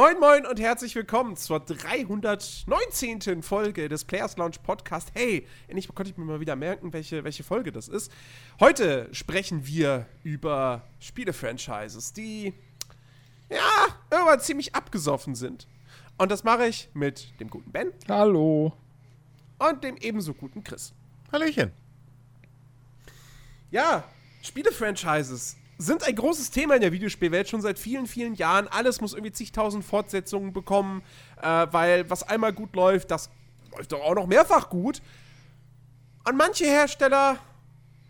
Moin, moin und herzlich willkommen zur 319. Folge des Players Lounge Podcast. Hey, endlich konnte ich mir mal wieder merken, welche, welche Folge das ist. Heute sprechen wir über Spiele-Franchises, die, ja, irgendwann ziemlich abgesoffen sind. Und das mache ich mit dem guten Ben. Hallo. Und dem ebenso guten Chris. Hallöchen. Ja, Spiele-Franchises sind ein großes Thema in der Videospielwelt schon seit vielen, vielen Jahren. Alles muss irgendwie zigtausend Fortsetzungen bekommen, äh, weil was einmal gut läuft, das läuft doch auch noch mehrfach gut. Und manche Hersteller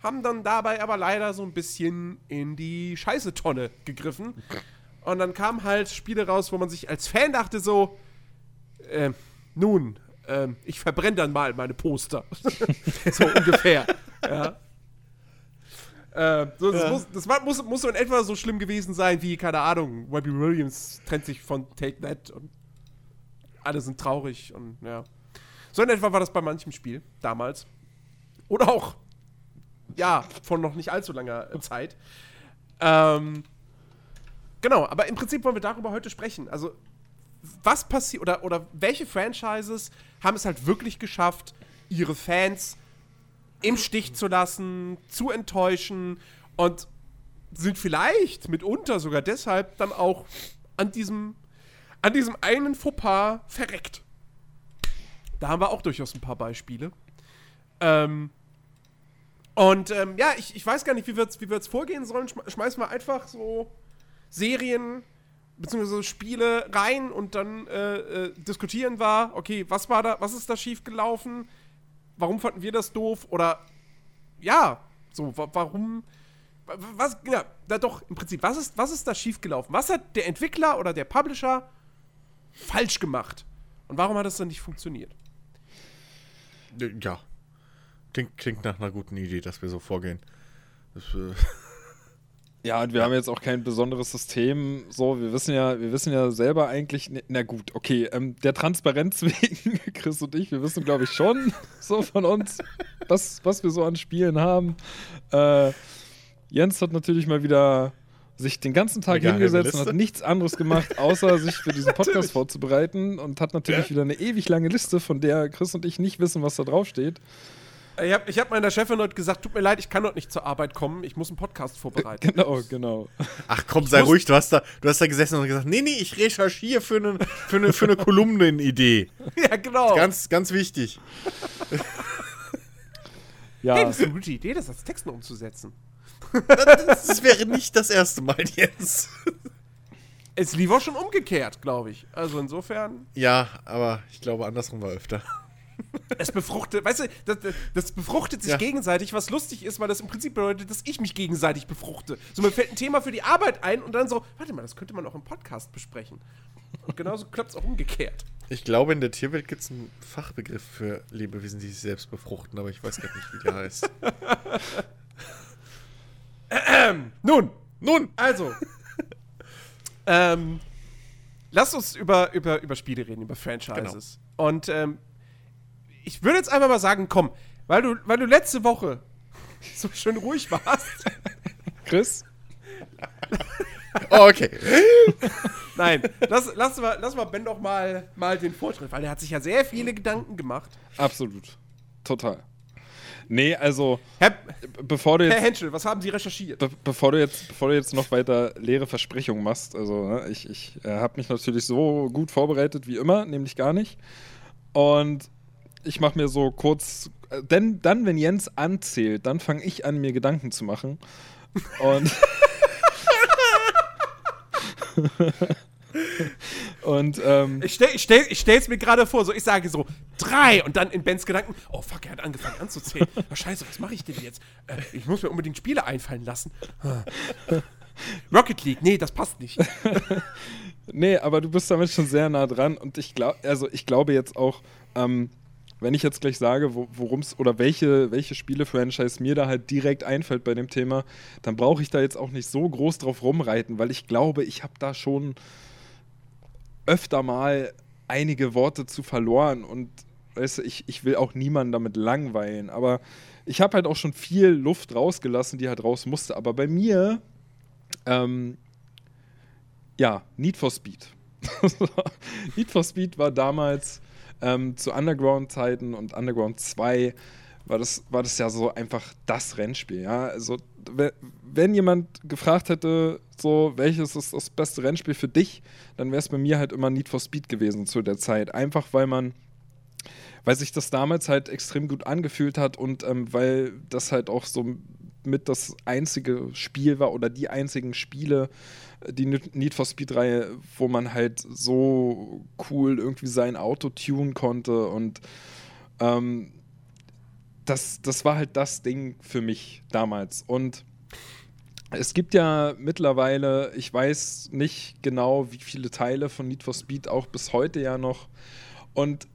haben dann dabei aber leider so ein bisschen in die Scheiße-Tonne gegriffen. Und dann kamen halt Spiele raus, wo man sich als Fan dachte so, äh, nun, äh, ich verbrenne dann mal meine Poster. so ungefähr. ja. Äh, so, das, ja. muss, das war, muss, muss so in etwa so schlimm gewesen sein wie, keine Ahnung, Robbie Williams trennt sich von Take That und alle sind traurig und ja. So in etwa war das bei manchem Spiel damals. Oder auch, ja, von noch nicht allzu langer Zeit. Ähm, genau, aber im Prinzip wollen wir darüber heute sprechen. Also, was passiert oder, oder welche Franchises haben es halt wirklich geschafft, ihre Fans im Stich zu lassen, zu enttäuschen und sind vielleicht mitunter sogar deshalb dann auch an diesem, an diesem einen Fauxpas verreckt. Da haben wir auch durchaus ein paar Beispiele. Ähm, und ähm, ja, ich, ich weiß gar nicht, wie wir jetzt wie vorgehen sollen. Schmeißen wir einfach so Serien bzw. Spiele rein und dann äh, äh, diskutieren wir, okay, was war da, was ist da schiefgelaufen? Warum fanden wir das doof? Oder ja, so, warum. Was, ja, da doch, im Prinzip, was ist, was ist da schiefgelaufen? Was hat der Entwickler oder der Publisher falsch gemacht? Und warum hat das dann nicht funktioniert? Ja. Klingt, klingt nach einer guten Idee, dass wir so vorgehen. Das, äh ja, und wir ja. haben jetzt auch kein besonderes System. So, wir wissen ja, wir wissen ja selber eigentlich, na gut, okay, ähm, der Transparenz wegen, Chris und ich, wir wissen, glaube ich, schon so von uns, was, was wir so an Spielen haben. Äh, Jens hat natürlich mal wieder sich den ganzen Tag Mega hingesetzt und hat nichts anderes gemacht, außer sich für diesen Podcast vorzubereiten und hat natürlich ja. wieder eine ewig lange Liste, von der Chris und ich nicht wissen, was da drauf steht. Ich habe ich hab meiner Chefin heute gesagt, tut mir leid, ich kann heute nicht zur Arbeit kommen, ich muss einen Podcast vorbereiten. Genau, genau. Ach komm, sei ruhig, du hast, da, du hast da gesessen und gesagt, nee, nee, ich recherchiere für eine, für eine, für eine Kolumnenidee. Ja, genau. Ganz, ganz wichtig. ja. Hey, das ist eine gute Idee, das als Texten umzusetzen. Das, das wäre nicht das erste Mal jetzt. Es lief auch schon umgekehrt, glaube ich. Also insofern. Ja, aber ich glaube, andersrum war öfter. Es befruchtet, weißt du, das, das befruchtet sich ja. gegenseitig, was lustig ist, weil das im Prinzip bedeutet, dass ich mich gegenseitig befruchte. So, mir fällt ein Thema für die Arbeit ein und dann so, warte mal, das könnte man auch im Podcast besprechen. Und genauso klappt es auch umgekehrt. Ich glaube, in der Tierwelt gibt es einen Fachbegriff für Lebewesen, die sich selbst befruchten, aber ich weiß gar nicht, wie der heißt. ähm, nun, nun, also. ähm, lasst uns über, über, über Spiele reden, über Franchises. Genau. Und ähm, ich würde jetzt einfach mal sagen, komm, weil du, weil du letzte Woche so schön ruhig warst. Chris? oh, okay. Nein, lass, lass, mal, lass mal Ben doch mal, mal den Vortritt, weil er hat sich ja sehr viele Gedanken gemacht. Absolut. Total. Nee, also Herr, bevor du jetzt, Herr Henschel, was haben Sie recherchiert? Be bevor, du jetzt, bevor du jetzt noch weiter leere Versprechungen machst, also ne, ich, ich äh, habe mich natürlich so gut vorbereitet wie immer, nämlich gar nicht. Und ich mache mir so kurz, äh, denn dann, wenn Jens anzählt, dann fange ich an, mir Gedanken zu machen. Und. und ähm, ich, stell, ich, stell, ich stell's mir gerade vor, so ich sage so drei und dann in Bens Gedanken, oh fuck, er hat angefangen anzuzählen. Oh, scheiße, was mache ich denn jetzt? Äh, ich muss mir unbedingt Spiele einfallen lassen. Rocket League, nee, das passt nicht. nee, aber du bist damit schon sehr nah dran und ich glaube, also ich glaube jetzt auch, ähm, wenn ich jetzt gleich sage, worum es oder welche, welche Spiele-Franchise mir da halt direkt einfällt bei dem Thema, dann brauche ich da jetzt auch nicht so groß drauf rumreiten, weil ich glaube, ich habe da schon öfter mal einige Worte zu verloren und weißt du, ich, ich will auch niemanden damit langweilen, aber ich habe halt auch schon viel Luft rausgelassen, die halt raus musste. Aber bei mir, ähm, ja, Need for Speed. Need for Speed war damals ähm, zu Underground-Zeiten und Underground 2 war das, war das ja so einfach das Rennspiel. Ja? Also, wenn jemand gefragt hätte, so, welches ist das beste Rennspiel für dich, dann wäre es bei mir halt immer Need for Speed gewesen zu der Zeit. Einfach weil man, weil sich das damals halt extrem gut angefühlt hat und ähm, weil das halt auch so mit das einzige Spiel war oder die einzigen Spiele, die Need for Speed-Reihe, wo man halt so cool irgendwie sein Auto tunen konnte und ähm, das, das war halt das Ding für mich damals. Und es gibt ja mittlerweile, ich weiß nicht genau, wie viele Teile von Need for Speed auch bis heute ja noch. Und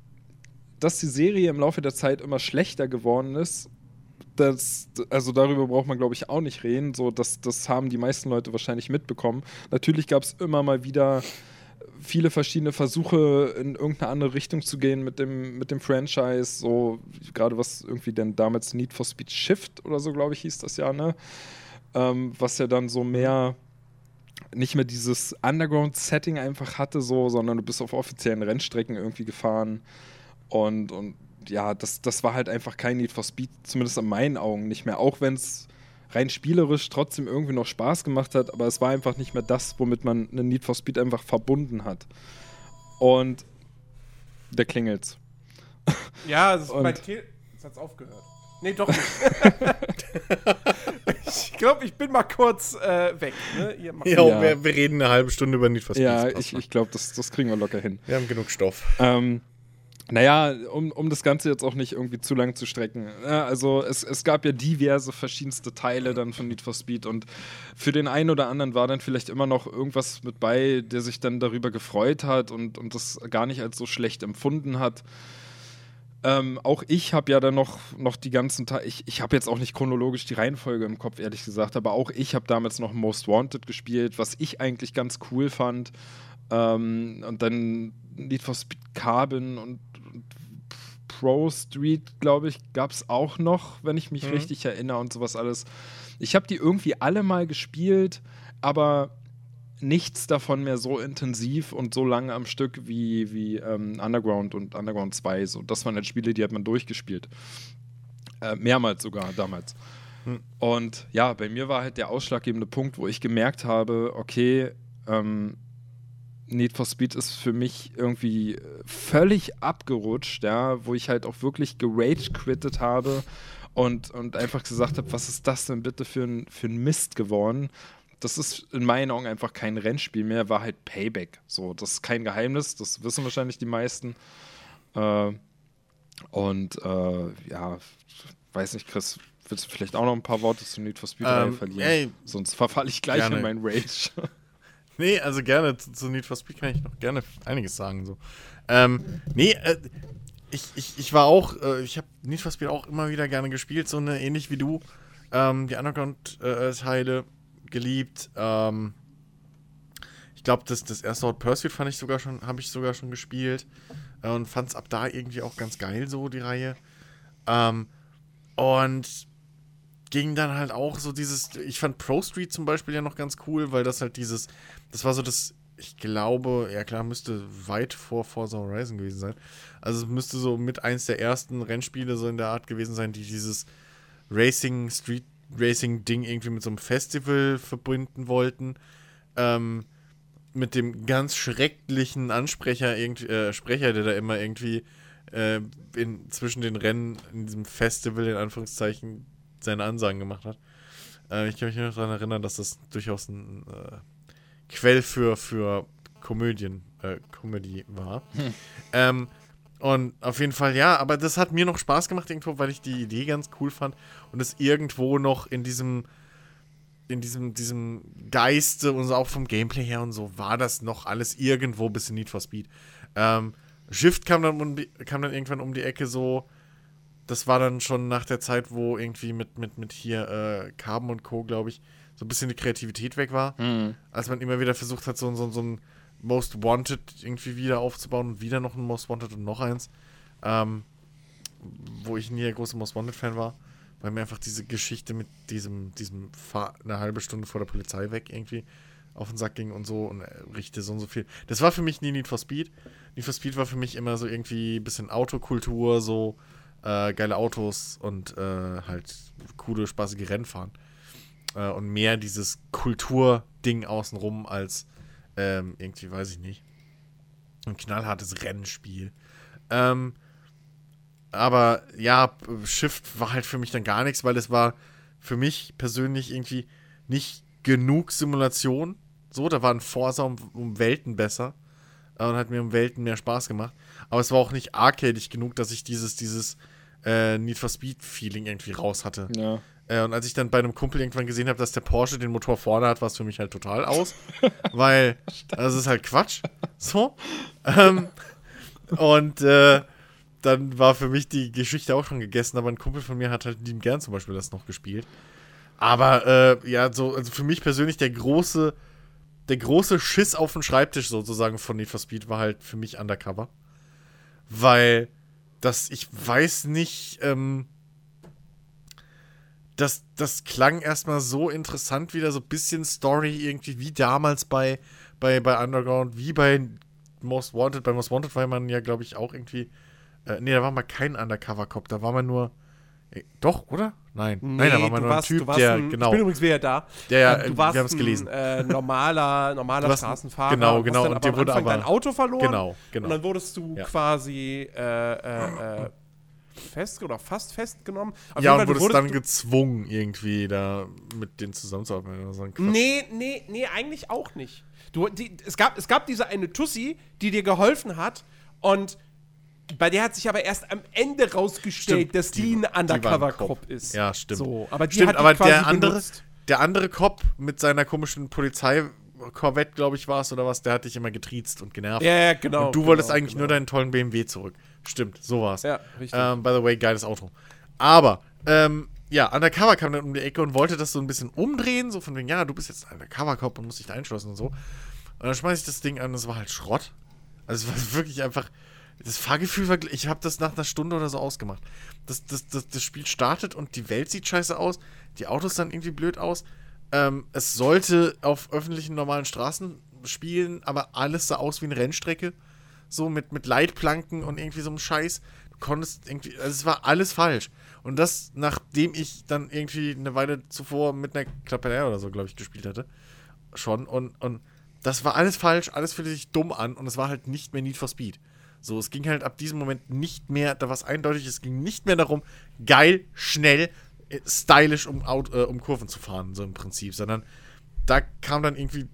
dass die Serie im Laufe der Zeit immer schlechter geworden ist, das, also darüber braucht man, glaube ich, auch nicht reden. So, das, das haben die meisten Leute wahrscheinlich mitbekommen. Natürlich gab es immer mal wieder viele verschiedene Versuche, in irgendeine andere Richtung zu gehen mit dem, mit dem Franchise. So, gerade was irgendwie denn damals Need for Speed Shift oder so, glaube ich, hieß das ja, ne? Ähm, was ja dann so mehr nicht mehr dieses Underground-Setting einfach hatte, so, sondern du bist auf offiziellen Rennstrecken irgendwie gefahren. Und, und ja, das, das war halt einfach kein Need for Speed, zumindest in meinen Augen nicht mehr. Auch wenn es rein spielerisch trotzdem irgendwie noch Spaß gemacht hat, aber es war einfach nicht mehr das, womit man einen Need for Speed einfach verbunden hat. Und der klingelt's. Ja, das ist bei Te Jetzt hat's aufgehört. Nee, doch nicht. ich glaube, ich bin mal kurz äh, weg. Ne? ja, ja. Wir, wir, reden eine halbe Stunde über Need for Speed. Ja, ich, ich glaube, das, das kriegen wir locker hin. Wir haben genug Stoff. Ähm, naja, um, um das Ganze jetzt auch nicht irgendwie zu lang zu strecken. Ja, also es, es gab ja diverse verschiedenste Teile dann von Need for Speed und für den einen oder anderen war dann vielleicht immer noch irgendwas mit bei, der sich dann darüber gefreut hat und, und das gar nicht als so schlecht empfunden hat. Ähm, auch ich habe ja dann noch, noch die ganzen Teile, ich, ich habe jetzt auch nicht chronologisch die Reihenfolge im Kopf, ehrlich gesagt, aber auch ich habe damals noch Most Wanted gespielt, was ich eigentlich ganz cool fand. Ähm, und dann Need for Speed Carbon und Pro Street, glaube ich, gab es auch noch, wenn ich mich mhm. richtig erinnere und sowas alles. Ich habe die irgendwie alle mal gespielt, aber nichts davon mehr so intensiv und so lange am Stück wie, wie ähm, Underground und Underground 2. So, das waren halt Spiele, die hat man durchgespielt. Äh, mehrmals sogar damals. Hm. Und ja, bei mir war halt der ausschlaggebende Punkt, wo ich gemerkt habe, okay, ähm, Need for Speed ist für mich irgendwie völlig abgerutscht, ja, wo ich halt auch wirklich gerage-quittet habe und, und einfach gesagt habe, was ist das denn bitte für ein, für ein Mist geworden? Das ist in meinen Augen einfach kein Rennspiel mehr, war halt Payback. So, das ist kein Geheimnis, das wissen wahrscheinlich die meisten. Äh, und äh, ja, weiß nicht, Chris, willst du vielleicht auch noch ein paar Worte zu Need for Speed ähm, verlieren? Ey, Sonst verfalle ich gleich gerne. in meinen Rage. Nee, also gerne, zu, zu Need for Speed kann ich noch gerne einiges sagen. So. Ähm, nee, äh, ich, ich, ich war auch, äh, ich habe Need for Speed auch immer wieder gerne gespielt, so eine ähnlich wie du. Ähm, die Underground-Teile geliebt. Ähm, ich glaube, das, das erste Hot Pursuit fand ich sogar schon, habe ich sogar schon gespielt äh, und fand es ab da irgendwie auch ganz geil, so die Reihe. Ähm, und ging dann halt auch so dieses, ich fand Pro Street zum Beispiel ja noch ganz cool, weil das halt dieses, das war so das, ich glaube, ja klar, müsste weit vor Forza Horizon gewesen sein. Also es müsste so mit eins der ersten Rennspiele so in der Art gewesen sein, die dieses Racing, Street Racing Ding irgendwie mit so einem Festival verbinden wollten. Ähm, mit dem ganz schrecklichen Ansprecher, irgendwie, äh, Sprecher, der da immer irgendwie äh, in, zwischen den Rennen in diesem Festival in Anführungszeichen seine Ansagen gemacht hat. Äh, ich kann mich noch daran erinnern, dass das durchaus ein äh, Quell für, für Komödien, äh, Comedy war. Hm. Ähm, und auf jeden Fall, ja, aber das hat mir noch Spaß gemacht irgendwo, weil ich die Idee ganz cool fand und es irgendwo noch in diesem, in diesem, diesem Geiste und auch vom Gameplay her und so war das noch alles irgendwo bis in Need for Speed. Ähm, Shift kam dann, um die, kam dann irgendwann um die Ecke so, das war dann schon nach der Zeit, wo irgendwie mit, mit, mit hier äh, Carbon und Co., glaube ich, so ein bisschen die Kreativität weg war. Mhm. Als man immer wieder versucht hat, so, so, so ein Most Wanted irgendwie wieder aufzubauen und wieder noch ein Most Wanted und noch eins. Ähm, wo ich nie der große Most Wanted-Fan war, weil mir einfach diese Geschichte mit diesem, diesem Fahr eine halbe Stunde vor der Polizei weg irgendwie auf den Sack ging und so und äh, richte so und so viel. Das war für mich nie Need for Speed. Need for Speed war für mich immer so irgendwie ein bisschen Autokultur, so äh, geile Autos und äh, halt coole, spaßige Rennen fahren. Äh, und mehr dieses Kulturding außenrum als ähm, irgendwie, weiß ich nicht, ein knallhartes Rennspiel. Ähm, aber ja, Shift war halt für mich dann gar nichts, weil es war für mich persönlich irgendwie nicht genug Simulation. So, da waren Forsa um, um Welten besser äh, und hat mir um Welten mehr Spaß gemacht. Aber es war auch nicht arcadig genug, dass ich dieses, dieses äh, Need for Speed Feeling irgendwie raus hatte. Ja. Äh, und als ich dann bei einem Kumpel irgendwann gesehen habe, dass der Porsche den Motor vorne hat, war es für mich halt total aus. weil das ist halt Quatsch. So. Ähm, und äh, dann war für mich die Geschichte auch schon gegessen, aber ein Kumpel von mir hat halt lieben gern zum Beispiel das noch gespielt. Aber äh, ja, so, also für mich persönlich der große, der große Schiss auf den Schreibtisch sozusagen von Need for Speed war halt für mich Undercover. Weil das, ich weiß nicht, ähm, das, das klang erstmal so interessant wieder, so ein bisschen Story irgendwie, wie damals bei, bei, bei Underground, wie bei Most Wanted. Bei Most Wanted war man ja, glaube ich, auch irgendwie. Äh, nee, da war mal kein Undercover-Cop, da war man nur. Äh, doch, oder? Nein. Nein, da war man nur warst, ein Typ, der, ein, genau. Ich bin übrigens wieder da. Der, ja, Ähm, äh, du warst wir haben es gelesen. Ein, äh, normaler, normaler warst- Straßenfahrer. genau, genau, und dir wurde aber- dein Auto verloren. Genau, genau. Und dann wurdest du Ja. quasi äh, äh, äh, fest oder fast festgenommen. Auf ja, und du wurdest dann gezwungen, irgendwie da mit denen zusammenzuarbeiten oder so ein Quatsch. Nee, nee, nee, eigentlich auch nicht. Du, die, es, gab, es gab diese eine Tussi, die dir geholfen hat und bei der hat sich aber erst am Ende rausgestellt, Stimmt, dass die, die- ein Undercover-Cop Cop. ist. Ja, stimmt. So, aber die Stimmt, hat aber der andere, benutzt. der andere Cop mit seiner komischen Polizei-Corvette, glaube ich, war es oder was, der hat dich immer getriezt und genervt. Ja, ja, genau. und du genau, wolltest eigentlich genau. nur deinen tollen BMW zurück. Stimmt, so war's. Ja, richtig. Ähm, by the way, geiles Auto. Aber, ähm, ja, Undercover kam dann um die Ecke und wollte das so ein bisschen umdrehen, so von wegen, ja, du bist jetzt ein Undercover-Cop und musst dich da einschlossen und so. Und dann schmeiß ich das Ding an und es war halt Schrott. Also es war wirklich einfach. Das Fahrgefühl war. Ich habe das nach einer Stunde oder so ausgemacht. Das, das, das, das Spiel startet und die Welt sieht scheiße aus. Die Autos sahen irgendwie blöd aus. Ähm, es sollte auf öffentlichen normalen Straßen spielen, aber alles sah aus wie eine Rennstrecke. So mit, mit Leitplanken und irgendwie so einem Scheiß. Du konntest irgendwie. Also es war alles falsch. Und das, nachdem ich dann irgendwie eine Weile zuvor mit einer Klappe oder so, glaube ich, gespielt hatte. Schon. Und, und das war alles falsch, alles fühlte sich dumm an und es war halt nicht mehr Need for Speed. So, es ging halt ab diesem Moment nicht mehr, da war es eindeutig, es ging nicht mehr darum, geil, schnell, stylisch um, äh, um Kurven zu fahren, so im Prinzip, sondern da kam dann irgendwie,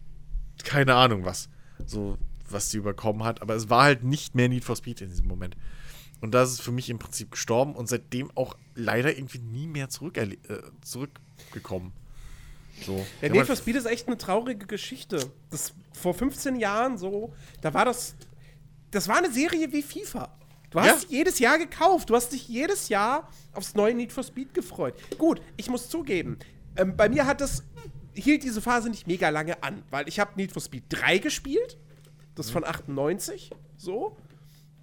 keine Ahnung was, so, was sie überkommen hat, aber es war halt nicht mehr Need for Speed in diesem Moment. Und da ist für mich im Prinzip gestorben und seitdem auch leider irgendwie nie mehr äh, zurückgekommen. So. Ja, Need for Speed ist echt eine traurige Geschichte. Das vor 15 Jahren so, da war das. Das war eine Serie wie FIFA. Du hast Ja. jedes Jahr gekauft. Du hast dich jedes Jahr aufs neue Need for Speed gefreut. Gut, ich muss zugeben, ähm, bei mir hat das hielt diese Phase nicht mega lange an, weil ich habe Need for Speed 3 gespielt. Das von 98, so.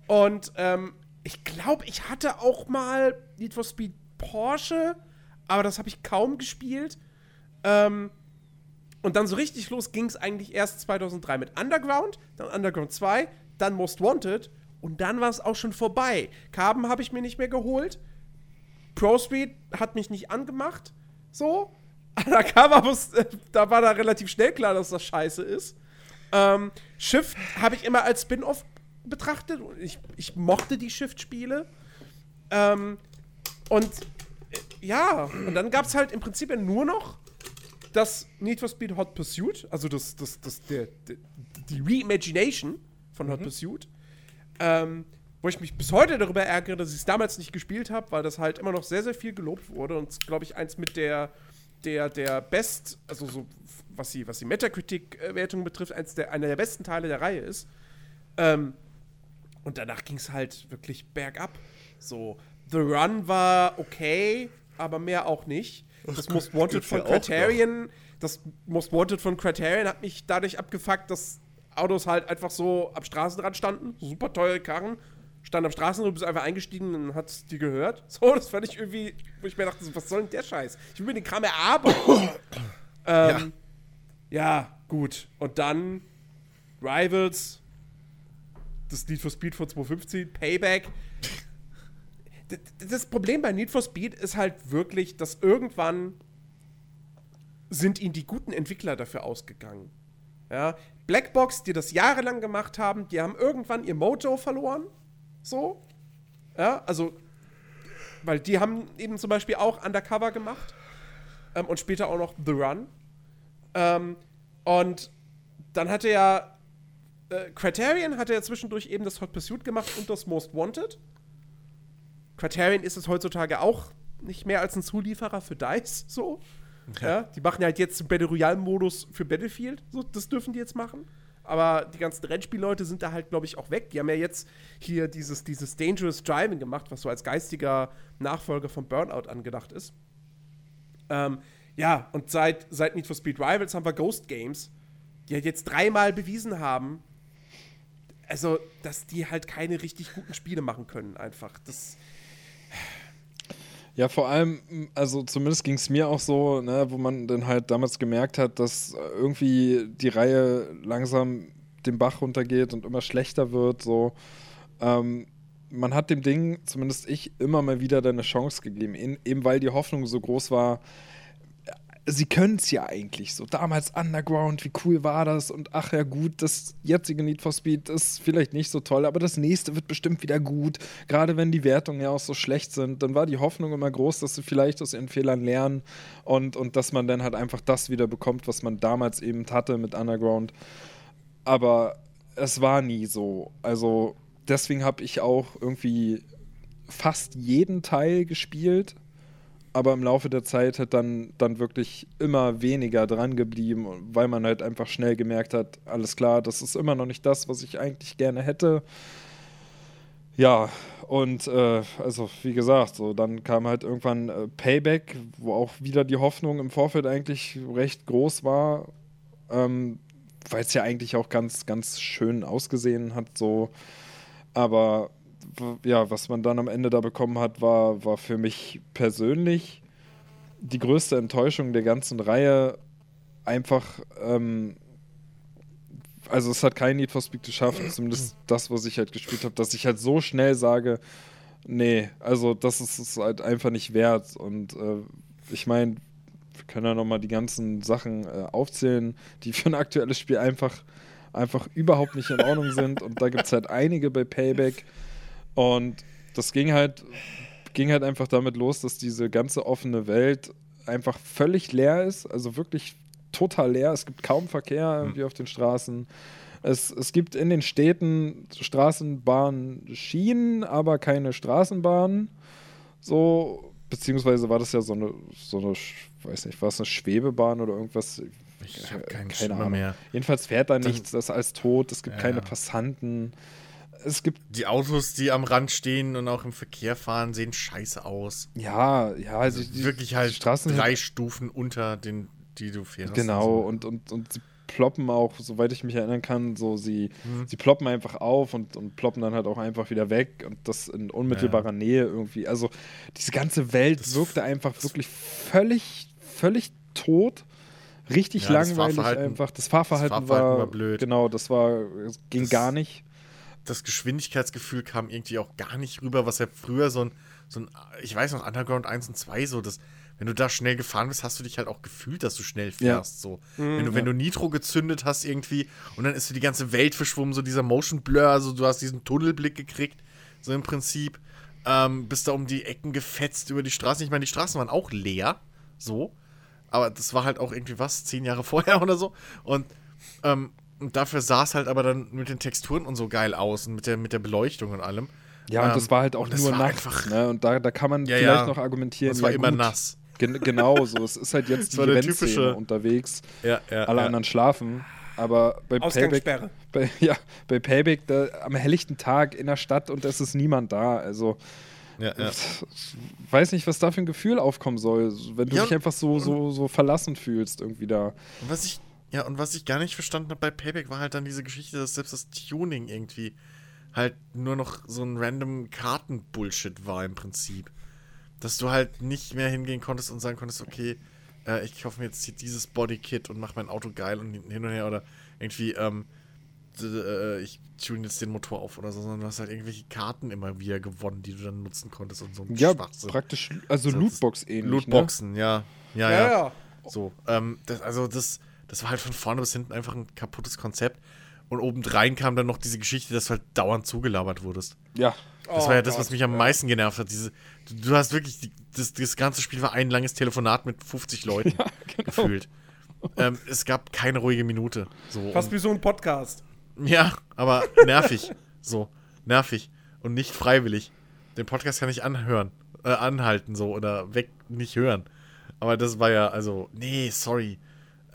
Und ähm, ich glaube, ich hatte auch mal Need for Speed Porsche, aber das habe ich kaum gespielt. Ähm, und dann so richtig los ging es eigentlich erst 2003 mit Underground, dann Underground 2, dann Most Wanted und dann war es auch schon vorbei. Carbon habe ich mir nicht mehr geholt. Pro Speed hat mich nicht angemacht. So. Undercover, muss, äh, da war da relativ schnell klar, dass das scheiße ist. Ähm, Shift habe ich immer als Spin-off betrachtet. Ich, ich mochte die Shift-Spiele. Ähm, und äh, ja, und dann gab es halt im Prinzip nur noch das Need for Speed Hot Pursuit, also das, das, das, der, der, die Reimagination von Hot Pursuit, ähm, wo ich mich bis heute darüber ärgere, dass ich es damals nicht gespielt habe, weil das halt immer noch sehr, sehr viel gelobt wurde und glaube ich eins mit der, der, der Best, also so, was die, was die Metacritic-Wertung betrifft, eins der, einer der besten Teile der Reihe ist. Ähm, und danach ging es halt wirklich bergab. So, The Run war okay, aber mehr auch nicht. Das Most Wanted von. Criterion, das Most Wanted von Criterion hat mich dadurch abgefuckt, dass Autos halt einfach so am Straßenrand standen, super teure Karren, standen am Straßenrand, bist einfach eingestiegen und hat die gehört. So, das fand ich irgendwie, wo ich mir dachte, was soll denn der Scheiß? Ich will mir den Kram erarbeiten. ähm, ja. gut. Und dann Rivals, das Need for Speed von 250, Payback. Das Problem bei Need for Speed ist halt wirklich, dass irgendwann sind ihnen die guten Entwickler dafür ausgegangen. Ja, Blackbox, die das jahrelang gemacht haben, die haben irgendwann ihr Mojo verloren. So. Ja, also, weil die haben eben zum Beispiel auch Undercover gemacht. Ähm, und später auch noch The Run. Ähm, und dann hatte ja äh, Criterion hatte ja zwischendurch eben das Hot Pursuit gemacht und das Most Wanted. Criterion ist es heutzutage auch nicht mehr als ein Zulieferer für DICE, so. Ja, die machen halt jetzt Battle Royale-Modus für Battlefield. So, das dürfen die jetzt machen. Aber die ganzen Rennspielleute sind da halt, glaube ich, auch weg. Die haben ja jetzt hier dieses, dieses Dangerous Driving gemacht, was so als geistiger Nachfolger von Burnout angedacht ist. Ähm, ja, und seit, seit Need for Speed Rivals haben wir Ghost Games, die halt jetzt dreimal bewiesen haben, also, dass die halt keine richtig guten Spiele machen können, einfach. Das, Ja, vor allem, also zumindest ging es mir auch so, ne, wo man dann halt damals gemerkt hat, dass irgendwie die Reihe langsam den Bach runtergeht und immer schlechter wird. So, ähm, man hat dem Ding, zumindest ich, immer mal wieder eine Chance gegeben, eben weil die Hoffnung so groß war. Sie können es ja eigentlich so. Damals Underground, wie cool war das? Und ach ja, gut, das jetzige Need for Speed ist vielleicht nicht so toll, aber das nächste wird bestimmt wieder gut. Gerade wenn die Wertungen ja auch so schlecht sind, dann war die Hoffnung immer groß, dass sie vielleicht aus ihren Fehlern lernen und, und dass man dann halt einfach das wieder bekommt, was man damals eben hatte mit Underground. Aber es war nie so. Also deswegen habe ich auch irgendwie fast jeden Teil gespielt aber im Laufe der Zeit hat dann, dann wirklich immer weniger dran geblieben, weil man halt einfach schnell gemerkt hat, alles klar, das ist immer noch nicht das, was ich eigentlich gerne hätte. Ja, und äh, also wie gesagt, so dann kam halt irgendwann äh, Payback, wo auch wieder die Hoffnung im Vorfeld eigentlich recht groß war, ähm, weil es ja eigentlich auch ganz, ganz schön ausgesehen hat, so. Aber ja, was man dann am Ende da bekommen hat, war, war für mich persönlich die größte Enttäuschung der ganzen Reihe. Einfach, ähm, also es hat kein Need for Speed geschafft, zumindest das, was ich halt gespielt habe, dass ich halt so schnell sage, nee, also das ist es halt einfach nicht wert. Und äh, ich meine, wir können ja nochmal die ganzen Sachen äh, aufzählen, die für ein aktuelles Spiel einfach, einfach überhaupt nicht in Ordnung sind. Und da gibt es halt einige bei Payback. Und das ging halt, ging halt einfach damit los, dass diese ganze offene Welt einfach völlig leer ist, also wirklich total leer. Es gibt kaum Verkehr irgendwie auf den Straßen. Es, es gibt in den Städten Straßenbahnen, Schienen, aber keine Straßenbahnen. So, beziehungsweise war das ja so eine, so eine, weiß nicht, war es eine Schwebebahn oder irgendwas? Ich habe keinen Keine Schimmer Ahnung. mehr. Jedenfalls fährt da nichts, das ist alles tot, es gibt Ja, keine ja. Passanten. Es gibt Die Autos, die am Rand stehen und auch im Verkehr fahren, sehen scheiße aus. Ja, ja, also die, Wirklich halt die Straßen drei Stufen unter den, die du fährst. genau Also, und, und, und sie ploppen auch, soweit ich mich erinnern kann, so sie, Mhm. sie ploppen einfach auf und, und ploppen dann halt auch einfach wieder weg und das in unmittelbarer Nähe irgendwie. Also diese ganze Welt Das- wirkte einfach wirklich völlig, völlig tot. Richtig Ja, das langweilig Fahrverhalten- einfach. Das Fahrverhalten, das Fahrverhalten war, war blöd. Genau, das war, es ging Das- gar nicht. Das Geschwindigkeitsgefühl kam irgendwie auch gar nicht rüber, was ja früher so ein, so ein, ich weiß noch, Underground 1 und 2, so das, wenn du da schnell gefahren bist, hast du dich halt auch gefühlt, dass du schnell fährst. So. wenn, du, wenn du Nitro gezündet hast irgendwie und dann ist so die ganze Welt verschwommen, so dieser Motion Blur, also du hast diesen Tunnelblick gekriegt, so im Prinzip. Ähm, bist da um die Ecken gefetzt über die Straßen. Ich meine, die Straßen waren auch leer, so. Aber das war halt auch irgendwie was, zehn Jahre vorher oder so. Und, ähm, und dafür sah es halt aber dann mit den Texturen und so geil aus und mit der, mit der Beleuchtung und allem. Ja, und Ähm, das war halt auch nur nachts. einfach- Ne? Und da, da kann man Ja, vielleicht ja. noch argumentieren. Es war ja, immer gut, nass. Gen genau so. Es ist halt jetzt die Eventszene typische- unterwegs. Ja, ja. Alle ja. anderen schlafen. Aber bei Payback, bei, ja, bei Payback da, am helllichten Tag in der Stadt und es ist niemand da. Also Ja, ja. ich weiß nicht, was da für ein Gefühl aufkommen soll, wenn du Ja, dich einfach so, so, so verlassen fühlst irgendwie da. Was ich, ja, und was ich gar nicht verstanden habe bei Payback war halt dann diese Geschichte, dass selbst das Tuning irgendwie halt nur noch so ein random Karten-Bullshit war im Prinzip. Dass du halt nicht mehr hingehen konntest und sagen konntest, okay, äh, ich kaufe mir jetzt hier dieses Bodykit und mache mein Auto geil und hin und her oder irgendwie, ähm, äh, ich tune jetzt den Motor auf oder so, sondern du hast halt irgendwelche Karten immer wieder gewonnen, die du dann nutzen konntest und so ein Ja, Schwachsinn. praktisch, also So, Lootbox ähnlich. Ne? Lootboxen, ja. Ja, ja. Ja, ja. So, ähm, das, also das, das war halt von vorne bis hinten einfach ein kaputtes Konzept. Und obendrein kam dann noch diese Geschichte, dass du halt dauernd zugelabert wurdest. Ja. Das Oh war ja das, Gott, was mich am ja. meisten genervt hat. Diese, du, du hast wirklich, die, das, das ganze Spiel war ein langes Telefonat mit 50 Leuten genau. gefühlt. Ähm, es gab keine ruhige Minute. So, Fast wie so ein Podcast. ja, aber nervig. so, nervig. Und nicht freiwillig. Den Podcast kann ich anhören, äh, anhalten so oder weg nicht hören. Aber das war ja, also, nee, sorry.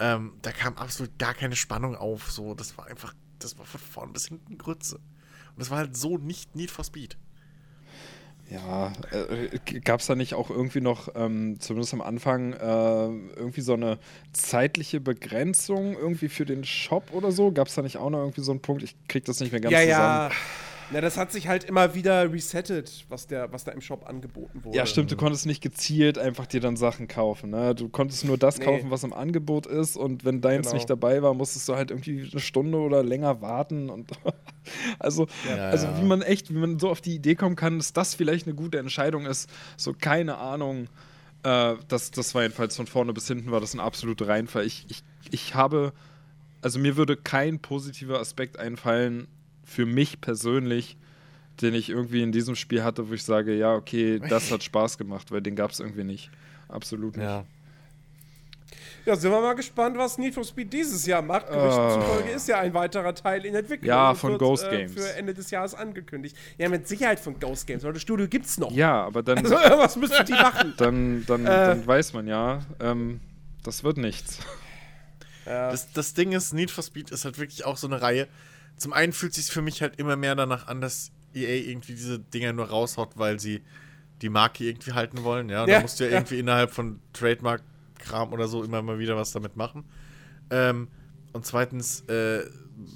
Ähm, da kam absolut gar keine Spannung auf. So, das war einfach, das war von vorn bis hinten Grütze. Und das war halt so nicht Need for Speed. Ja, äh, gab es da nicht auch irgendwie noch, ähm, zumindest am Anfang, äh, irgendwie so eine zeitliche Begrenzung irgendwie für den Shop oder so? Gab es da nicht auch noch irgendwie so einen Punkt? Ich krieg das nicht mehr ganz ja, zusammen. ja. Na, das hat sich halt immer wieder resettet, was, der, was da im Shop angeboten wurde. Ja, stimmt, du konntest nicht gezielt einfach dir dann Sachen kaufen. Ne? Du konntest nur das Nee. kaufen, was im Angebot ist und wenn deins Genau. nicht dabei war, musstest du halt irgendwie eine Stunde oder länger warten und also, Ja, also ja. wie man echt, wie man so auf die Idee kommen kann, dass das vielleicht eine gute Entscheidung ist, so keine Ahnung. Äh, das, das war jedenfalls von vorne bis hinten war das ein absoluter Reinfall. Ich, ich, ich habe, also mir würde kein positiver Aspekt einfallen für mich persönlich, den ich irgendwie in diesem Spiel hatte, wo ich sage, ja, okay, das hat Spaß gemacht, weil den gab es irgendwie nicht. Absolut nicht. Ja. Ja, sind wir mal gespannt, was Need for Speed dieses Jahr macht. Gerüchten Oh. zufolge ist ja ein weiterer Teil in Entwicklung. Ja, von wird, Ghost äh, Games. Für Ende des Jahres angekündigt. Ja, mit Sicherheit von Ghost Games, weil das Studio gibt's noch. Ja, aber dann, Also, was müssen die machen? dann, dann, Äh. dann weiß man ja, ähm, das wird nichts. ja. Das, das Ding ist, Need for Speed ist halt wirklich auch so eine Reihe. Zum einen fühlt sich für mich halt immer mehr danach an, dass EA irgendwie diese Dinger nur raushaut, weil sie die Marke irgendwie halten wollen. Ja, und Ja, da musst du ja, ja. irgendwie innerhalb von Trademark-Kram oder so immer mal wieder was damit machen. Ähm, und zweitens, äh,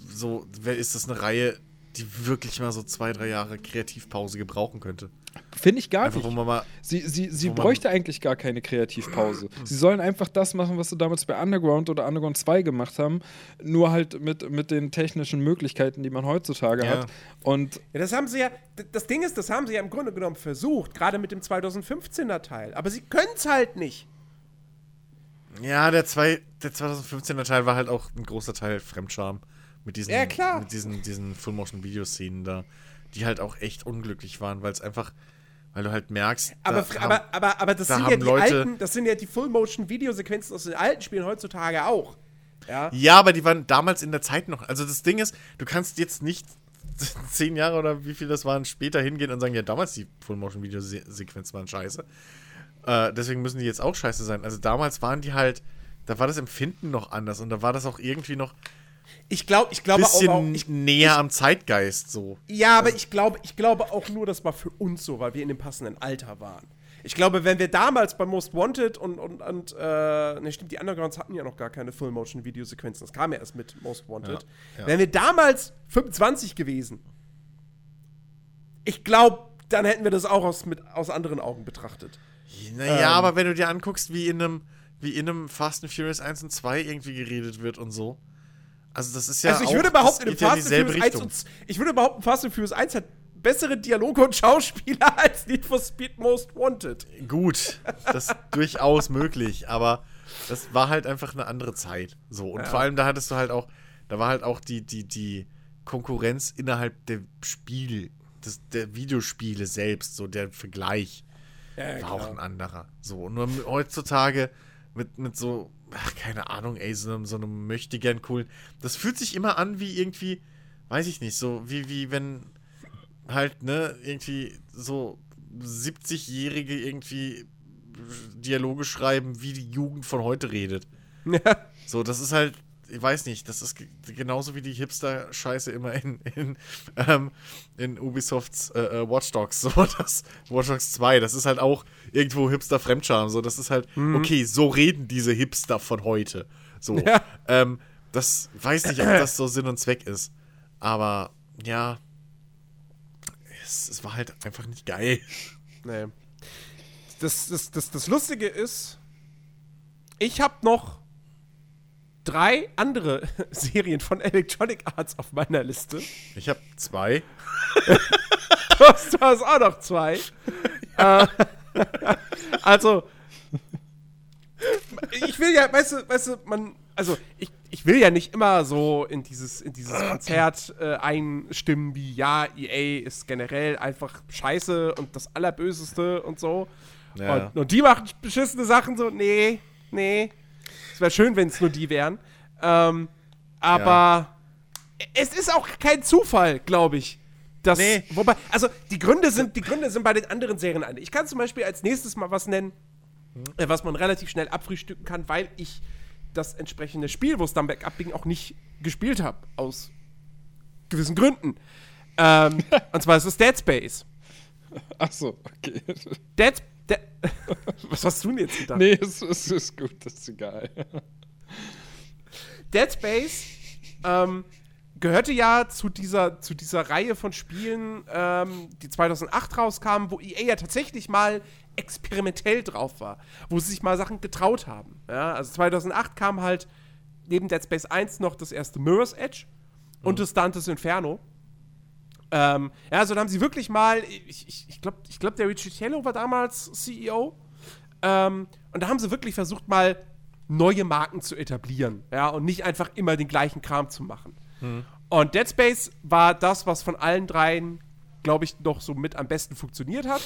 so, ist das eine Reihe, die wirklich mal so zwei, drei Jahre Kreativpause gebrauchen könnte? Finde ich gar Einfach, nicht. mal. Sie, sie, sie bräuchte eigentlich gar keine Kreativpause. Sie sollen einfach das machen, was sie damals bei Underground oder Underground 2 gemacht haben, nur halt mit, mit den technischen Möglichkeiten, die man heutzutage Ja. hat. Und ja, das haben sie ja, das Ding ist, das haben sie ja im Grunde genommen versucht, gerade mit dem 2015er Teil. Aber sie können es halt nicht. Ja, der, zwei, der 2015er Teil war halt auch ein großer Teil Fremdscham. Mit diesen, Ja, klar. Mit diesen, diesen Full-Motion-Videoszenen da, die halt auch echt unglücklich waren, weil es einfach, weil du halt merkst, Aber, da fr- haben- aber, aber, aber das da sind ja die Leute- alten, das sind ja die Full-Motion-Videosequenzen aus den alten Spielen heutzutage auch. Ja. Ja, aber die waren damals in der Zeit noch. Also das Ding ist, du kannst jetzt nicht zehn Jahre oder wie viel das waren später hingehen und sagen, ja, damals die Full-Motion-Videosequenzen waren scheiße. Äh, deswegen müssen die jetzt auch scheiße sein. Also damals waren die halt, da war das Empfinden noch anders und da war das auch irgendwie noch Ich glaube, ich glaube bisschen auch, ich, näher am Zeitgeist so. Ja, aber ich glaube, ich glaube auch nur, das war für uns so, weil wir in dem passenden Alter waren. Ich glaube, wenn wir damals bei Most Wanted und, und, und äh, ne, stimmt, die Undergrounds hatten ja noch gar keine Full-Motion-Videosequenzen. Das kam ja erst mit Most Wanted. Ja, ja. Wären wir damals 25 gewesen, ich glaube, dann hätten wir das auch aus, mit, aus anderen Augen betrachtet. Naja, Ähm. aber wenn du dir anguckst, wie in einem, wie in einem Fast and Furious 1 und 2 irgendwie geredet wird und so. Also das ist ja also ich auch, würde behaupten, in Fast and Furious 1 Richtung. und, ich würde behaupten, Fast and Furious 1 hat bessere Dialoge und Schauspieler als Need for Speed Most Wanted. Gut, das ist durchaus möglich, aber das war halt einfach eine andere Zeit. So, und Ja. vor allem da hattest du halt auch, da war halt auch die, die, die Konkurrenz innerhalb der Spiel, des, der Videospiele selbst, so der Vergleich Ja, war auch ein anderer. So, und nur heutzutage mit, mit so, ach, keine Ahnung, ey, so einem, so einem möchte gern coolen. Das fühlt sich immer an wie irgendwie, weiß ich nicht, so wie, wie wenn halt, ne, irgendwie so 70-Jährige irgendwie Dialoge schreiben, wie die Jugend von heute redet. So, das ist halt, ich weiß nicht, das ist ge- genauso wie die Hipster-Scheiße immer in, in, ähm, in Ubisofts äh, äh, Watch Dogs. So, das Watch Dogs 2, das ist halt auch irgendwo Hipster-Fremdscham. So, das ist halt, okay, so reden diese Hipster von heute. So, Ja. ähm, das weiß nicht, ob das so Sinn und Zweck ist. Aber ja, es, es war halt einfach nicht geil. Nee. Das, das, das, das Lustige ist, ich habe noch drei andere Serien von Electronic Arts auf meiner Liste. Ich habe zwei. Du hast, du hast auch noch zwei. äh, also, ich will ja, weißt du, weißt du, man, also ich, ich will ja nicht immer so in dieses, in dieses Konzert äh, einstimmen, wie ja, EA ist generell einfach scheiße und das Allerböseste und so. Ja. Und, und die machen beschissene Sachen so, nee, nee. Es wäre schön, wenn es nur die wären. Ähm, aber es ist auch kein Zufall, glaube ich. Dass, Nee. Wobei, also die Gründe sind, die Gründe sind bei den anderen Serien andere. Ich kann zum Beispiel als nächstes mal was nennen, äh, was man relativ schnell abfrühstücken kann, weil ich das entsprechende Spiel, wo es dann bergab ging, auch nicht gespielt habe. Aus gewissen Gründen. Ähm, und zwar ist es Dead Space. Achso, okay. Dead, De Was hast du denn jetzt gedacht? nee, es, es ist gut, das ist egal. Dead Space ähm, gehörte ja zu dieser, zu dieser Reihe von Spielen, ähm, die 2008 rauskamen, wo EA ja tatsächlich mal experimentell drauf war, wo sie sich mal Sachen getraut haben. Ja, also 2008 kam halt neben Dead Space 1 noch das erste Mirror's Edge und das Dante's Inferno. Ähm, ja, also da haben sie wirklich mal, ich, ich, ich glaube, ich glaub, der Ricciello war damals CEO. Ähm, und da haben sie wirklich versucht, mal neue Marken zu etablieren. Ja, und nicht einfach immer den gleichen Kram zu machen. Und Dead Space war das, was von allen dreien, glaube ich, noch so mit am besten funktioniert hat.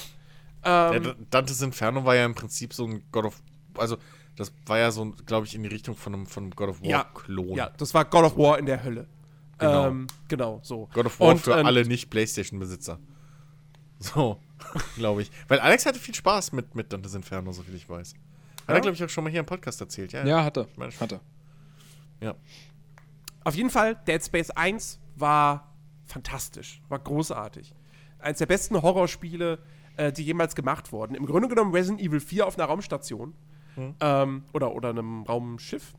Ja, Ähm, D- Dantes Inferno war ja im Prinzip so ein God of. Also, das war ja so, glaube ich, in die Richtung von einem, von einem God of ja, War-Klon. ja, das war God of War in der Hölle. Genau. Ähm, genau so. God of War Und, für ähm, alle Nicht-Playstation-Besitzer. So, glaube ich. Weil Alex hatte viel Spaß mit, mit Dantes Inferno, so viel ich weiß. Hat Ja? er, glaube ich, auch schon mal hier im Podcast erzählt. Ja, Ja, hat er. meine- Hat er. ja. Auf jeden Fall, Dead Space 1 war fantastisch, war großartig. Eins der besten Horrorspiele, äh, die jemals gemacht wurden. Im Grunde genommen Resident Evil 4 auf einer Raumstation. Ähm, oder, oder einem Raumschiff.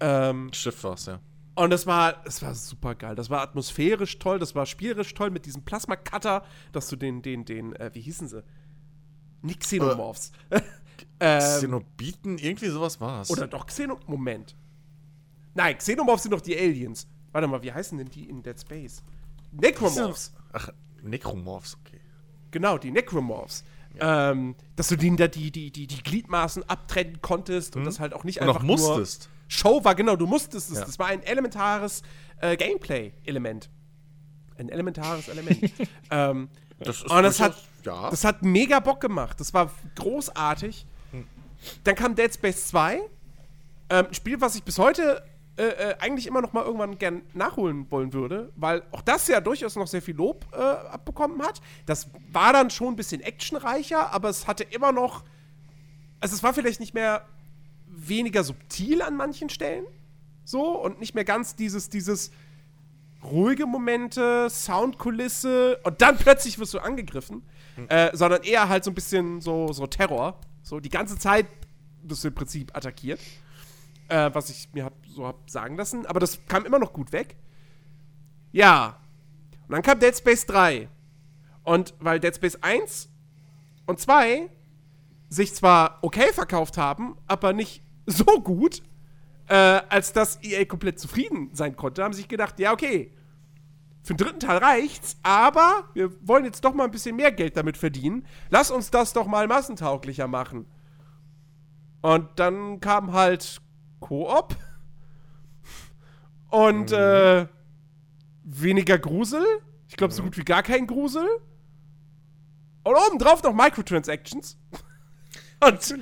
Ähm, Schiff war's, ja. Und es war, es war super geil. Das war atmosphärisch toll, das war spielerisch toll mit diesem Plasma-Cutter, dass du den, den, den, äh, wie hießen sie? Nicht Xenomorphs. ähm, Zenobiten, irgendwie sowas war's. oder doch Xeno. Moment. Nein, Xenomorphs sind doch die Aliens. Warte mal, wie heißen denn die in Dead Space? Necromorphs. Ach, Necromorphs, okay. Genau, die Necromorphs. Ähm, dass du denen da die, die, die, die Gliedmaßen abtrennen konntest und das halt auch nicht Und einfach auch musstest. nur Show war. Genau, du musstest es. Ja. Das war ein elementares äh, Gameplay-Element. Ein elementares Element. ähm, Das ist und das hat, ja. das hat mega Bock gemacht. Das war großartig. Dann kam Dead Space 2. Ähm, ein Spiel, was ich bis heute äh, äh, eigentlich immer noch mal irgendwann gern nachholen wollen würde, weil auch das ja durchaus noch sehr viel Lob äh, abbekommen hat. Das war dann schon ein bisschen actionreicher, aber es hatte immer noch. Also, es war vielleicht nicht mehr weniger subtil an manchen Stellen. So und nicht mehr ganz dieses, dieses ruhige Momente, Soundkulisse und dann plötzlich wirst du angegriffen, äh, sondern eher halt so ein bisschen so, so Terror. So die ganze Zeit wirst du im Prinzip attackiert. Äh, was ich mir hab, so hab sagen lassen. Aber das kam immer noch gut weg. Ja. Und dann kam Dead Space 3. Und weil Dead Space 1 und 2 sich zwar okay verkauft haben, aber nicht so gut, äh, als dass EA komplett zufrieden sein konnte, haben sie sich gedacht, ja, okay, für den dritten Teil reicht's, aber wir wollen jetzt doch mal ein bisschen mehr Geld damit verdienen. Lass uns das doch mal massentauglicher machen. Und dann kam halt Koop und äh, weniger Grusel. Ich glaube, so gut wie gar kein Grusel. Und obendrauf noch Microtransactions. Und,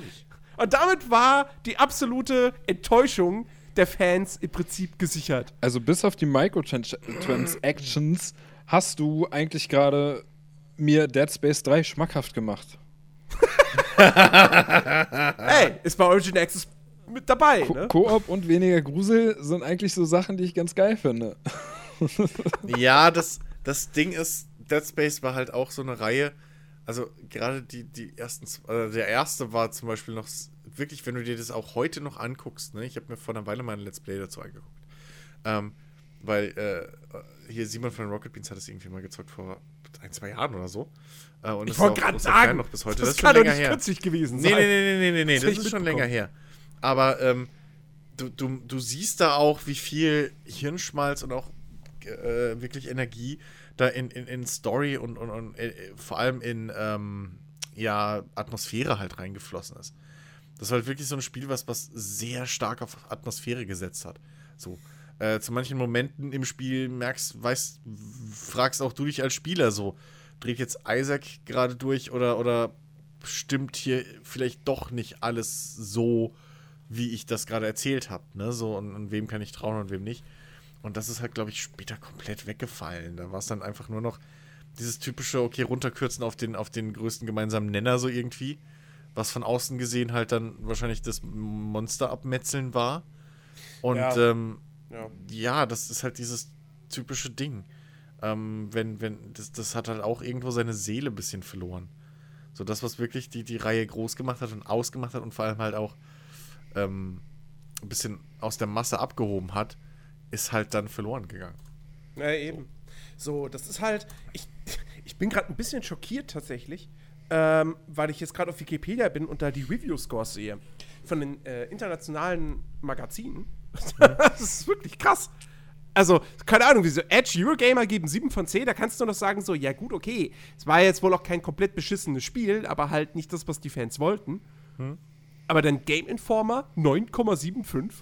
und damit war die absolute Enttäuschung der Fans im Prinzip gesichert. Also bis auf die Microtransactions hast du eigentlich gerade mir Dead Space 3 schmackhaft gemacht. Ey, ist bei Origin Access mit dabei, Ko ne? Koop und weniger Grusel sind eigentlich so Sachen, die ich ganz geil finde. Ja, das, das Ding ist, Dead Space war halt auch so eine Reihe. Also gerade die, die ersten, äh, der erste war zum Beispiel noch wirklich, wenn du dir das auch heute noch anguckst, ne? Ich habe mir vor einer Weile mal ein Let's Play dazu angeguckt. Ähm, weil äh, hier Simon von Rocket Beans hat es irgendwie mal gezockt vor ein, zwei Jahren oder so. Äh, und Ich wollte gerade sagen, noch bis heute. das, ist schon länger nicht her. kürzlich gewesen Nee, sein. nee, nee, nee, nee, nee, Das das, ich ist schon länger her. Aber ähm, du, du, du siehst da auch, wie viel Hirnschmalz und auch äh, wirklich Energie da in, in, in Story und, und, und äh, vor allem in ähm, ja, Atmosphäre halt reingeflossen ist. Das war halt wirklich so ein Spiel, was, was sehr stark auf Atmosphäre gesetzt hat. So. Äh, zu manchen Momenten im Spiel merkst, weißt, fragst auch du dich als Spieler so, dreht jetzt Isaac gerade durch oder, oder stimmt hier vielleicht doch nicht alles so, wie ich das gerade erzählt habe, ne? So, und, und wem kann ich trauen und wem nicht. Und das ist halt, glaube ich, später komplett weggefallen. Da war es dann einfach nur noch dieses typische, okay, runterkürzen auf den, auf den größten gemeinsamen Nenner so irgendwie. Was von außen gesehen halt dann wahrscheinlich das Monster abmetzeln war. Und ja, ähm, ja. ja das ist halt dieses typische Ding. Ähm, wenn, wenn, das, das hat halt auch irgendwo seine Seele ein bisschen verloren. So das, was wirklich die, die Reihe groß gemacht hat und ausgemacht hat und vor allem halt auch ähm, ein bisschen aus der Masse abgehoben hat, ist halt dann verloren gegangen. Ja, eben. So, das ist halt. Ich, ich bin gerade ein bisschen schockiert tatsächlich, ähm, weil ich jetzt gerade auf Wikipedia bin und da die Review-Scores sehe von den äh, internationalen Magazinen. das ist wirklich krass. Also, keine Ahnung, wie so Edge Eurogamer geben 7 von 10, da kannst du noch sagen, so, ja gut, okay, es war jetzt wohl auch kein komplett beschissenes Spiel, aber halt nicht das, was die Fans wollten. Hm. Aber dann Game Informer 9,75.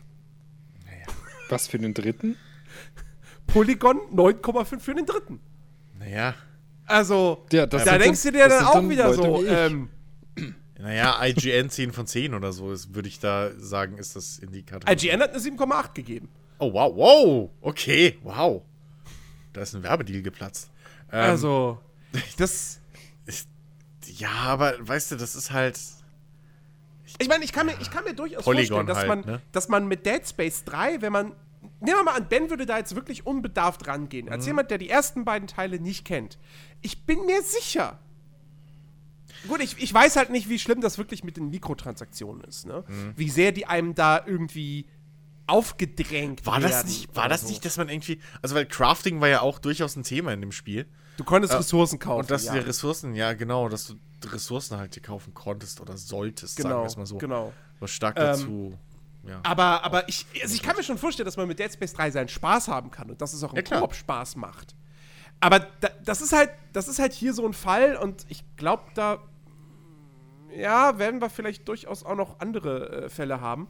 Naja. Was für den dritten? Polygon 9,5 für den dritten. Naja. Also, ja, da denkst du dir dann auch wieder Leute so, ähm, naja, IGN 10 von 10 oder so, würde ich da sagen, ist das Indikator. IGN hat eine 7,8 gegeben. Oh, wow, wow, okay, wow. Da ist ein Werbedeal geplatzt. Ähm, also, das. Ist, ja, aber weißt du, das ist halt. Ich, ich meine, ich, kann mir, ich kann mir durchaus Polygon vorstellen, dass, halt, man, ne? dass man mit Dead Space 3, wenn man. Nehmen wir mal an, Ben würde da jetzt wirklich unbedarft rangehen. Als mhm. jemand, der die ersten beiden Teile nicht kennt. Ich bin mir sicher. Gut, ich, ich weiß halt nicht, wie schlimm das wirklich mit den Mikrotransaktionen ist, ne? Mhm. Wie sehr die einem da irgendwie aufgedrängt war das nicht War das so. nicht, dass man irgendwie. Also, weil Crafting war ja auch durchaus ein Thema in dem Spiel. Du konntest äh, Ressourcen kaufen. Und dass ja. du Ressourcen, ja, genau, dass du Ressourcen halt dir kaufen konntest oder solltest, genau, sagen wir es mal so. Genau. Was stark dazu. Ja. Aber, aber ich, also ich kann mir schon vorstellen, dass man mit Dead Space 3 seinen Spaß haben kann und dass es auch im ja, Koop Spaß macht. Aber da, das ist halt, das ist halt hier so ein Fall und ich glaube, da ja, werden wir vielleicht durchaus auch noch andere äh, Fälle haben.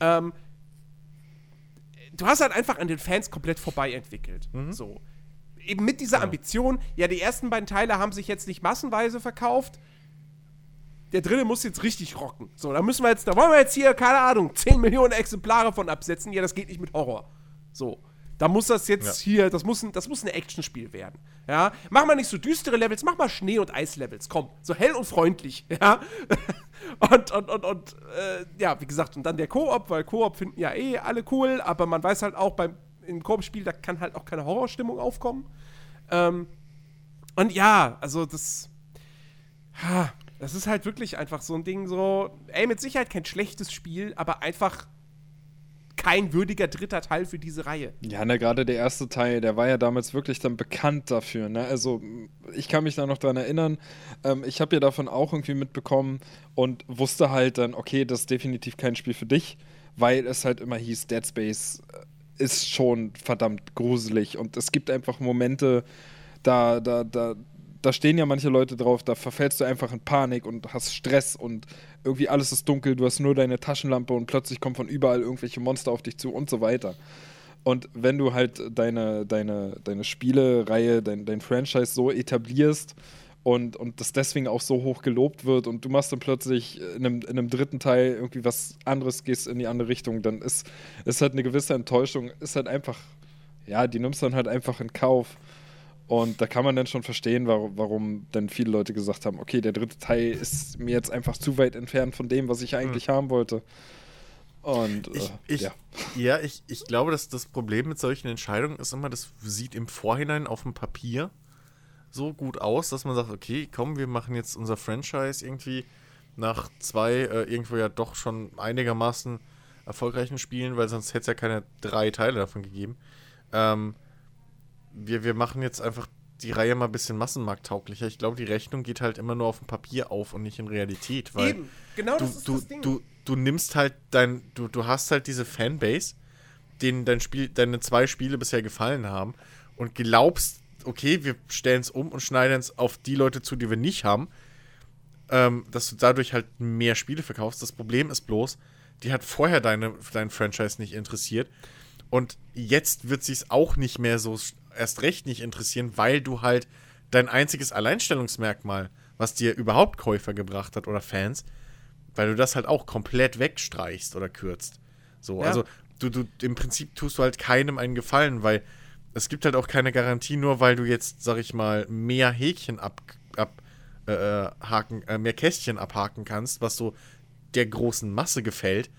Ähm, du hast halt einfach an den Fans komplett vorbei entwickelt. Mhm. So. Eben mit dieser ja. Ambition, ja, die ersten beiden Teile haben sich jetzt nicht massenweise verkauft. Der dritte muss jetzt richtig rocken. So, da müssen wir jetzt, da wollen wir jetzt hier, keine Ahnung, 10 Millionen Exemplare von absetzen. Ja, das geht nicht mit Horror. So. Da muss das jetzt ja. hier, das muss, ein, das muss ein Actionspiel werden. Ja, mach mal nicht so düstere Levels, mach mal Schnee- und Eislevels. Komm, so hell und freundlich. Ja, und, und, und, und äh, ja, wie gesagt, und dann der Koop, weil Koop finden ja eh alle cool, aber man weiß halt auch beim im Koop-Spiel, da kann halt auch keine Horrorstimmung aufkommen. Ähm, und ja, also das, ha, das ist halt wirklich einfach so ein Ding, so, ey, mit Sicherheit kein schlechtes Spiel, aber einfach kein würdiger dritter Teil für diese Reihe. Ja, ne, gerade der erste Teil, der war ja damals wirklich dann bekannt dafür. Ne? Also, ich kann mich da noch dran erinnern. Ähm, ich habe ja davon auch irgendwie mitbekommen und wusste halt dann, okay, das ist definitiv kein Spiel für dich, weil es halt immer hieß, Dead Space äh, ist schon verdammt gruselig und es gibt einfach Momente, da, da, da, da stehen ja manche Leute drauf, da verfällst du einfach in Panik und hast Stress und irgendwie alles ist dunkel, du hast nur deine Taschenlampe und plötzlich kommen von überall irgendwelche Monster auf dich zu und so weiter. Und wenn du halt deine, deine, deine Spielereihe, dein, dein Franchise so etablierst und, und das deswegen auch so hoch gelobt wird und du machst dann plötzlich in einem, in einem dritten Teil irgendwie was anderes, gehst in die andere Richtung, dann ist, ist halt eine gewisse Enttäuschung, ist halt einfach, ja, die nimmst dann halt einfach in Kauf. Und da kann man dann schon verstehen, warum, warum dann viele Leute gesagt haben, okay, der dritte Teil ist mir jetzt einfach zu weit entfernt von dem, was ich eigentlich mhm. haben wollte. Und ich, äh, ich, ja. ja, ich, ich glaube, dass das Problem mit solchen Entscheidungen ist immer, das sieht im Vorhinein auf dem Papier so gut aus, dass man sagt, okay, komm, wir machen jetzt unser Franchise irgendwie nach zwei äh, irgendwo ja doch schon einigermaßen erfolgreichen Spielen, weil sonst hätte es ja keine drei Teile davon gegeben. Ähm, wir, wir machen jetzt einfach die Reihe mal ein bisschen massenmarkttauglicher. Ich glaube, die Rechnung geht halt immer nur auf dem Papier auf und nicht in Realität. Weil Eben, genau du, das ist du, du, du nimmst halt dein, du, du hast halt diese Fanbase, denen dein Spiel, deine zwei Spiele bisher gefallen haben und glaubst, okay, wir stellen es um und schneiden es auf die Leute zu, die wir nicht haben, ähm, dass du dadurch halt mehr Spiele verkaufst. Das Problem ist bloß, die hat vorher deine, dein Franchise nicht interessiert und jetzt wird sie es auch nicht mehr so erst recht nicht interessieren, weil du halt dein einziges Alleinstellungsmerkmal, was dir überhaupt Käufer gebracht hat oder Fans, weil du das halt auch komplett wegstreichst oder kürzt. So, Ja. also du, du, im Prinzip tust du halt keinem einen Gefallen, weil es gibt halt auch keine Garantie, nur weil du jetzt, sag ich mal, mehr Häkchen ab, ab äh, äh, haken, äh, mehr Kästchen abhaken kannst, was so der großen Masse gefällt,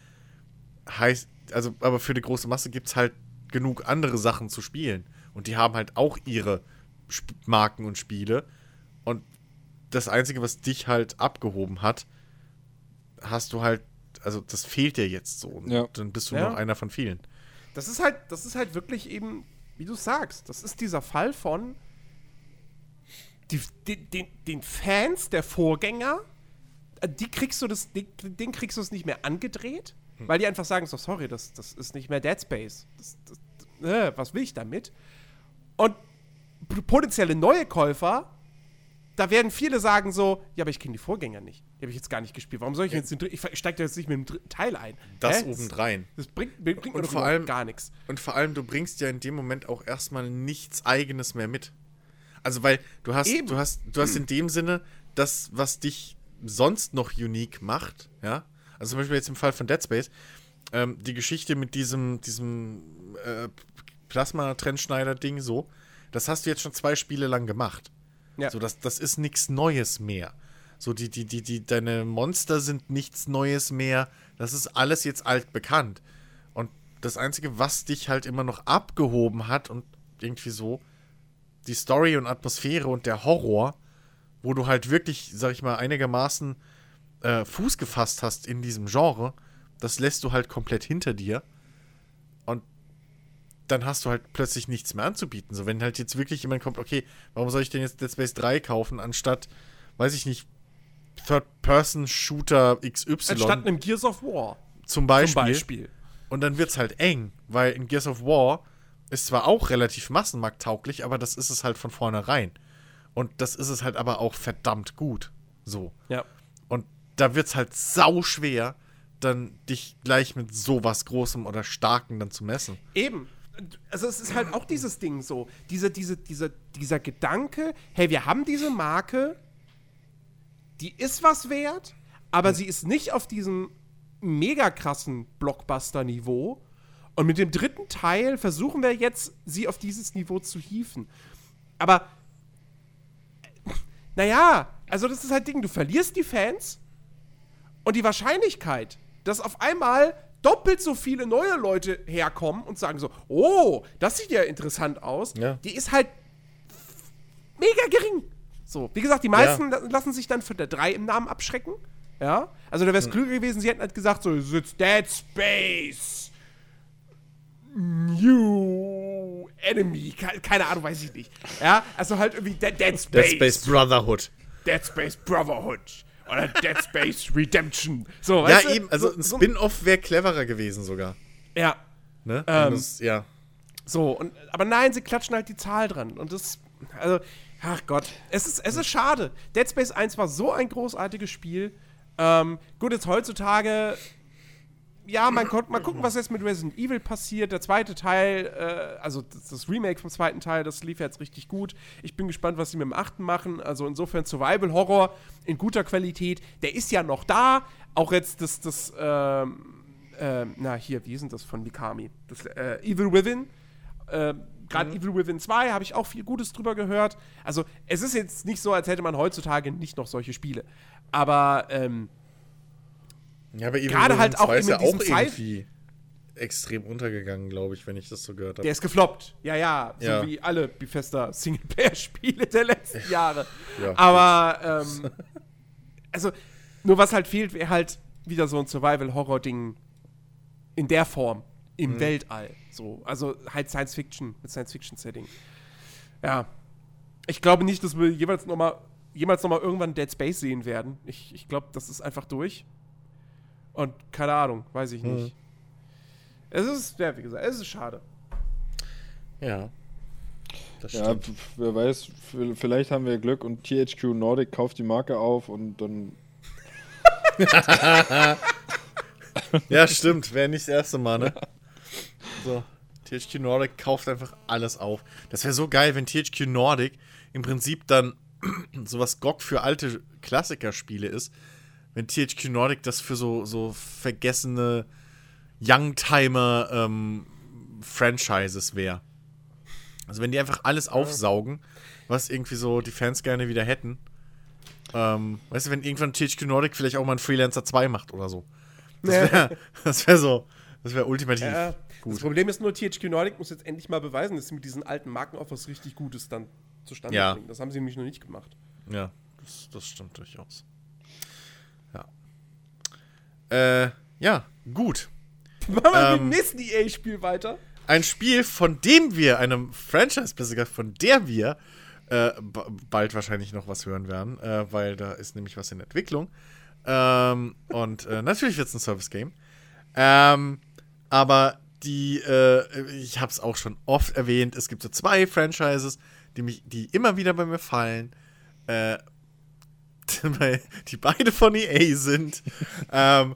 heißt, also, aber für die große Masse gibt es halt genug andere Sachen zu spielen. Und die haben halt auch ihre Sp Marken und Spiele. Und das Einzige, was dich halt abgehoben hat, hast du halt, also das fehlt dir jetzt so. Und Ja. dann bist du Ja. noch einer von vielen. Das ist halt, das ist halt wirklich eben, wie du sagst, das ist dieser Fall von die, den, den, den Fans der Vorgänger, äh, die kriegst du das, den, den kriegst du es nicht mehr angedreht, weil die einfach sagen, so sorry, das, das ist nicht mehr Dead Space. Das, das, äh, was will ich damit? Und potenzielle neue Käufer, da werden viele sagen so, ja, aber ich kenne die Vorgänger nicht. Die habe ich jetzt gar nicht gespielt. Warum soll ich jetzt den dritten, ich steige da jetzt nicht mit dem dritten Teil ein. Das Hä? obendrein. Das bringt, bringt mir vor allem- gar nichts. Und vor allem, du bringst ja in dem Moment auch erstmal nichts Eigenes mehr mit. Also, weil du hast, Eben. du hast, du hast in dem Sinne das, was dich sonst noch unique macht, ja. Also zum Beispiel jetzt im Fall von Dead Space, ähm, die Geschichte mit diesem, diesem äh, Plasma-Trennschneider-Ding so, das hast du jetzt schon zwei Spiele lang gemacht. Ja. So, das, das ist nichts Neues mehr. So, die, die, die, die, deine Monster sind nichts Neues mehr. Das ist alles jetzt altbekannt. Und das Einzige, was dich halt immer noch abgehoben hat und irgendwie so, die Story und Atmosphäre und der Horror, wo du halt wirklich, sag ich mal, einigermaßen äh, Fuß gefasst hast in diesem Genre, das lässt du halt komplett hinter dir. Dann hast du halt plötzlich nichts mehr anzubieten. So, wenn halt jetzt wirklich jemand kommt, okay, warum soll ich denn jetzt Dead Space 3 kaufen, anstatt, weiß ich nicht, Third-Person-Shooter XY Anstatt einem Gears of War. zum Beispiel. Zum Beispiel. Und dann wird's halt eng, weil in Gears of War ist zwar auch relativ massenmarkttauglich, aber das ist es halt von vornherein. Und das ist es halt aber auch verdammt gut. So. Ja. Und da wird's halt sau schwer, dann dich gleich mit sowas Großem oder Starken dann zu messen. Eben. Also es ist halt auch dieses Ding so. Diese, diese, diese, dieser Gedanke, hey, wir haben diese Marke, die ist was wert, aber sie ist nicht auf diesem mega krassen Blockbuster-Niveau. Und mit dem dritten Teil versuchen wir jetzt, sie auf dieses Niveau zu hieven. Aber, äh, naja, also das ist halt Ding, du verlierst die Fans und die Wahrscheinlichkeit, dass auf einmal doppelt so viele neue Leute herkommen und sagen so, oh, das sieht ja interessant aus, Ja. die ist halt mega gering. So, wie gesagt, die meisten la- lassen sich dann für der 3 im Namen abschrecken. Ja, also da wäre es klüger gewesen, sie hätten halt gesagt, so, jetzt Dead Space. New Enemy. Ke- Keine Ahnung, weiß ich nicht. Ja, also halt irgendwie Dead, Dead Space. Brotherhood. Dead Space Brotherhood. Oder Dead Space Redemption. So, weißt Ja, du? eben, also so, ein Spin-off wäre cleverer gewesen sogar. Ja, Ne? Ähm. Das, ja. so. Und, aber nein, sie klatschen halt die Zahl dran. Und das, also, ach Gott. Es ist, es ist schade. Dead Space 1 war so ein großartiges Spiel. Ähm, gut, jetzt heutzutage, ja, man konnte mal gucken, was jetzt mit Resident Evil passiert. Der zweite Teil, äh, also das, Remake vom zweiten Teil, das lief jetzt richtig gut. Ich bin gespannt, was sie mit dem achten machen. Also insofern Survival Horror in guter Qualität. Der ist ja noch da. Auch jetzt das, das, ähm, ähm, na hier, wie ist denn das von Mikami? Das äh, Evil Within. Ähm, Gerade Evil Within 2 habe ich auch viel Gutes drüber gehört. Also, es ist jetzt nicht so, als hätte man heutzutage nicht noch solche Spiele. Aber, ähm, Ja, aber Gerade halt auch 2 ist ja auch irgendwie extrem untergegangen, glaube ich, wenn ich das so gehört habe. der ist gefloppt. Ja, ja, so Ja. wie alle Bethesda Singleplayer-Spiele der letzten Jahre. Ja, Aber, ähm, also, nur was halt fehlt, wäre halt wieder so ein Survival-Horror-Ding in der Form. Im Mhm. Weltall. So. Also halt Science Fiction, mit Science-Fiction-Setting. Ja. Ich glaube nicht, dass wir jeweils noch mal, jemals nochmal irgendwann Dead Space sehen werden. Ich, ich glaube, das ist einfach durch. Und keine Ahnung, weiß ich nicht. Mhm. Es ist, ja, wie gesagt, es ist schade. Ja. Das Ja, wer weiß, vielleicht haben wir Glück und THQ Nordic kauft die Marke auf und dann. Ja, stimmt. Wäre nicht das erste Mal, ne? So. THQ Nordic kauft einfach alles auf. Das wäre so geil, wenn THQ Nordic im Prinzip dann sowas GOG für alte Klassikerspiele ist. Wenn THQ Nordic das für so, so vergessene Youngtimer ähm, Franchises wäre. Also wenn die einfach alles aufsaugen, was irgendwie so die Fans gerne wieder hätten. Ähm, weißt du, wenn irgendwann THQ Nordic vielleicht auch mal einen Freelancer 2 macht oder so. Das wäre wär so, das wäre ultimativ. Ja, gut. das Problem ist nur, THQ Nordic muss jetzt endlich mal beweisen, dass sie mit diesen alten Marken auch was richtig Gutes dann zustande Ja. bringen. Das haben sie nämlich noch nicht gemacht. Ja, das, das stimmt durchaus. Ja. Äh, ja, gut. Machen wir mit dem Ähm. nächsten EA-Spiel weiter. Ein Spiel, von dem wir, einem Franchise besser gesagt, von der wir äh, bald wahrscheinlich noch was hören werden, äh, weil da ist nämlich was in Entwicklung. Ähm, und äh, natürlich wird es ein Service-Game. Ähm, aber die, äh, ich habe es auch schon oft erwähnt, es gibt so zwei Franchises, die mich, die immer wieder bei mir fallen, äh, die beide von EA sind. ähm,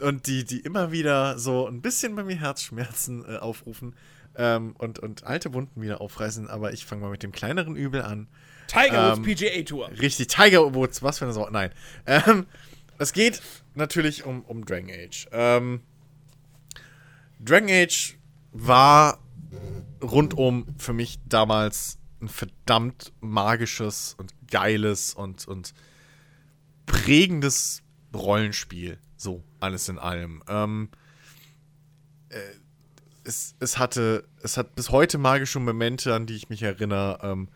und die, die immer wieder so ein bisschen bei mir Herzschmerzen äh, aufrufen ähm, und, und alte Wunden wieder aufreißen. Aber ich fange mal mit dem kleineren Übel an. Tiger ähm, Woods PGA Tour. Richtig, Tiger Woods, was für eine Sorte. Nein. Ähm, es geht natürlich um, um Dragon Age. Ähm, Dragon Age war rundum für mich damals ein verdammt magisches und geiles und, und prägendes Rollenspiel. So, alles in allem. Ähm, äh, es, es hatte, es hat bis heute magische Momente, an die ich mich erinnere. Ähm,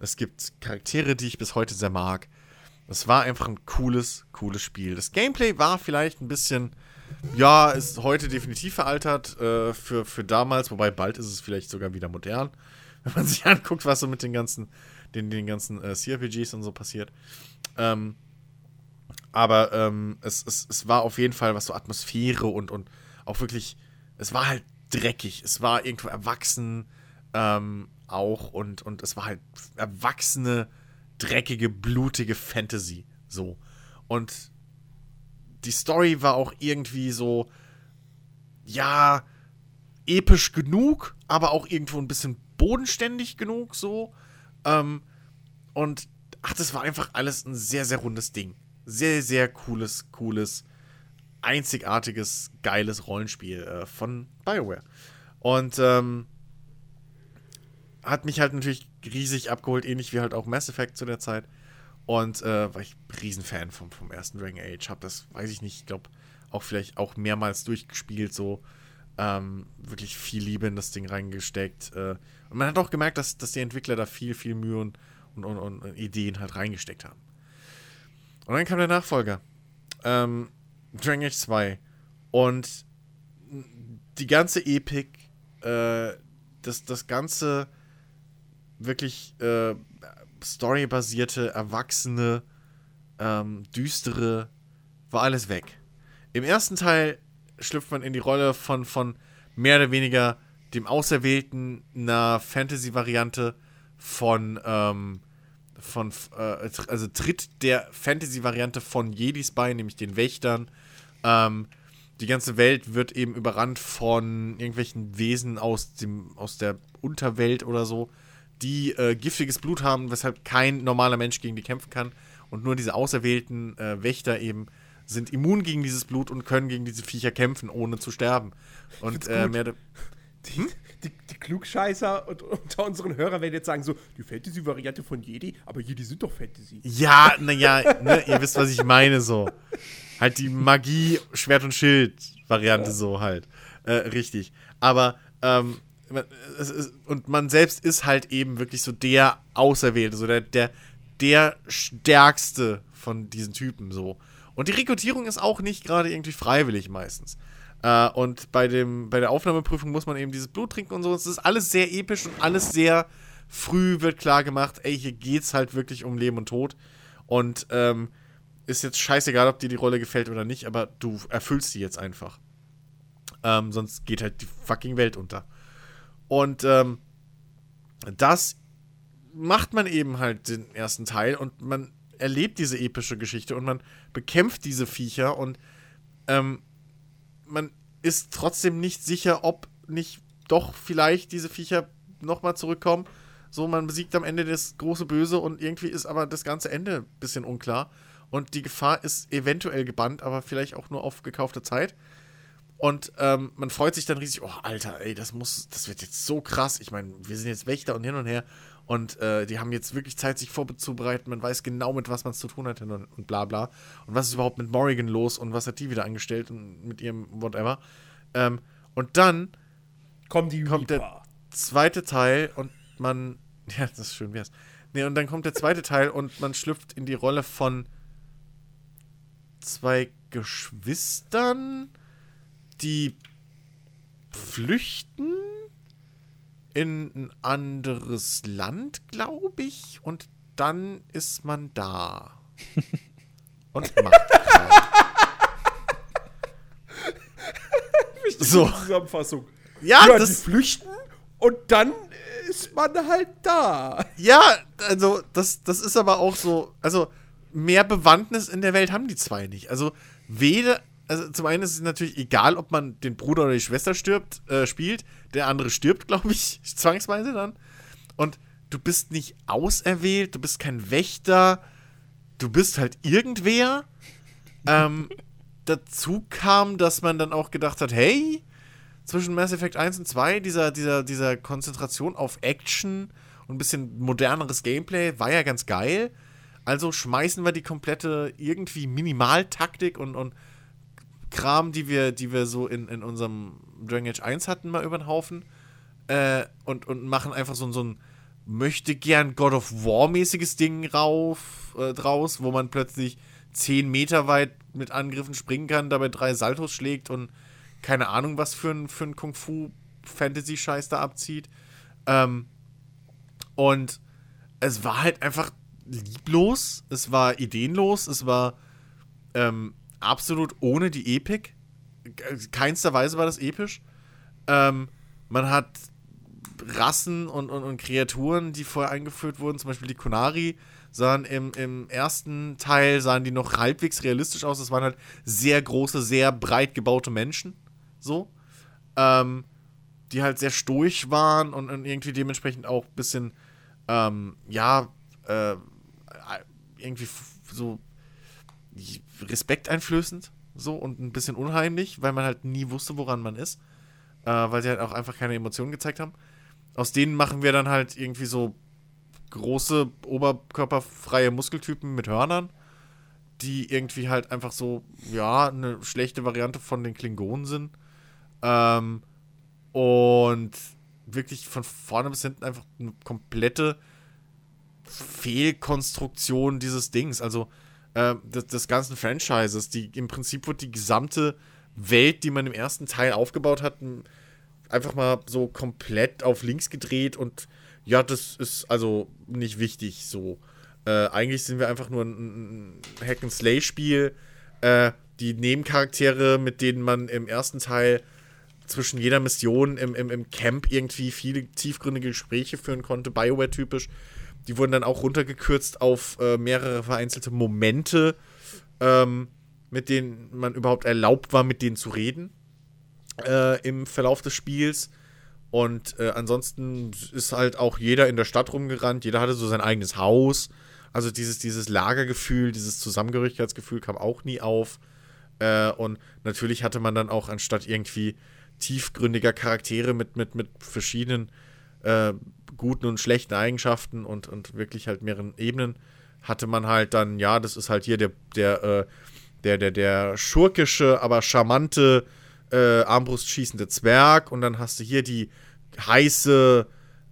es gibt Charaktere, die ich bis heute sehr mag. Es war einfach ein cooles, cooles Spiel. Das Gameplay war vielleicht ein bisschen, ja, ist heute definitiv veraltert äh, für, für damals, wobei bald ist es vielleicht sogar wieder modern, wenn man sich anguckt, was so mit den ganzen, den, den ganzen äh, CRPGs und so passiert. Ähm, aber ähm, es, es, es war auf jeden Fall, was so Atmosphäre und, und auch wirklich, es war halt dreckig, es war irgendwo erwachsen ähm, auch und, und es war halt erwachsene, dreckige, blutige Fantasy. So. Und die Story war auch irgendwie so, ja, episch genug, aber auch irgendwo ein bisschen bodenständig genug, so. Ähm, und ach, das war einfach alles ein sehr, sehr rundes Ding. Sehr, sehr cooles, cooles, einzigartiges, geiles Rollenspiel äh, von BioWare. Und ähm, hat mich halt natürlich riesig abgeholt, ähnlich wie halt auch Mass Effect zu der Zeit. Und äh, war ich Riesenfan vom, vom ersten Dragon Age. Hab das, weiß ich nicht, ich glaube, auch vielleicht auch mehrmals durchgespielt, so ähm, wirklich viel Liebe in das Ding reingesteckt. Äh, und man hat auch gemerkt, dass, dass die Entwickler da viel, viel Mühe und, und, und, und Ideen halt reingesteckt haben. Und dann kam der Nachfolger. Ähm, Dragon Age 2. Und die ganze Epik, äh, das, das ganze wirklich äh, storybasierte, erwachsene, ähm, düstere, war alles weg. Im ersten Teil schlüpft man in die Rolle von, von mehr oder weniger dem Auserwählten einer Fantasy-Variante von, ähm, von äh, also tritt der Fantasy-Variante von Jedis bei, nämlich den Wächtern. Ähm, die ganze Welt wird eben überrannt von irgendwelchen Wesen aus, dem, aus der Unterwelt oder so, die äh, giftiges Blut haben, weshalb kein normaler Mensch gegen die kämpfen kann. Und nur diese auserwählten äh, Wächter eben sind immun gegen dieses Blut und können gegen diese Viecher kämpfen, ohne zu sterben. Und äh, mehr, Die, die, die Klugscheißer und, unter unseren Hörern werden jetzt sagen so, die Fantasy-Variante von Jedi, aber Jedi sind doch Fantasy. Ja, naja, ne, ihr wisst, was ich meine, so. Halt die Magie, Schwert und Schild-Variante, so halt. Äh, richtig. Aber, ähm, ist, und man selbst ist halt eben wirklich so der Auserwählte, so der, der, der stärkste von diesen Typen, so. Und die Rekrutierung ist auch nicht gerade irgendwie freiwillig meistens. Äh, und bei, dem, bei der Aufnahmeprüfung muss man eben dieses Blut trinken und so. Es ist alles sehr episch und alles sehr Früh wird klar gemacht, ey, hier geht's halt wirklich um Leben und Tod. Und ähm, ist jetzt scheißegal, ob dir die Rolle gefällt oder nicht, aber du erfüllst die jetzt einfach. Ähm, sonst geht halt die fucking Welt unter. Und ähm, das macht man eben halt den ersten Teil und man erlebt diese epische Geschichte und man bekämpft diese Viecher und ähm, man ist trotzdem nicht sicher, ob nicht doch vielleicht diese Viecher nochmal zurückkommen. So, man besiegt am Ende das große Böse und irgendwie ist aber das ganze Ende ein bisschen unklar. Und die Gefahr ist eventuell gebannt, aber vielleicht auch nur auf gekaufte Zeit. Und ähm, man freut sich dann riesig, oh, Alter, ey, das muss, das wird jetzt so krass. Ich meine, wir sind jetzt Wächter und hin und her. Und äh, die haben jetzt wirklich Zeit, sich vorzubereiten. Man weiß genau, mit was man es zu tun hat und, und bla bla. Und was ist überhaupt mit Morrigan los und was hat die wieder angestellt und mit ihrem whatever. Ähm, und dann die kommt der zweite Teil und man. Ja, das ist schön wär's. Nee, und dann kommt der zweite Teil und man schlüpft in die Rolle von zwei Geschwistern, die flüchten in ein anderes Land, glaube ich, und dann ist man da. Und macht. So. Zusammenfassung. Ja, Ja, die das, flüchten und dann ist man halt da. ja, also das, das ist aber auch so, also mehr Bewandtnis in der Welt haben die zwei nicht. Also weder, also zum einen ist es natürlich egal, ob man den Bruder oder die Schwester stirbt, äh, spielt, der andere stirbt, glaube ich, zwangsweise dann. Und du bist nicht auserwählt, du bist kein Wächter, du bist halt irgendwer. ähm, dazu kam, dass man dann auch gedacht hat, hey, zwischen Mass Effect 1 und 2, dieser, dieser, dieser Konzentration auf Action und ein bisschen moderneres Gameplay war ja ganz geil. Also schmeißen wir die komplette irgendwie Minimaltaktik und, und Kram, die wir, die wir so in, in unserem Dragon Age 1 hatten, mal über den Haufen. Äh, und, und machen einfach so, so ein möchte gern God of War-mäßiges Ding rauf, äh, draus, wo man plötzlich 10 Meter weit mit Angriffen springen kann, dabei drei Saltos schlägt und keine Ahnung, was für ein, für ein Kung-Fu-Fantasy-Scheiß da abzieht. Ähm, und es war halt einfach lieblos, es war ideenlos, es war ähm, absolut ohne die Epik. Keinster Weise war das episch. Ähm, man hat Rassen und, und, und Kreaturen, die vorher eingeführt wurden, zum Beispiel die Konari, sahen im, im ersten Teil sahen die noch halbwegs realistisch aus. Das waren halt sehr große, sehr breit gebaute Menschen. So. Ähm, die halt sehr stoisch waren und, und irgendwie dementsprechend auch ein bisschen, ähm, ja, äh, irgendwie f- so respekteinflößend so und ein bisschen unheimlich, weil man halt nie wusste, woran man ist, äh, weil sie halt auch einfach keine Emotionen gezeigt haben. Aus denen machen wir dann halt irgendwie so große, oberkörperfreie Muskeltypen mit Hörnern, die irgendwie halt einfach so, ja, eine schlechte Variante von den Klingonen sind. Ähm, und wirklich von vorne bis hinten einfach eine komplette Fehlkonstruktion dieses Dings. Also äh, des, des ganzen Franchises. Die, Im Prinzip wird die gesamte Welt, die man im ersten Teil aufgebaut hat, einfach mal so komplett auf links gedreht und ja, das ist also nicht wichtig so. Äh, eigentlich sind wir einfach nur ein, ein Hack-and-Slay-Spiel. Äh, die Nebencharaktere, mit denen man im ersten Teil zwischen jeder Mission im, im, im Camp irgendwie viele tiefgründige Gespräche führen konnte, Bioware-typisch. Die wurden dann auch runtergekürzt auf äh, mehrere vereinzelte Momente, ähm, mit denen man überhaupt erlaubt war, mit denen zu reden äh, im Verlauf des Spiels. Und äh, ansonsten ist halt auch jeder in der Stadt rumgerannt, jeder hatte so sein eigenes Haus. Also dieses, dieses Lagergefühl, dieses Zusammengehörigkeitsgefühl kam auch nie auf. Äh, und natürlich hatte man dann auch anstatt irgendwie tiefgründiger Charaktere mit, mit, mit verschiedenen äh, guten und schlechten Eigenschaften und, und wirklich halt mehreren Ebenen, hatte man halt dann, ja, das ist halt hier der, der, äh, der, der, der schurkische, aber charmante, äh, Armbrustschießende Zwerg und dann hast du hier die heiße,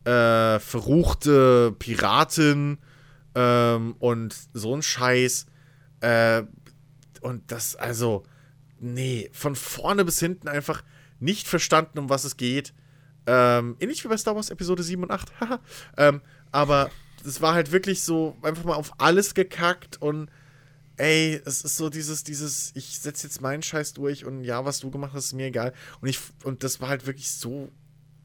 äh, verruchte Piratin ähm, und so ein Scheiß. Äh, und das, also, nee, von vorne bis hinten einfach nicht verstanden, um was es geht. Ähm, ähnlich wie bei Star Wars Episode 7 und 8. haha. ähm, aber es war halt wirklich so einfach mal auf alles gekackt und ey, es ist so dieses, dieses, ich setze jetzt meinen Scheiß durch und ja, was du gemacht hast, ist mir egal. Und ich, und das war halt wirklich so,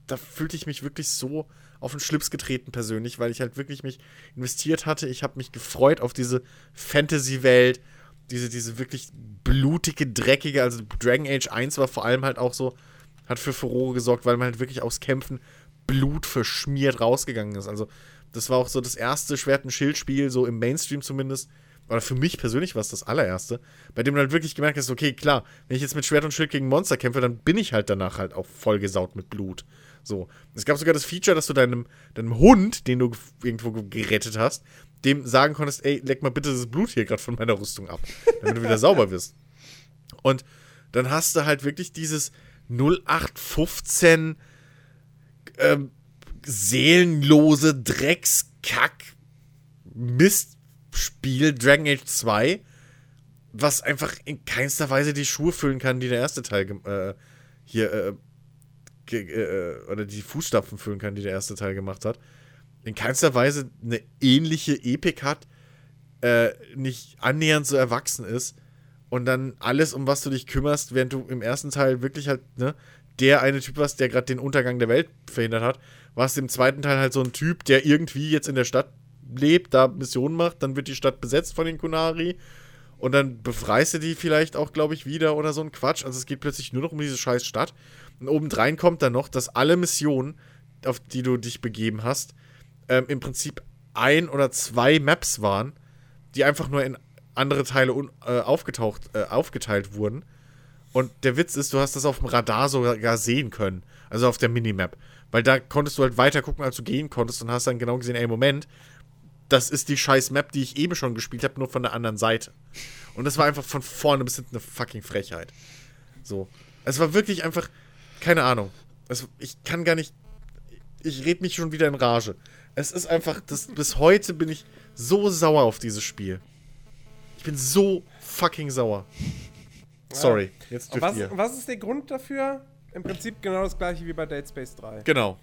da fühlte ich mich wirklich so auf den Schlips getreten persönlich, weil ich halt wirklich mich investiert hatte. Ich habe mich gefreut auf diese Fantasy-Welt, diese, diese wirklich blutige, dreckige, also Dragon Age 1 war vor allem halt auch so, hat für Furore gesorgt, weil man halt wirklich aus Kämpfen Blut verschmiert rausgegangen ist. Also, das war auch so das erste Schwert- und Schildspiel, so im Mainstream zumindest. Oder für mich persönlich war es das allererste, bei dem du halt wirklich gemerkt hast, okay, klar, wenn ich jetzt mit Schwert und Schild gegen Monster kämpfe, dann bin ich halt danach halt auch vollgesaut mit Blut. So. Es gab sogar das Feature, dass du deinem, deinem Hund, den du irgendwo gerettet hast, dem sagen konntest, ey, leck mal bitte das Blut hier gerade von meiner Rüstung ab, damit du wieder sauber wirst. Und dann hast du halt wirklich dieses 0815 ähm, seelenlose Dreckskack Mistspiel Dragon Age 2, was einfach in keinster Weise die Schuhe füllen kann, die der erste Teil äh, hier äh, äh, oder die Fußstapfen füllen kann, die der erste Teil gemacht hat. In keinster Weise eine ähnliche Epik hat, äh, nicht annähernd so erwachsen ist und dann alles, um was du dich kümmerst, während du im ersten Teil wirklich halt, ne, der eine Typ warst, der gerade den Untergang der Welt verhindert hat, warst im zweiten Teil halt so ein Typ, der irgendwie jetzt in der Stadt lebt, da Missionen macht, dann wird die Stadt besetzt von den Kunari und dann befreist du die vielleicht auch, glaube ich, wieder oder so ein Quatsch. Also es geht plötzlich nur noch um diese scheiß Stadt. Und obendrein kommt dann noch, dass alle Missionen, auf die du dich begeben hast, ähm, im Prinzip ein oder zwei Maps waren, die einfach nur in andere Teile äh, aufgetaucht, äh, aufgeteilt wurden. Und der Witz ist, du hast das auf dem Radar sogar sehen können. Also auf der Minimap. Weil da konntest du halt weiter gucken, als du gehen konntest und hast dann genau gesehen, ey, Moment, das ist die scheiß Map, die ich eben schon gespielt habe, nur von der anderen Seite. Und das war einfach von vorne bis hinten eine fucking Frechheit. So. Es war wirklich einfach, keine Ahnung. Es, ich kann gar nicht. Ich rede mich schon wieder in Rage. Es ist einfach, das, bis heute bin ich so sauer auf dieses Spiel. Ich bin so fucking sauer. Sorry, jetzt dürft was, ihr. was ist der Grund dafür? Im Prinzip genau das gleiche wie bei Dead Space 3. Genau.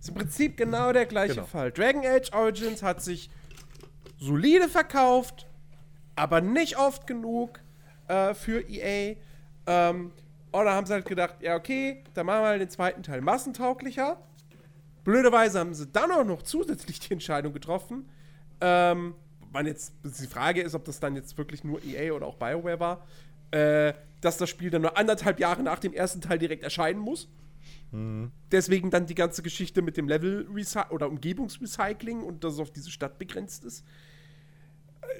Ist im Prinzip genau der gleiche Genau. Fall. Dragon Age Origins hat sich solide verkauft, aber nicht oft genug äh, für EA. Ähm, und da haben sie halt gedacht, ja, okay, dann machen wir halt den zweiten Teil massentauglicher. Blöderweise haben sie dann auch noch zusätzlich die Entscheidung getroffen. Ähm, man jetzt, die Frage ist, ob das dann jetzt wirklich nur EA oder auch BioWare war, äh, dass das Spiel dann nur anderthalb Jahre nach dem ersten Teil direkt erscheinen muss. Deswegen dann die ganze Geschichte mit dem Level oder Umgebungsrecycling und dass es auf diese Stadt begrenzt ist.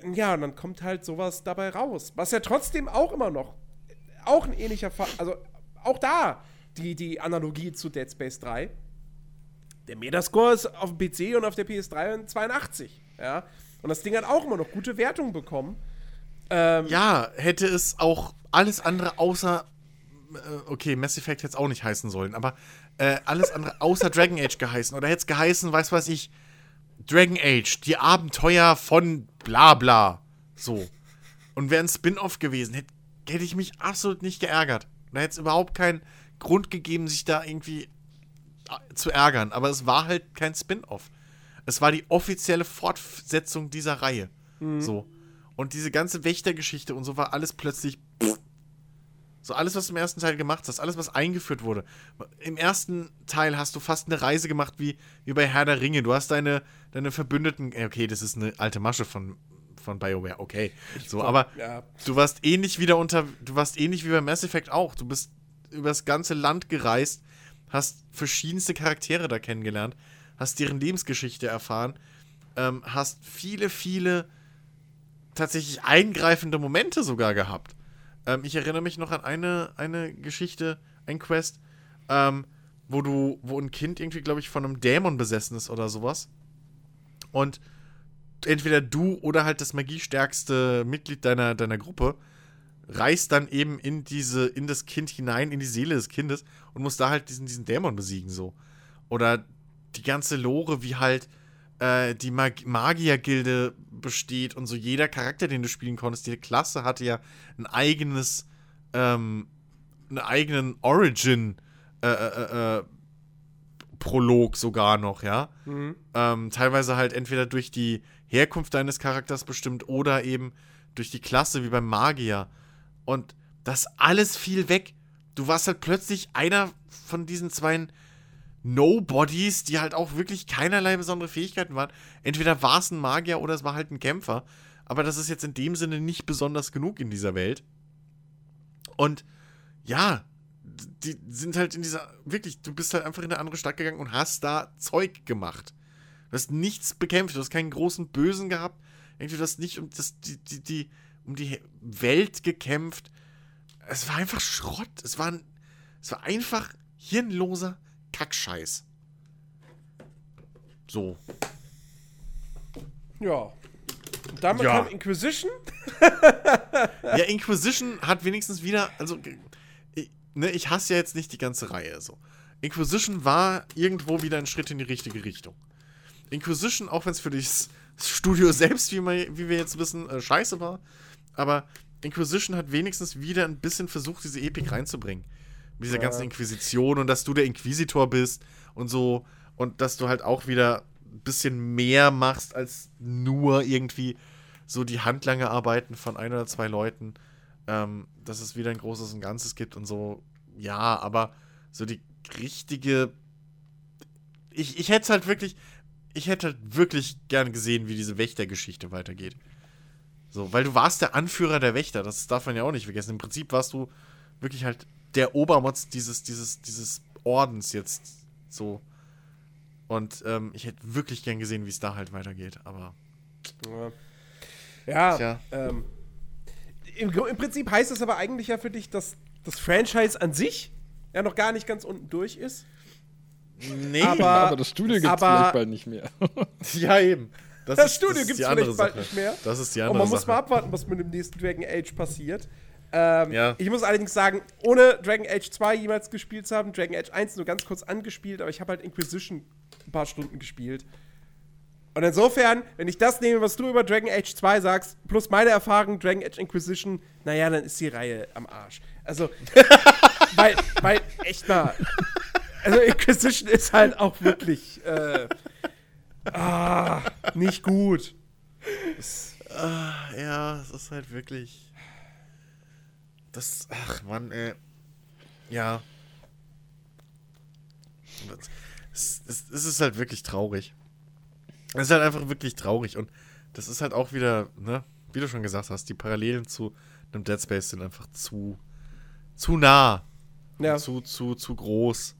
Äh, Ja, und dann kommt halt sowas dabei raus. Was ja trotzdem auch immer noch, auch ein ähnlicher Fall, also auch da die, die Analogie zu Dead Space 3. Der Metascore ist auf dem PC und auf der PS3 ein 82. Ja. Und das Ding hat auch immer noch gute Wertungen bekommen. Ähm, Ja, hätte es auch alles andere außer. äh, Okay, Mass Effect hätte es auch nicht heißen sollen, aber äh, alles andere außer Dragon Age geheißen. Oder hätte es geheißen, weiß was ich, Dragon Age, die Abenteuer von bla bla. So. Und wäre ein Spin-off gewesen, hätte hätte ich mich absolut nicht geärgert. Da hätte es überhaupt keinen Grund gegeben, sich da irgendwie äh, zu ärgern. Aber es war halt kein Spin-off. Es war die offizielle Fortsetzung dieser Reihe. So. Und diese ganze Wächtergeschichte und so war alles plötzlich. Pff. So alles, was du im ersten Teil gemacht hast, alles, was eingeführt wurde. Im ersten Teil hast du fast eine Reise gemacht wie, wie bei Herr der Ringe. Du hast deine, deine Verbündeten. äh, Okay, das ist eine alte Masche von, von BioWare, okay. So, aber ja. du warst ähnlich wieder unter. Du warst ähnlich wie bei Mass Effect auch. Du bist über das ganze Land gereist, hast verschiedenste Charaktere da kennengelernt, hast deren Lebensgeschichte erfahren, ähm, hast viele, viele tatsächlich eingreifende Momente sogar gehabt. Ähm, ich erinnere mich noch an eine, eine Geschichte, ein Quest, ähm, wo du, wo ein Kind irgendwie, glaube ich, von einem Dämon besessen ist oder sowas. Und entweder du oder halt das magiestärkste Mitglied deiner, deiner Gruppe reist dann eben in diese, in das Kind hinein, in die Seele des Kindes und muss da halt diesen, diesen Dämon besiegen, so. Oder die ganze Lore, wie halt äh, die Mag Magiergilde besteht und so jeder Charakter, den du spielen konntest, jede Klasse hatte ja ein eigenes, ähm, einen eigenen Origin, äh, äh, äh, Prolog sogar noch, ja. Mhm. Ähm, teilweise halt entweder durch die Herkunft deines Charakters bestimmt oder eben durch die Klasse, wie beim Magier. Und das alles fiel weg. Du warst halt plötzlich einer von diesen zwei Nobodies, die halt auch wirklich keinerlei besondere Fähigkeiten waren. Entweder war es ein Magier oder es war halt ein Kämpfer. Aber das ist jetzt in dem Sinne nicht besonders genug in dieser Welt. Und ja, die sind halt in dieser, wirklich, du bist halt einfach in eine andere Stadt gegangen und hast da Zeug gemacht. Du hast nichts bekämpft, du hast keinen großen Bösen gehabt. Irgendwie, du hast nicht um, das, die, die, die, um die Welt gekämpft. Es war einfach Schrott. Es war, es war einfach hirnloser Kackscheiß. So. Ja. Und damit Ja. kam Inquisition. Ja, Inquisition hat wenigstens wieder, also, ich, ne, ich hasse ja jetzt nicht die ganze Reihe so. Inquisition war irgendwo wieder ein Schritt in die richtige Richtung. Inquisition, auch wenn es für das Studio selbst, wie, man, wie wir jetzt wissen, äh, scheiße war, aber Inquisition hat wenigstens wieder ein bisschen versucht, diese Epik reinzubringen. Mit dieser Ja. ganzen Inquisition und dass du der Inquisitor bist und so und dass du halt auch wieder ein bisschen mehr machst als nur irgendwie so die handlange Arbeiten von ein oder zwei Leuten, ähm, dass es wieder ein großes und Ganzes gibt und so. Ja, aber so die richtige. Ich, ich hätte es halt wirklich. Ich hätte halt wirklich gern gesehen, wie diese Wächtergeschichte weitergeht. So, weil du warst der Anführer der Wächter, das darf man ja auch nicht vergessen. Im Prinzip warst du wirklich halt der Obermotz dieses, dieses, dieses Ordens jetzt so. Und ähm, ich hätte wirklich gern gesehen, wie es da halt weitergeht, aber. Ja. Ja, ähm, im, im Prinzip heißt es aber eigentlich ja für dich, dass das Franchise an sich ja noch gar nicht ganz unten durch ist. Nee, Aber- aber das Studio gibt es vielleicht bald nicht mehr. Ja, eben. Das Studio gibt's die vielleicht andere bald Sache. nicht mehr. Das ist die Und andere man muss Sache. mal abwarten, was mit dem nächsten Dragon Age passiert. Ähm, Ja. Ich muss allerdings sagen, ohne Dragon Age 2 jemals gespielt zu haben, Dragon Age 1 nur ganz kurz angespielt, aber ich habe halt Inquisition ein paar Stunden gespielt. Und insofern, wenn ich das nehme, was du über Dragon Age 2 sagst, plus meine Erfahrung Dragon Age Inquisition, naja, dann ist die Reihe am Arsch. Also, weil, weil, echt mal, also Inquisition ist halt auch wirklich, äh, ah, nicht gut. Ja, es ist halt wirklich. Das. Ach, Mann, ey. Ja. Es, es, es ist halt wirklich traurig. Es ist halt einfach wirklich traurig. Und das ist halt auch wieder, ne, wie du schon gesagt hast, die Parallelen zu einem Dead Space sind einfach zu. zu nah. Ja. Zu, zu, zu groß.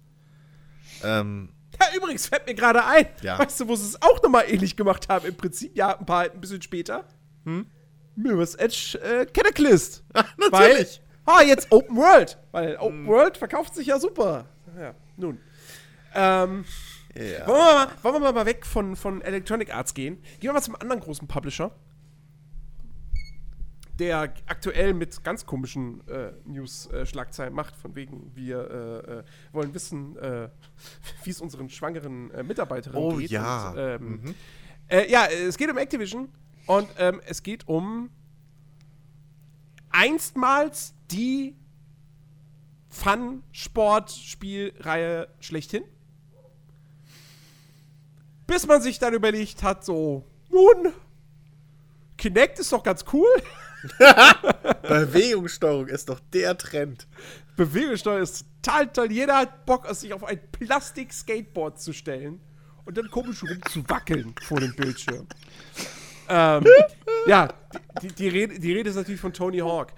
Ähm, Ja, übrigens fällt mir gerade ein. Ja. Weißt du, wo sie es auch nochmal ähnlich gemacht haben? Im Prinzip, ja, ein paar ein bisschen später. Hm? Mirror's Edge äh, Cataclysm. natürlich. Weil, ah, jetzt Open World. Weil Open World verkauft sich ja super. Ja, nun. Ähm, Ja. wollen, wir mal, wollen wir mal weg von, von Electronic Arts gehen? Gehen wir mal zum anderen großen Publisher. Der aktuell mit ganz komischen äh, News-Schlagzeilen macht, von wegen, wir äh, äh, wollen wissen, äh, wie es unseren schwangeren äh, Mitarbeiterinnen Oh geht. ja. Und, ähm, äh, ja, es geht um Activision und ähm, es geht um einstmals die Fun-Sport-Spielreihe schlechthin. Bis man sich dann überlegt hat, so, nun, Kinect ist doch ganz cool. Bewegungssteuerung ist doch der Trend. Bewegungssteuer ist total toll. Jeder hat Bock, sich auf ein Plastik-Skateboard zu stellen und dann komisch rumzuwackeln vor dem Bildschirm. Ähm, ja, die, die, Rede, die Rede ist natürlich von Tony Hawk.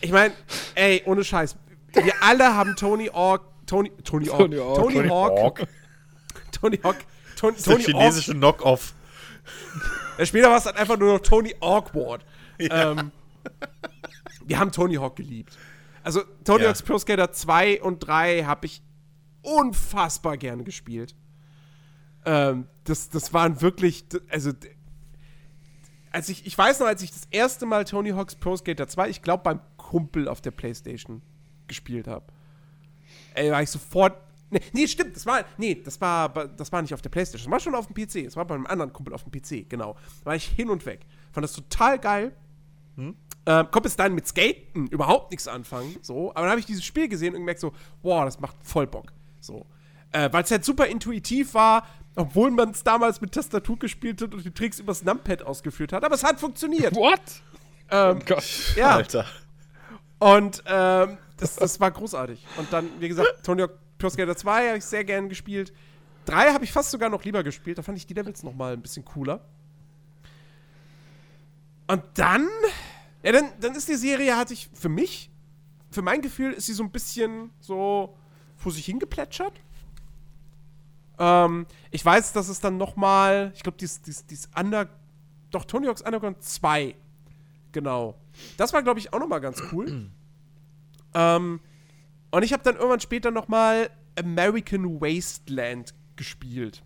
Ich meine, ey, ohne Scheiß. Wir alle haben Tony Hawk. Tony, Tony Hawk. Tony Hawk. Tony Tony Hawk. Hawk. Tony Hawk. Tony, Das ist der Tony Hawk. chinesische Knock-Off. Ja, später war es dann einfach nur noch Tony Awkward. Ähm, wir haben Tony Hawk geliebt. Also Tony Ja. Hawk's Pro Skater 2 und 3 habe ich unfassbar gerne gespielt. Ähm, das, das waren wirklich, also als ich, ich weiß noch, als ich das erste Mal Tony Hawk's Pro Skater 2, ich glaube beim Kumpel auf der Playstation gespielt habe. Ey, war ich sofort. Nee, nee, stimmt, das war. Nee, das war, das war nicht auf der Playstation, das war schon auf dem PC. Das war bei einem anderen Kumpel auf dem PC, genau. Da war ich hin und weg. Fand das total geil. Ähm, konnte bis dann mit Skaten überhaupt nichts anfangen. So, aber dann habe ich dieses Spiel gesehen und gemerkt so, wow, das macht voll Bock. So. Äh, Weil es halt super intuitiv war, obwohl man es damals mit Tastatur gespielt hat und die Tricks übers Numpad ausgeführt hat. Aber es hat funktioniert. What? ähm, Oh Gott. ja, Alter. und ähm, das, das war großartig. Und dann, wie gesagt, Tony Hawk Pro Skater 2 habe ich sehr gern gespielt. 3 habe ich fast sogar noch lieber gespielt. Da fand ich die Levels noch mal ein bisschen cooler. Und dann, ja, dann, dann ist die Serie, hatte ich für mich, für mein Gefühl, ist sie so ein bisschen so vor sich hingeplätschert. Ähm, ich weiß, dass es dann noch mal, ich glaube, dies, dies, dies Under, doch, Tony Hawk's Underground 2, genau. Das war, glaube ich, auch noch mal ganz cool. ähm, und ich habe dann irgendwann später noch mal American Wasteland gespielt.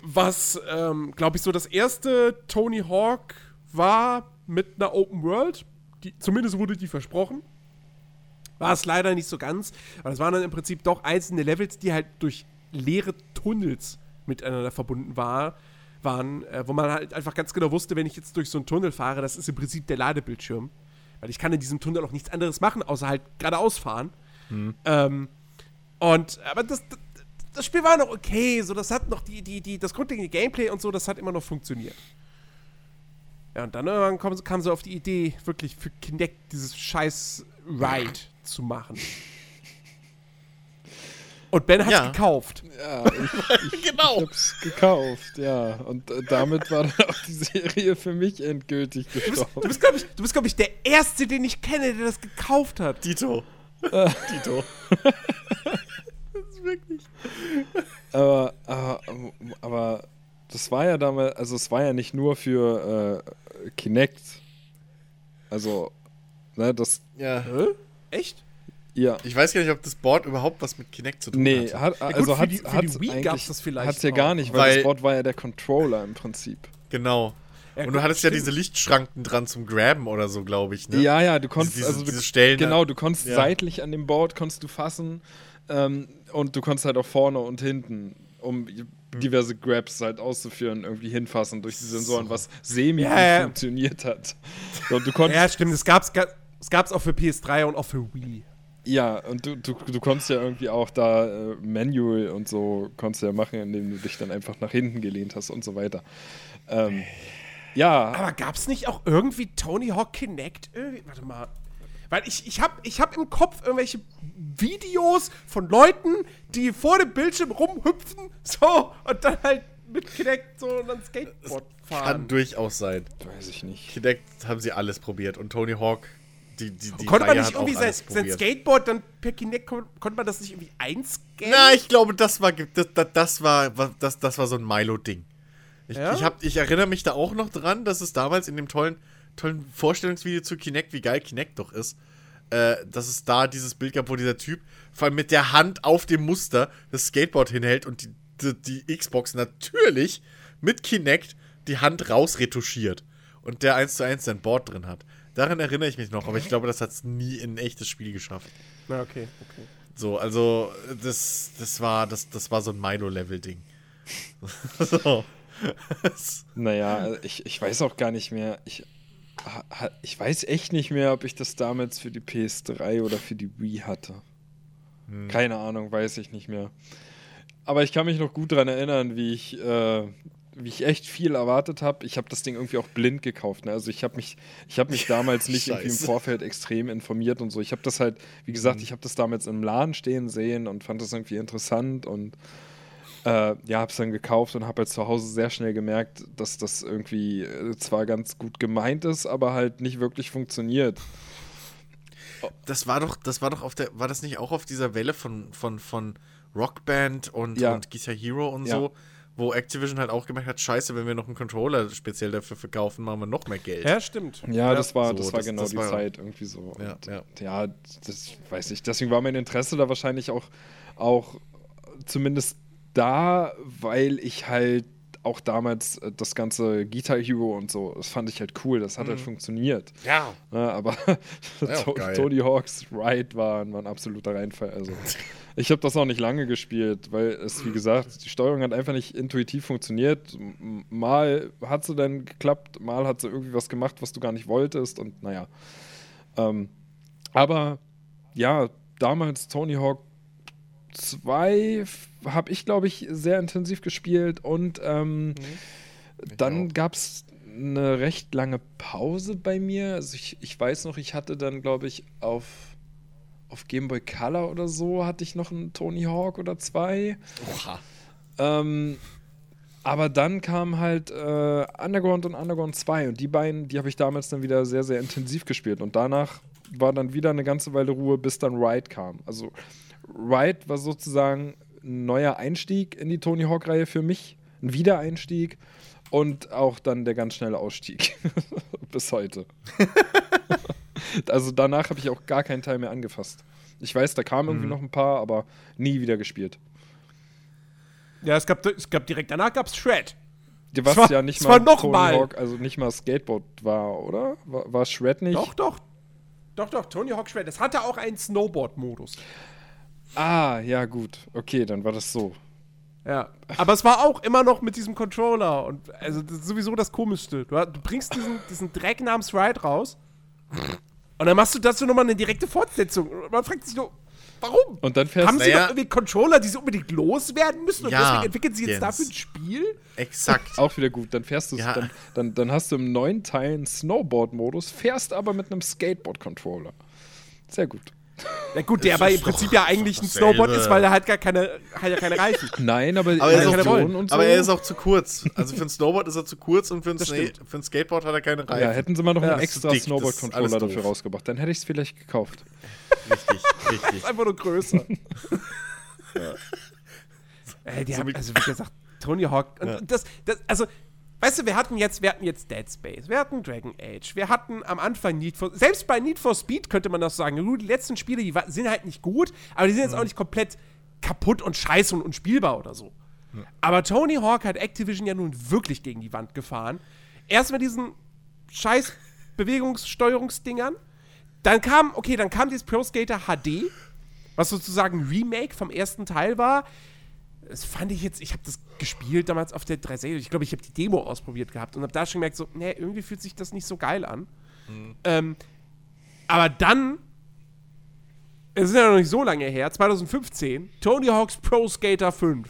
Was, ähm, glaube ich, so das erste Tony Hawk war mit einer Open World. Die, zumindest wurde die versprochen. War es leider nicht so ganz. Aber es waren dann im Prinzip doch einzelne Levels, die halt durch leere Tunnels miteinander verbunden war, waren, äh, wo man halt einfach ganz genau wusste, wenn ich jetzt durch so einen Tunnel fahre, das ist im Prinzip der Ladebildschirm. Weil ich kann in diesem Tunnel auch nichts anderes machen, außer halt geradeaus fahren. Ähm, und, aber das, das, das Spiel war noch okay, so das hat noch die, die, die, das grundlegende Gameplay und so, das hat immer noch funktioniert. Ja, und dann irgendwann kam, kam sie auf die Idee, wirklich für Kinect dieses scheiß Ride zu machen. Und Ben hat's Ja. gekauft. Ja, ich, ich Genau. hab's gekauft, ja. Und äh, damit war dann auch die Serie für mich endgültig Du bist, gestorben. du bist glaube ich, du bist, glaub ich, der Erste, den ich kenne, der das gekauft hat. Dito. Dito. das ist wirklich. Aber, aber, aber das war ja damals, also es war ja nicht nur für äh, Kinect. Also, ne, das, Ja. Hä? Echt? Ja. Ich weiß gar nicht, ob das Board überhaupt was mit Kinect zu tun Nee, hat. gut, also für hat, die- für die Wii eigentlich- gab's das vielleicht Hat's ja gar nicht, weil, Weil- das Board war ja der Controller im Prinzip. Genau. Ja, Und gut, du hattest ja stimmt. diese Lichtschranken dran zum Graben oder so, glaube ich, ne? Ja, ja, du konntest, Diese- also du, diese Stellen, genau, du konntest ja. seitlich an dem Board konntest du fassen ähm, und du konntest halt auch vorne und hinten, um diverse Grabs halt auszuführen, irgendwie hinfassen durch die Sensoren, was semi Ja, ja. funktioniert hat. So, und du konntest, Ja, stimmt. Es gab's, ga- es gab's auch für PS3 und auch für Wii. Ja, und du, du, du konntest ja irgendwie auch da äh, Manual und so konntest du ja machen, indem du dich dann einfach nach hinten gelehnt hast und so weiter. Ähm, ja, Aber gab's nicht auch irgendwie Tony Hawk Kinect? Irgendwie, warte mal. Weil ich, ich hab, ich hab im Kopf irgendwelche Videos von Leuten, die vor dem Bildschirm rumhüpfen, so, und dann halt mit Kinect so und dann Skateboard Kann fahren. durchaus sein. weiß ich nicht. Kinect haben sie alles probiert und Tony Hawk, die, die, die Konnte man nicht irgendwie sein, sein. Skateboard dann per Kinect, kon konnte man das nicht irgendwie einscannen? Na, ich glaube, das war das, das, war- das, das war so ein Milo-Ding. Ich, Ja? ich, hab, ich erinnere mich da auch noch dran, dass es damals in dem tollen, tollen Vorstellungsvideo zu Kinect, wie geil Kinect doch ist, äh, dass es da dieses Bild gab, wo dieser Typ vor allem mit der Hand auf dem Muster das Skateboard hinhält und die, die, die Xbox natürlich mit Kinect die Hand rausretuschiert und der 1 zu 1 sein Board drin hat. Daran erinnere ich mich noch, aber ich glaube, das hat es nie in ein echtes Spiel geschafft. Na, okay, okay. So, also das, das war das, das war so ein Milo-Level-Ding. so. Naja, ich, ich weiß auch gar nicht mehr. Ich, ich weiß echt nicht mehr, ob ich das damals für die PS3 oder für die Wii hatte. Keine Ahnung, weiß ich nicht mehr. Aber ich kann mich noch gut daran erinnern, wie ich, äh, wie ich echt viel erwartet habe. Ich habe das Ding irgendwie auch blind gekauft. Ne? Also ich habe mich, ich habe mich damals nicht irgendwie im. Vorfeld extrem informiert und so. Ich habe das halt, wie gesagt, ich habe das damals im Laden stehen sehen und fand das irgendwie interessant und äh, ja, hab's dann gekauft und habe halt zu Hause sehr schnell gemerkt, dass das irgendwie äh, zwar ganz gut gemeint ist, aber halt nicht wirklich funktioniert. Das war doch, das war doch auf der, war das nicht auch auf dieser Welle von, von, von Rockband und, Ja. und Guitar Hero und Ja. so, wo Activision halt auch gemerkt hat, scheiße, wenn wir noch einen Controller speziell dafür verkaufen, machen wir noch mehr Geld. Ja, stimmt. Ja, das war, so, das war das- genau das die war- Zeit irgendwie so. Ja, und, ja. ja, das weiß ich. Deswegen war mein Interesse da wahrscheinlich auch, auch zumindest da, weil ich halt auch damals äh, das ganze Guitar Hero und so, das fand ich halt cool, das hat Mhm. halt funktioniert. Ja. Ne, aber Ja. Tony Hawk's Ride war, war ein absoluter Reinfall. Also ich habe das auch nicht lange gespielt, weil es, wie gesagt, die Steuerung hat einfach nicht intuitiv funktioniert. Mal hat sie dann geklappt, mal hat sie irgendwie was gemacht, was du gar nicht wolltest und naja. Ähm, aber ja, damals Tony Hawk 2 habe ich, glaube ich, sehr intensiv gespielt und ähm, dann auch. gab es eine recht lange Pause bei mir. Also ich, ich weiß noch, ich hatte dann, glaube ich, auf, auf Game Boy Color oder so hatte ich noch einen Tony Hawk oder zwei. Oha. Ähm, aber dann kam halt äh, Underground und Underground 2 und die beiden, die habe ich damals dann wieder sehr, sehr intensiv gespielt und danach war dann wieder eine ganze Weile Ruhe, bis dann Ride kam. Also Ride war sozusagen ein neuer Einstieg in die Tony Hawk-Reihe für mich, ein Wiedereinstieg und auch dann der ganz schnelle Ausstieg bis heute. also danach habe ich auch gar keinen Teil mehr angefasst. Ich weiß, da kamen irgendwie noch ein paar, aber nie wieder gespielt. Ja, es gab, es gab direkt danach gab's Shred. Was war- ja nicht mal noch Tony mal. Hawk, also nicht mal Skateboard war, oder? War, war Shred nicht? Doch, doch. Doch, doch, Tony Hawk Shred. Es hatte auch einen Snowboard-Modus. Ah, ja, gut. Okay, dann war das so. Ja. Aber es war auch immer noch mit diesem Controller. Und also das ist sowieso das Komischste. Du, du bringst diesen, diesen Dreck namens Ride raus. Und dann machst du dazu nochmal eine direkte Fortsetzung. Und man fragt sich nur, warum? Und dann fährst Haben sie Naja. doch irgendwie Controller, die sie unbedingt loswerden müssen? Und Ja, deswegen entwickeln sie jetzt Jens. dafür ein Spiel? Exakt. auch wieder gut. Dann fährst du Ja. dann, dann, dann hast du im neuen Teil einen Snowboard-Modus, fährst aber mit einem Skateboard-Controller. Sehr gut. Ja gut, der aber im Prinzip ja eigentlich ein. Snowboard ist, weil er halt gar keine, hat ja keine Reifen. Nein, aber, Aber, er ist, keine auch Rollen zu, und so. aber er ist auch zu kurz. Also für ein Snowboard ist er zu kurz und für ein, Sna- für ein Skateboard hat er keine ja, Reifen. hätten sie mal noch Ja, einen extra Snowboard-Controller dafür rausgebracht. Dann hätte ich es vielleicht gekauft. richtig, richtig. Einfach nur größer. Ey, die So haben, also wie gesagt, Tony Hawk. Und Ja. das, das, also, weißt du, wir hatten jetzt, wir hatten jetzt Dead Space, wir hatten Dragon Age, wir hatten am Anfang Need for, selbst bei Need for Speed könnte man das sagen. Die letzten Spiele, die sind halt nicht gut, aber die sind jetzt auch nicht komplett kaputt und scheiße und unspielbar oder so. Aber Tony Hawk hat Activision ja nun wirklich gegen die Wand gefahren. Erst mit diesen scheiß Bewegungssteuerungsdingern. Dann kam, okay, dann kam dieses Pro Skater HD, was sozusagen ein Remake vom ersten Teil war. Das fand ich jetzt, ich habe das gespielt damals auf der 360. Ich glaube, ich habe die Demo ausprobiert gehabt und habe da schon gemerkt, so, nee, irgendwie fühlt sich das nicht so geil an. Ähm, aber dann, es ist ja noch nicht so lange her, 2015, Tony Hawk's Pro Skater 5.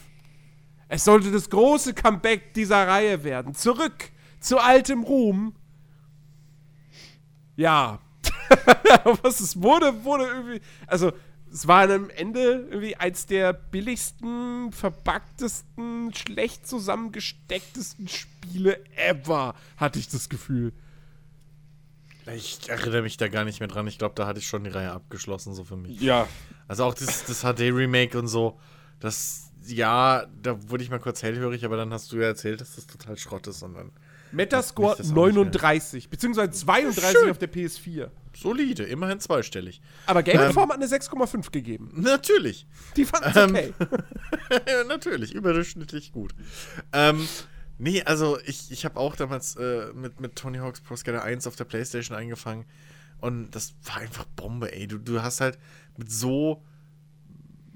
Es sollte das große Comeback dieser Reihe werden. Zurück zu altem Ruhm. Ja. Was es wurde, wurde irgendwie. Also, es war am Ende irgendwie eins der billigsten, verpacktesten, schlecht zusammengestecktesten Spiele ever, hatte ich das Gefühl. Ich erinnere mich da gar nicht mehr dran. Ich glaube, da hatte ich schon die Reihe abgeschlossen, so für mich. Ja, Also auch das, das HD-Remake und so, das, ja, da wurde ich mal kurz hellhörig, aber dann hast du ja erzählt, dass das total Schrott ist und dann Metascore Mich das auch nicht mehr. 39, beziehungsweise 32 Schön. auf der PS4. Solide, immerhin zweistellig. Aber Game Informer hat eine 6,5 gegeben. Natürlich. Die fanden es Ähm, okay. Ja, Natürlich, überdurchschnittlich gut. Ähm, nee, also ich, ich habe auch damals äh, mit, mit Tony Hawk's Pro Skater 1 auf der Playstation angefangen und das war einfach Bombe, ey. Du, du hast halt mit so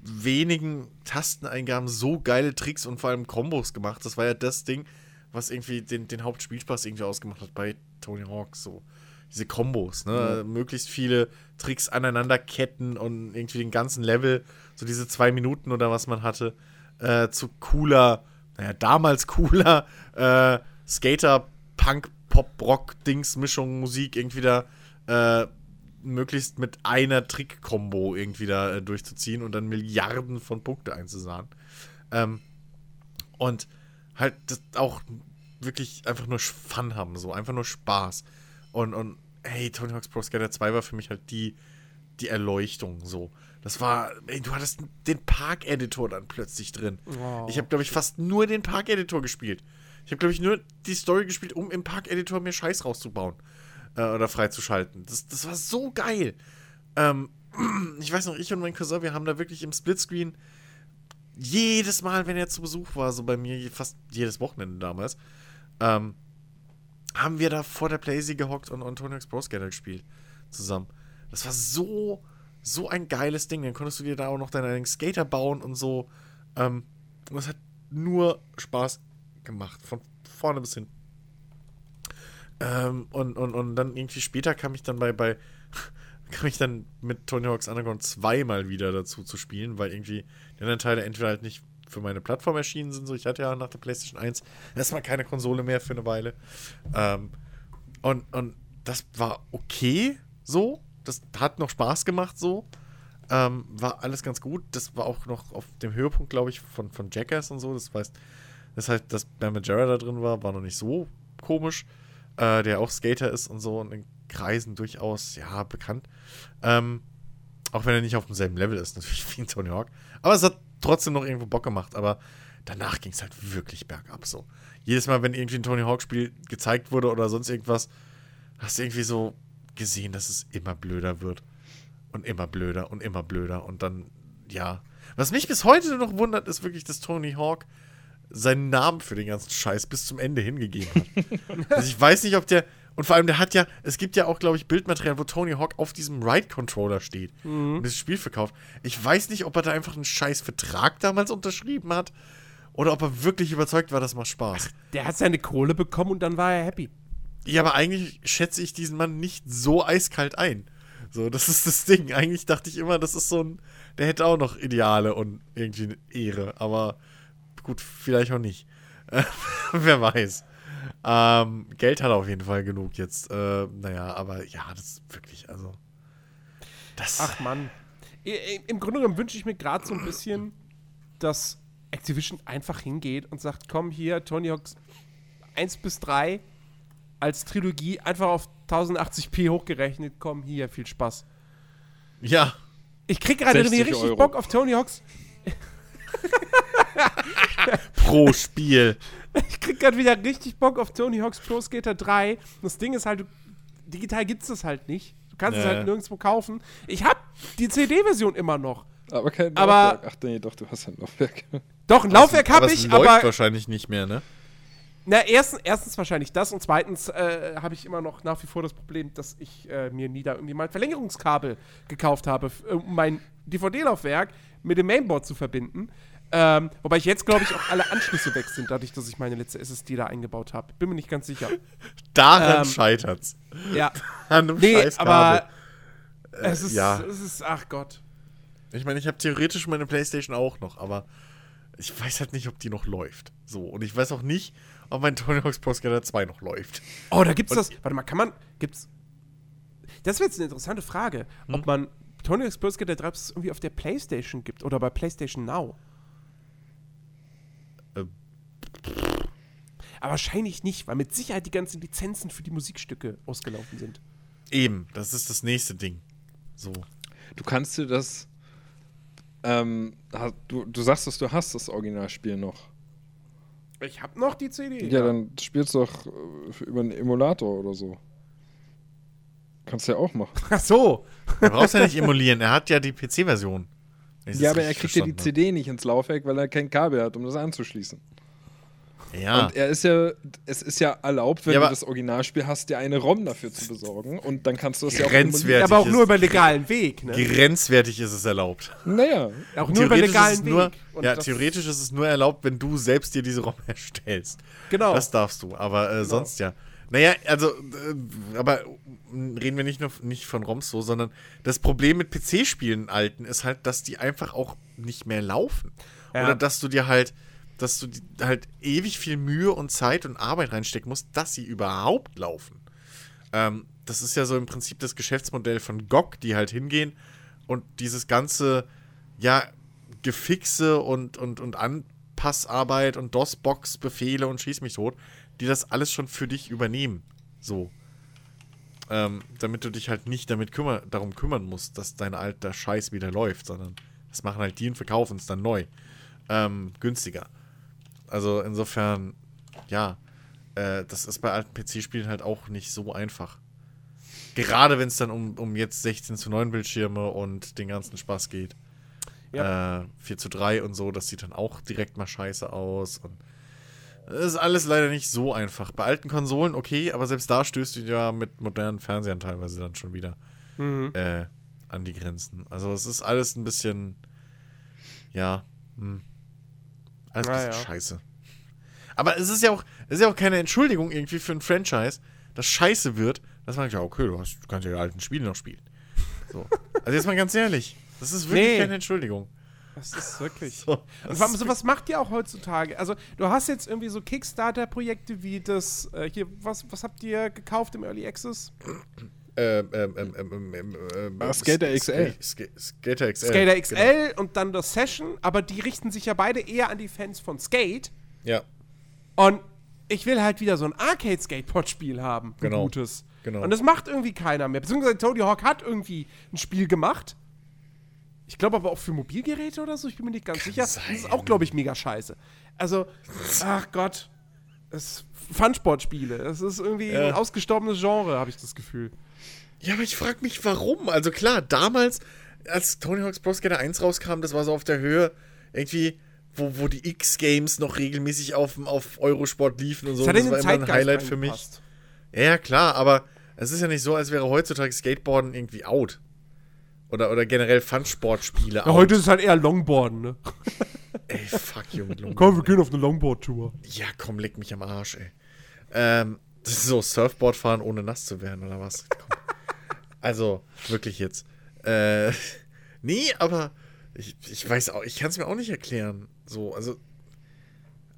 wenigen Tasteneingaben so geile Tricks und vor allem Kombos gemacht. Das war ja das Ding, was irgendwie den, den Hauptspielspaß irgendwie ausgemacht hat bei Tony Hawk. So diese Kombos, ne? Möglichst viele Tricks aneinander ketten und irgendwie den ganzen Level, so diese zwei Minuten oder was man hatte, äh, zu cooler, naja, damals cooler äh, Skater, Punk, Pop, Rock, Dings, Mischung, Musik irgendwie da äh, möglichst mit einer Trick-Kombo irgendwie da äh, durchzuziehen und dann Milliarden von Punkte einzusahen. Ähm, und halt das auch wirklich einfach nur Fun haben, so einfach nur Spaß. Und, und hey, Tony Hawk's Pro Skater 2 war für mich halt die, die Erleuchtung, so. Das war, ey, du hattest den Park-Editor dann plötzlich drin. Wow. Ich habe, glaube ich, fast nur den Park-Editor gespielt. Ich habe, glaube ich, nur die Story gespielt, um im Park-Editor mir Scheiß rauszubauen äh, oder freizuschalten. Das, das war so geil. Ähm, ich weiß noch, ich und mein Cousin, wir haben da wirklich im Splitscreen jedes Mal, wenn er zu Besuch war, so bei mir fast jedes Wochenende damals, ähm, haben wir da vor der Playsee gehockt und, und Tony Hawk's Pro Skater gespielt zusammen. Das war so, so ein geiles Ding. Dann konntest du dir da auch noch deinen Skater bauen und so. Ähm, und es hat nur Spaß gemacht, von vorne bis hin. Ähm, und, und, und dann irgendwie später kam ich dann bei, bei kam ich dann mit Tony Hawk's Underground zweimal wieder dazu zu spielen, weil irgendwie die anderen Teile entweder halt nicht für meine Plattform erschienen sind. So, ich hatte ja nach der PlayStation 1 erstmal keine Konsole mehr für eine Weile. Ähm, und, und das war okay so. Das hat noch Spaß gemacht so. Ähm, war alles ganz gut. Das war auch noch auf dem Höhepunkt, glaube ich, von, von Jackass und so. Das heißt, das heißt, dass Ben da drin war, war noch nicht so komisch. Äh, der auch Skater ist und so und in Kreisen durchaus, ja, bekannt. Ähm, auch wenn er nicht auf demselben Level ist, natürlich wie in Tony Hawk. Aber es hat trotzdem noch irgendwo Bock gemacht. Aber danach ging es halt wirklich bergab so. Jedes Mal, wenn irgendwie ein Tony Hawk-Spiel gezeigt wurde oder sonst irgendwas, hast du irgendwie so gesehen, dass es immer blöder wird. Und immer blöder und immer blöder. Und dann, ja. Was mich bis heute noch wundert, ist wirklich, dass Tony Hawk seinen Namen für den ganzen Scheiß bis zum Ende hingegeben hat. also ich weiß nicht, ob der. Und vor allem, der hat ja, es gibt ja auch, glaube ich, Bildmaterial, wo Tony Hawk auf diesem Ride-Controller steht Mhm. und das Spiel verkauft. Ich weiß nicht, ob er da einfach einen scheiß Vertrag damals unterschrieben hat oder ob er wirklich überzeugt war, das macht Spaß. Der hat seine Kohle bekommen und dann war er happy. Ja, aber eigentlich schätze ich diesen Mann nicht so eiskalt ein. So, das ist das Ding. Eigentlich dachte ich immer, das ist so ein, der hätte auch noch Ideale und irgendwie eine Ehre. Aber gut, vielleicht auch nicht. Wer weiß. Ähm, Geld hat er auf jeden Fall genug jetzt. Äh, naja, aber ja, das ist wirklich, also. Das. Ach Mann. Im Grunde genommen wünsche ich mir gerade so ein bisschen, dass Activision einfach hingeht und sagt, komm hier, Tony Hawks 1 bis 3 als Trilogie einfach auf 1080p hochgerechnet, komm hier, viel Spaß. ja. Ich krieg gerade 60 richtig Euro. Bock auf Tony Hawks. Pro Spiel. Ich krieg gerade wieder richtig Bock auf Tony Hawk's Pro Skater 3. Das Ding ist halt, digital gibt's das halt nicht. Du kannst es Nee. halt nirgendwo kaufen. Ich hab die CD-Version immer noch. Aber kein Aber- Laufwerk. Ach nee, doch, du hast ein Laufwerk. Doch, ein Laufwerk habe es ich, läuft aber wahrscheinlich nicht mehr, ne? Na, erstens, erstens wahrscheinlich das und zweitens äh, habe ich immer noch nach wie vor das Problem, dass ich äh, mir nie da irgendwie mal ein Verlängerungskabel gekauft habe, f- um mein DVD-Laufwerk mit dem Mainboard zu verbinden. Ähm, wobei ich jetzt, glaube ich, auch alle Anschlüsse weg sind, dadurch, dass ich meine letzte SSD da eingebaut habe. Bin mir nicht ganz sicher. Daran Ähm, scheitert's. Ja. An einem Nee, scheiß aber Kabel. es, ist, ja. es ist, ach Gott. Ich meine, ich habe theoretisch meine Playstation auch noch, aber ich weiß halt nicht, ob die noch läuft. So, und ich weiß auch nicht, ob mein Tony Hawk's Pro Skater 2 noch läuft. Oh, da gibt's Und- das. Warte mal, kann man. Gibt's. Das wäre jetzt eine interessante Frage, ob man Tony Hawk's Pro Skater 3 irgendwie auf der PlayStation gibt oder bei PlayStation Now. Aber wahrscheinlich nicht, weil mit Sicherheit die ganzen Lizenzen für die Musikstücke ausgelaufen sind. Eben, das ist das nächste Ding. So. Du kannst dir das. Ähm, du, du sagst, dass du hast das Originalspiel noch. Ich habe noch die CD. Ja, dann spielst du doch äh, über einen Emulator oder so. Kannst du ja auch machen. Ach so. Er braucht ja nicht emulieren, er hat ja die PC-Version. Ja, aber er kriegt ja die CD nicht ins Laufwerk, weil er kein Kabel hat, um das anzuschließen. Ja. Und er ist ja, es ist ja erlaubt, wenn Ja, du das Originalspiel hast, dir eine ROM dafür zu besorgen. Und dann kannst du das ja auch Grenzwertig. aber auch nur über legalen Weg, ne? Grenzwertig ist es erlaubt. Naja, Auch nur über legalen es Weg. nur, ja, theoretisch ist es nur erlaubt, wenn du selbst dir diese ROM erstellst. Genau. Das darfst du, aber äh, sonst ja. Naja, also, äh, aber äh, reden wir nicht nur nicht von ROMs so, sondern das Problem mit PC-Spielen alten ist halt, dass die einfach auch nicht mehr laufen. Ja. Oder dass du dir halt, dass du halt ewig viel Mühe und Zeit und Arbeit reinstecken musst, dass sie überhaupt laufen. Ähm, das ist ja so im Prinzip das Geschäftsmodell von GOG, die halt hingehen und dieses ganze, ja, Gefixe und, und, und Anpassarbeit und DOS-Box-Befehle und Schieß mich tot, die das alles schon für dich übernehmen. So. Ähm, damit du dich halt nicht damit kümmer darum kümmern musst, dass dein alter Scheiß wieder läuft, sondern das machen halt die und verkaufen es dann neu. Ähm, günstiger. Also insofern, ja, äh, das ist bei alten PC-Spielen halt auch nicht so einfach. Gerade wenn es dann um, um jetzt 16 zu 9 Bildschirme und den ganzen Spaß geht. Äh, 4 zu 3 und so, das sieht dann auch direkt mal scheiße aus. Und das ist alles leider nicht so einfach. Bei alten Konsolen okay, aber selbst da stößt du ja mit modernen Fernsehern teilweise dann schon wieder Mhm. äh, an die Grenzen. Also es ist alles ein bisschen, ja, hm, alles bisschen ja. scheiße. Aber es ist ja auch, es ist ja auch keine Entschuldigung irgendwie für ein Franchise, das scheiße wird, dass man sagt, ja, okay, du, hast, du kannst ja die alten Spiele noch spielen. So. Also jetzt mal ganz ehrlich, das ist wirklich Nee. keine Entschuldigung. Das ist wirklich. So, Und das ist so, was macht ihr auch heutzutage? Also, du hast jetzt irgendwie so Kickstarter-Projekte wie das, äh, hier, was, was habt ihr gekauft im Early Access? Ähm, ähm, ähm, ähm, ähm, ähm, Ah, Skater Sk- XL. Sk- Skater XL. Skater genau. XL und dann das Session, aber die richten sich ja beide eher an die Fans von Skate. Ja, Und ich will halt wieder so ein Arcade-Skateboard-Spiel haben. Ein Genau. gutes. Genau. Und das macht irgendwie keiner mehr. Beziehungsweise Tony Hawk hat irgendwie ein Spiel gemacht. Ich glaube aber auch für Mobilgeräte oder so, ich bin mir nicht ganz sicher. sein. Das ist auch, glaube ich, mega scheiße. Also, ach Gott. Es Fun-Sportspiele. Es ist irgendwie Ja. ein ausgestorbenes Genre, habe ich das Gefühl. Ja, aber ich frage mich, warum. Also klar, damals, als Tony Hawk's Pro Skater 1 rauskam, das war so auf der Höhe, irgendwie, wo, wo die X-Games noch regelmäßig auf, auf Eurosport liefen und so. Das in war immer ein Highlight für mich. Ja, klar, aber es ist ja nicht so, als wäre heutzutage Skateboarden irgendwie out. Oder, oder generell Fun-Sportspiele Ja, heute ist es halt eher Longboarden, ne? Ey, fuck you mit Longboard. Komm, wir gehen auf eine Longboard-Tour. Ja, komm, leck mich am Arsch, ey. Ähm, das ist so Surfboard fahren, ohne nass zu werden, oder was? Also, wirklich jetzt. Äh, nee, aber ich, ich weiß auch, ich kann es mir auch nicht erklären. So, also,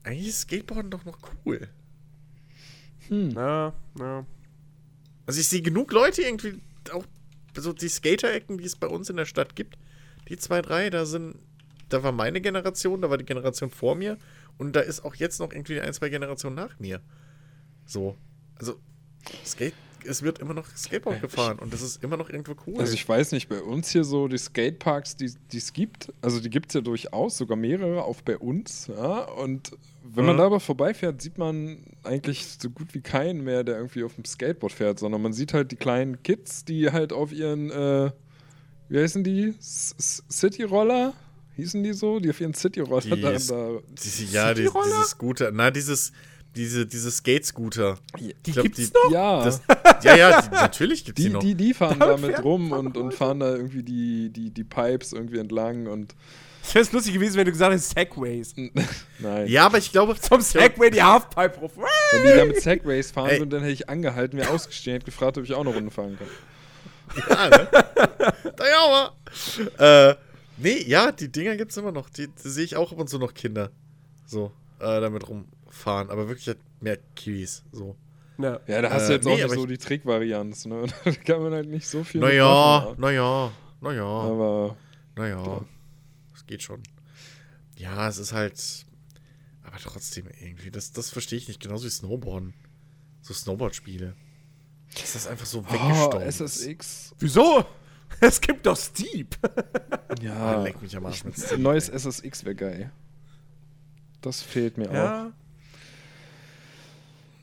eigentlich ist Skateboarden doch noch cool. Ja, ja. Also, ich sehe genug Leute irgendwie, auch so die Skater-Ecken, die es bei uns in der Stadt gibt. Die zwei, drei, da sind, da war meine Generation, da war die Generation vor mir und da ist auch jetzt noch irgendwie ein, zwei Generationen nach mir. So. Also, Skate, es wird immer noch Skateboard gefahren und das ist immer noch irgendwo cool. Also ich weiß nicht, bei uns hier so die Skateparks, die es gibt, also die gibt es ja durchaus, sogar mehrere, auch bei uns. Ja? Und wenn man Mhm. da aber vorbeifährt, sieht man eigentlich so gut wie keinen mehr, der irgendwie auf dem Skateboard fährt, sondern man sieht halt die kleinen Kids, die halt auf ihren, äh, wie heißen die? City-Roller? Hießen die so? Die auf ihren City-Roller da, ja, die, Cityroller? dieses Scooter, na, dieses, diese, diese Skate-Scooter. Die Ich glaub, gibt's die- noch? Ja, Das, ja, ja, die, natürlich gibt's die, die, noch. die, die fahren Damit damit rum und, und fahren da irgendwie die, die, die Pipes irgendwie entlang und Es wäre lustig gewesen, wenn du gesagt hättest Segways. nein. ja, aber ich glaube, Zum Segway die Halfpipe ruf. Wenn die da mit Segways fahren Ey. sind, dann hätte ich angehalten, mir ausgestehen, hätte gefragt, ob ich auch eine Runde fahren kann. Ja, ne? da ja, aber. Äh, nee, ja, die Dinger gibt's immer noch. Die, die sehe ich auch ab und zu noch Kinder. So, äh, damit rumfahren. Aber wirklich halt mehr Kiwis. So. Ja. Ja, da hast Äh, du jetzt nee, auch nicht aber so die Trickvarianz, ne? Da kann man halt nicht so viel Naja, naja, ja. naja, Aber naja. Das geht schon. Ja, es ist halt. Aber trotzdem irgendwie. Das, das verstehe ich nicht. Genauso wie Snowboarden. So Snowboard-Spiele. Dass das einfach so oh, weggestorben ist. SSX. Wieso? Es gibt doch Steep. Ah, Ja, leck mich am Arsch mit ein Steam, neues ey. SSX wäre geil. Das fehlt mir auch.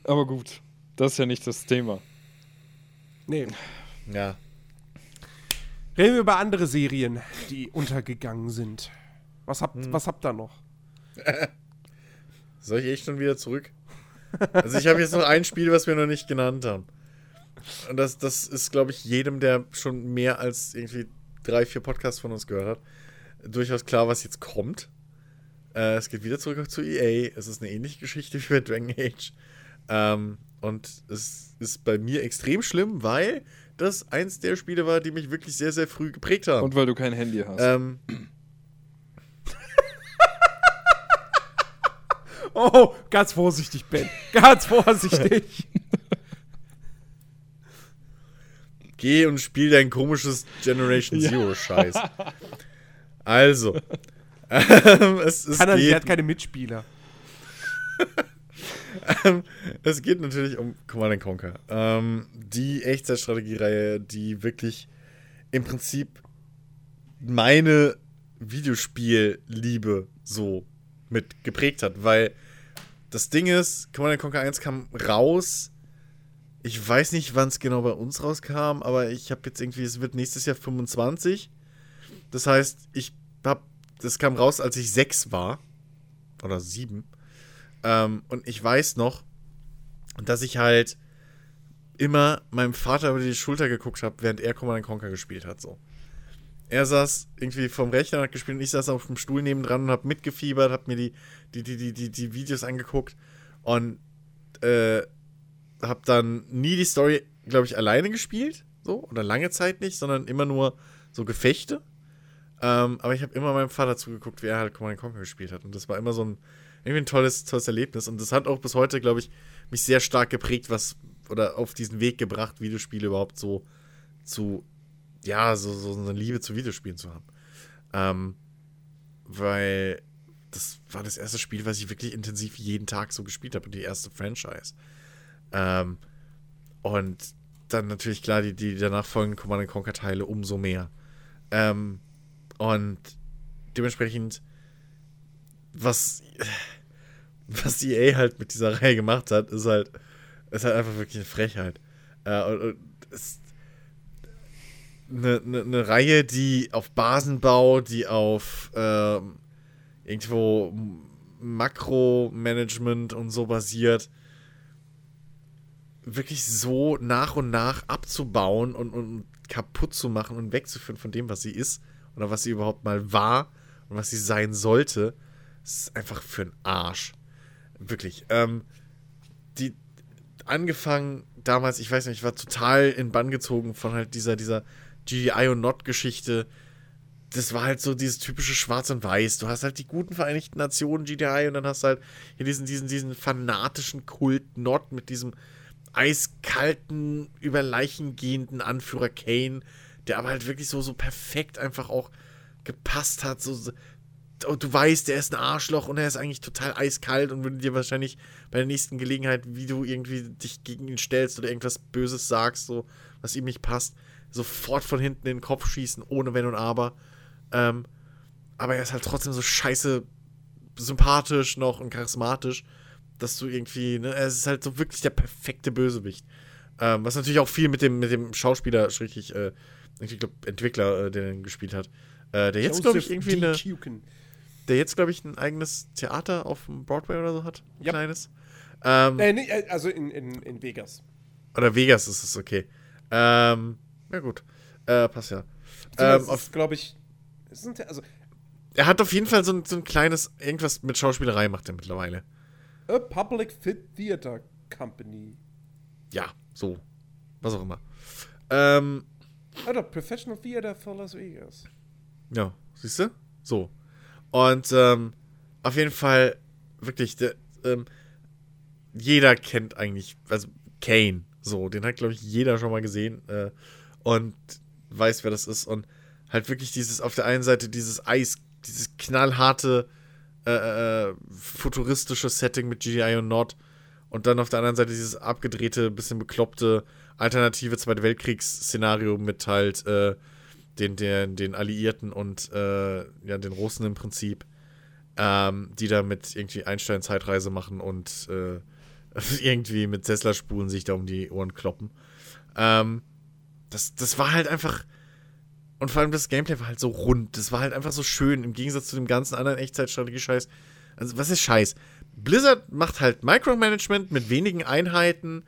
Aber gut, das ist ja nicht das Thema. Nee. Ja. Reden wir über andere Serien, die untergegangen sind. Was habt, was habt ihr noch? Soll ich echt schon wieder zurück? Also ich habe jetzt noch ein Spiel, was wir noch nicht genannt haben. Und das, das ist, glaube ich, jedem, der schon mehr als irgendwie drei, vier Podcasts von uns gehört hat, durchaus klar, was jetzt kommt. Äh, es geht wieder zurück zu EA. Es ist eine ähnliche Geschichte wie bei Dragon Age. Ähm, und es ist bei mir extrem schlimm, weil das eins der Spiele war, die mich wirklich sehr, sehr früh geprägt haben. Und weil du kein Handy hast. ähm, Oh, ganz vorsichtig, Ben. Ganz vorsichtig. Geh und spiel dein komisches Generation Zero Scheiß. Also, ähm, es, es, Kann er nicht, er hat keine Mitspieler. Es geht natürlich um Command Conquer. Ähm, die Echtzeitstrategiereihe, die wirklich im Prinzip meine Videospielliebe so mit geprägt hat, weil das Ding ist, Command Conquer 1 kam raus. Ich weiß nicht, wann es genau bei uns rauskam, aber ich habe jetzt irgendwie, es wird nächstes Jahr 25. Das heißt, ich hab, das kam raus, als ich sechs war. Oder sieben. Ähm, und ich weiß noch, dass ich halt immer meinem Vater über die Schulter geguckt habe, während er Command Conquer gespielt hat. So. Er saß irgendwie vom Rechner und hat gespielt und ich saß auf dem Stuhl nebendran und habe mitgefiebert, habe mir die, die, die, die, die, die Videos angeguckt und äh, habe dann nie die Story, glaube ich, alleine gespielt. so, oder lange Zeit nicht, sondern immer nur so Gefechte. Ähm, aber ich habe immer meinem Vater zugeguckt, wie er halt Command Conquer gespielt hat. Und das war immer so ein, irgendwie ein tolles, tolles Erlebnis. Und das hat auch bis heute, glaube ich, mich sehr stark geprägt, was, oder auf diesen Weg gebracht, Videospiele überhaupt so zu, ja, so, so eine Liebe zu Videospielen zu haben. Ähm, weil das war das erste Spiel, was ich wirklich intensiv jeden Tag so gespielt habe und die erste Franchise. Ähm, und dann natürlich klar die, die danach folgenden Command Conquer Teile umso mehr. Ähm, und dementsprechend, was, was EA halt mit dieser Reihe gemacht hat, ist halt, ist halt einfach wirklich eine Frechheit. Äh, und, und ist eine, eine, eine, Reihe, die auf Basenbau, die auf ähm, irgendwo Makromanagement und so basiert, wirklich so nach und nach abzubauen und, und kaputt zu machen und wegzuführen von dem, was sie ist oder was sie überhaupt mal war und was sie sein sollte, ist einfach für einen Arsch. Wirklich. Ähm, die angefangen damals, ich weiß nicht, ich war total in Bann gezogen von halt dieser, dieser GDI und Not-Geschichte. Das war halt so dieses typische Schwarz und Weiß. Du hast halt die guten Vereinigten Nationen GDI und dann hast du halt hier diesen, diesen, diesen fanatischen Kult Not mit diesem eiskalten, über Leichen gehenden Anführer Kane, der aber halt wirklich so, so perfekt einfach auch gepasst hat. So, und du weißt, der ist ein Arschloch und er ist eigentlich total eiskalt und würde dir wahrscheinlich bei der nächsten Gelegenheit, wie du irgendwie dich gegen ihn stellst oder irgendwas Böses sagst, so, was ihm nicht passt, sofort von hinten in den Kopf schießen, ohne Wenn und Aber. Ähm, aber er ist halt trotzdem so scheiße sympathisch noch und charismatisch, dass du irgendwie, ne, er ist halt so wirklich der perfekte Bösewicht. Ähm, was natürlich auch viel mit dem, mit dem Schauspieler, schräglich, äh, ich glaube, Entwickler, äh, der den gespielt hat. Äh, der jetzt, glaube ich, irgendwie eine. Der jetzt, glaube ich, ein eigenes Theater auf dem Broadway oder so hat. Ein yep. kleines. Ähm, äh, nee, also in, in, in Vegas. Oder Vegas ist es, okay. Ähm, ja, gut. Äh, passt ja. Ähm, glaube ich. Sind, also, er hat auf jeden Fall so ein, so ein kleines, irgendwas mit Schauspielerei macht er mittlerweile. A Public Fit Theater Company. Ja, so. Was auch immer. Ähm. Oder Professional Theater for Las Vegas. Ja, siehst du? So. Und ähm, auf jeden Fall, wirklich, der, ähm, jeder kennt eigentlich, also Kane, so, den hat, glaube ich, jeder schon mal gesehen äh, und weiß, wer das ist. Und halt wirklich dieses, auf der einen Seite dieses Eis, dieses knallharte, äh, äh, futuristische Setting mit GDI und Nord und dann auf der anderen Seite dieses abgedrehte, bisschen bekloppte, alternative Zweite Weltkriegsszenario mit halt äh, den, den, den Alliierten und äh, ja, den Russen im Prinzip, ähm, die da mit irgendwie Einstein-Zeitreise machen und äh, irgendwie mit Tesla-Spulen sich da um die Ohren kloppen. Ähm, das, das war halt einfach. Und vor allem das Gameplay war halt so rund. Das war halt einfach so schön im Gegensatz zu dem ganzen anderen Echtzeitstrategie-Scheiß. Also, was ist Scheiß? Blizzard macht halt Micromanagement mit wenigen Einheiten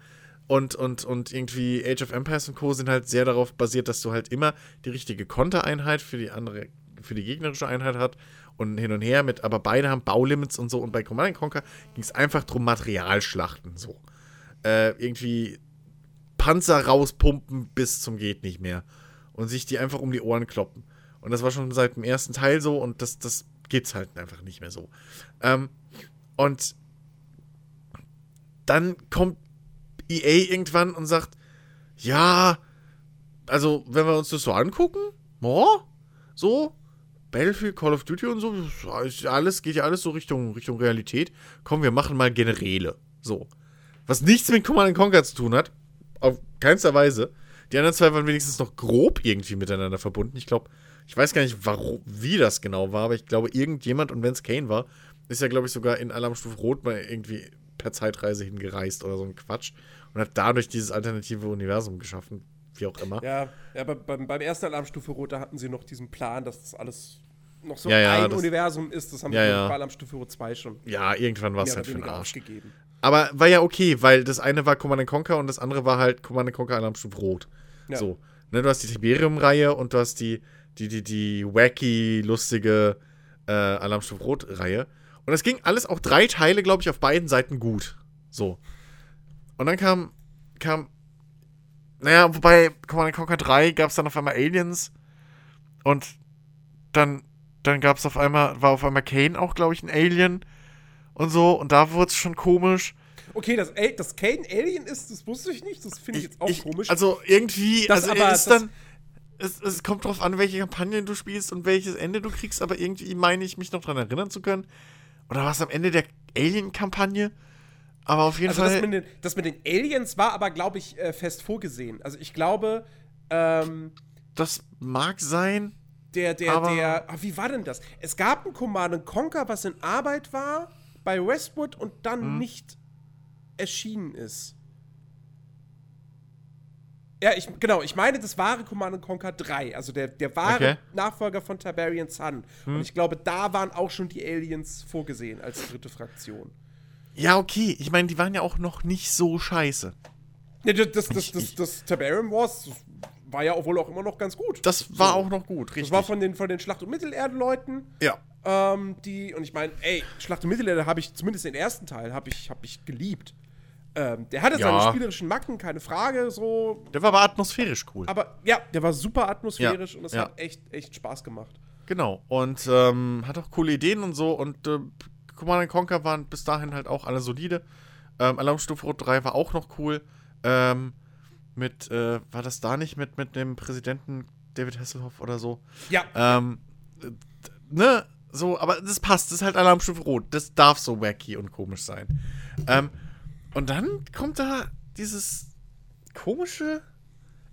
und, und, und irgendwie Age of Empires und Co. sind halt sehr darauf basiert, dass du halt immer die richtige Kontereinheit für die andere, für die gegnerische Einheit hat und hin und her mit, aber beide haben Baulimits und so. Und bei Command Conquer ging es einfach drum Materialschlachten so. Äh, irgendwie Panzer rauspumpen bis zum geht nicht mehr. Und sich die einfach um die Ohren kloppen. Und das war schon seit dem ersten Teil so und das, das gibt's halt einfach nicht mehr so. Ähm, und dann kommt EA irgendwann und sagt, ja, also wenn wir uns das so angucken, oh, so, Battlefield, Call of Duty und so, alles geht ja alles so Richtung, Richtung Realität. Komm, wir machen mal Generäle. So. Was nichts mit Command Conquer zu tun hat. Auf keinster Weise. Die anderen zwei waren wenigstens noch grob irgendwie miteinander verbunden. Ich glaube, ich weiß gar nicht, warum, wie das genau war, aber ich glaube, irgendjemand, und wenn es Kane war, ist ja, glaube ich, sogar in Alarmstufe Rot mal irgendwie per Zeitreise hingereist oder so ein Quatsch und hat dadurch dieses alternative Universum geschaffen, wie auch immer. Ja, ja aber beim, beim ersten Alarmstufe Rot, da hatten sie noch diesen Plan, dass das alles noch so ja, ja, ein Universum ist. Das haben ja, sie ja. bei Alarmstufe Rot 2 schon. Ja, irgendwann war es halt für den Arsch. Gegeben. Aber war ja okay, weil das eine war Command Conquer und das andere war halt Command Conquer Alarmstufe Rot. Ja. So. Ne, du hast die Tiberium-Reihe und du hast die, die, die, die wacky, lustige äh, Alarmstufe Rot-Reihe. Und das ging alles auch drei Teile, glaube ich, auf beiden Seiten gut. So. Und dann kam, kam naja, wobei Command Conquer 3 gab es dann auf einmal Aliens und dann, dann gab es auf einmal, war auf einmal Kane auch, glaube ich, ein Alien und so und da wurde es schon komisch. Okay, dass, dass Kane Alien ist, das wusste ich nicht. Das finde ich, jetzt auch komisch. Also irgendwie, Das also aber- er ist dann, es, es kommt drauf an, welche Kampagnen du spielst und welches Ende du kriegst, aber irgendwie meine ich mich noch daran erinnern zu können. Oder war es am Ende der Alien-Kampagne? Aber auf jeden Also das Fall. mit, den, das mit den Aliens war aber, glaube ich, äh, fest vorgesehen. Also ich glaube, ähm, Das mag sein. der, der, der, ah, wie war denn das? Es gab ein Command Conquer, was in Arbeit war bei Westwood und dann Mhm. nicht erschienen ist. Ja, ich, genau, ich meine, das wahre Command Conquer 3, also der, der wahre Okay. Nachfolger von Tiberian Sun. Mhm. Und ich glaube, da waren auch schon die Aliens vorgesehen als dritte Fraktion. Ja, okay. Ich meine, die waren ja auch noch nicht so scheiße. Ne, das, das, das, das, das Tiberian Wars das war ja auch wohl auch immer noch ganz gut. Das war So. auch noch gut, richtig. Das war von den, von den Schlacht- und Mittelerde-Leuten. ja. Ähm, die, und ich meine, ey, Schlacht um Mittelerde habe ich, zumindest den ersten Teil, habe ich, hab ich geliebt. Ähm, der hatte Ja. seine spielerischen Macken, keine Frage, so. Der war aber atmosphärisch cool. Aber ja, der war super atmosphärisch Ja, und es ja. hat echt, echt Spaß gemacht. Genau. Und ähm, hat auch coole Ideen und so. Und äh, Command Conquer waren bis dahin halt auch alle solide. Ähm, Alarmstufe Rot 3 war auch noch cool. Ähm, mit, äh, war das da nicht mit, mit dem Präsidenten David Hasselhoff oder so? Ja, Ähm, äh, ne? So, aber das passt. Das ist halt Alarmstufe Rot. Das darf so wacky und komisch sein. Ähm, und dann kommt da dieses komische.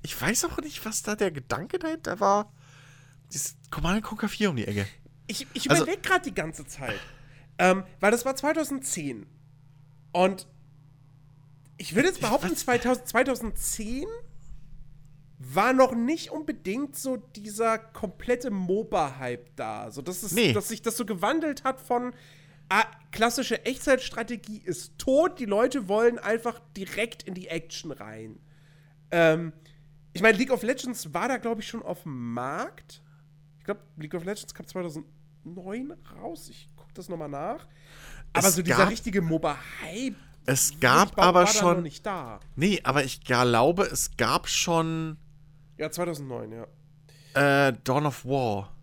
Ich weiß auch nicht, was da der Gedanke dahinter war. Dieses Command Conquer 4 um die Ecke. ich, ich also- überlege gerade die ganze Zeit. Ähm, weil das war 2010. Und ich würde jetzt behaupten, weiß- 2000, 2010 war noch nicht unbedingt so dieser komplette MOBA-Hype da. So, dass, es, Nee. dass sich das so gewandelt hat von ah, klassische Echtzeitstrategie ist tot, die Leute wollen einfach direkt in die Action rein. Ähm, ich meine, League of Legends war da, glaube ich, schon auf dem Markt. Ich glaube, League of Legends kam 2009 raus. Ich das nochmal nach. Aber Es so dieser gab- richtige MOBA-Hype Es gab war, aber war da noch schon. nicht da. Nee, aber ich glaube, es gab schon Ja, 2009, ja. äh, Dawn of War.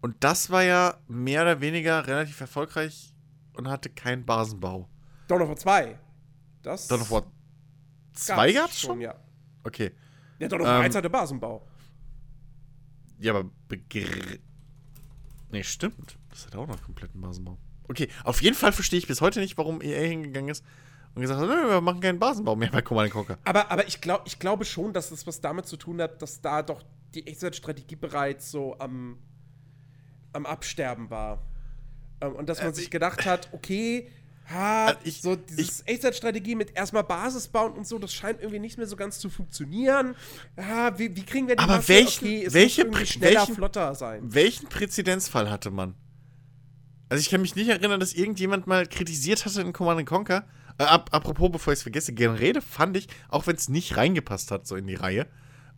Und das war ja mehr oder weniger relativ erfolgreich und hatte keinen Basenbau. Dawn of War 2. Das Dawn of War 2 gab's schon? ja. Okay. Ja, Dawn of War Ähm, 1 hatte Basenbau. Ja, aber begr... Nee, stimmt. Das hat auch noch kompletten Basenbau. Okay, auf jeden Fall verstehe ich bis heute nicht, warum EA hingegangen ist und gesagt hat, wir machen keinen Basenbau mehr bei Command Conquer. Aber, aber ich, glaub, ich glaube schon, dass das was damit zu tun hat, dass da doch die Echtzeitstrategie bereits so am, am Absterben war. Ähm, und dass man Äh, sich gedacht hat, okay, ha, Äh, ich- so dieses Echtzeitstrategie mit erstmal Basis bauen und so, das scheint irgendwie nicht mehr so ganz zu funktionieren. Ja, wie, wie kriegen wir die Aber Masse? welchen- okay, welche schneller, welchen- flotter sein. Welchen Präzedenzfall hatte man? Also ich kann mich nicht erinnern, dass irgendjemand mal kritisiert hatte in Command Conquer. Äh, ap apropos, bevor ich es vergesse, Generede fand ich, auch wenn es nicht reingepasst hat so in die Reihe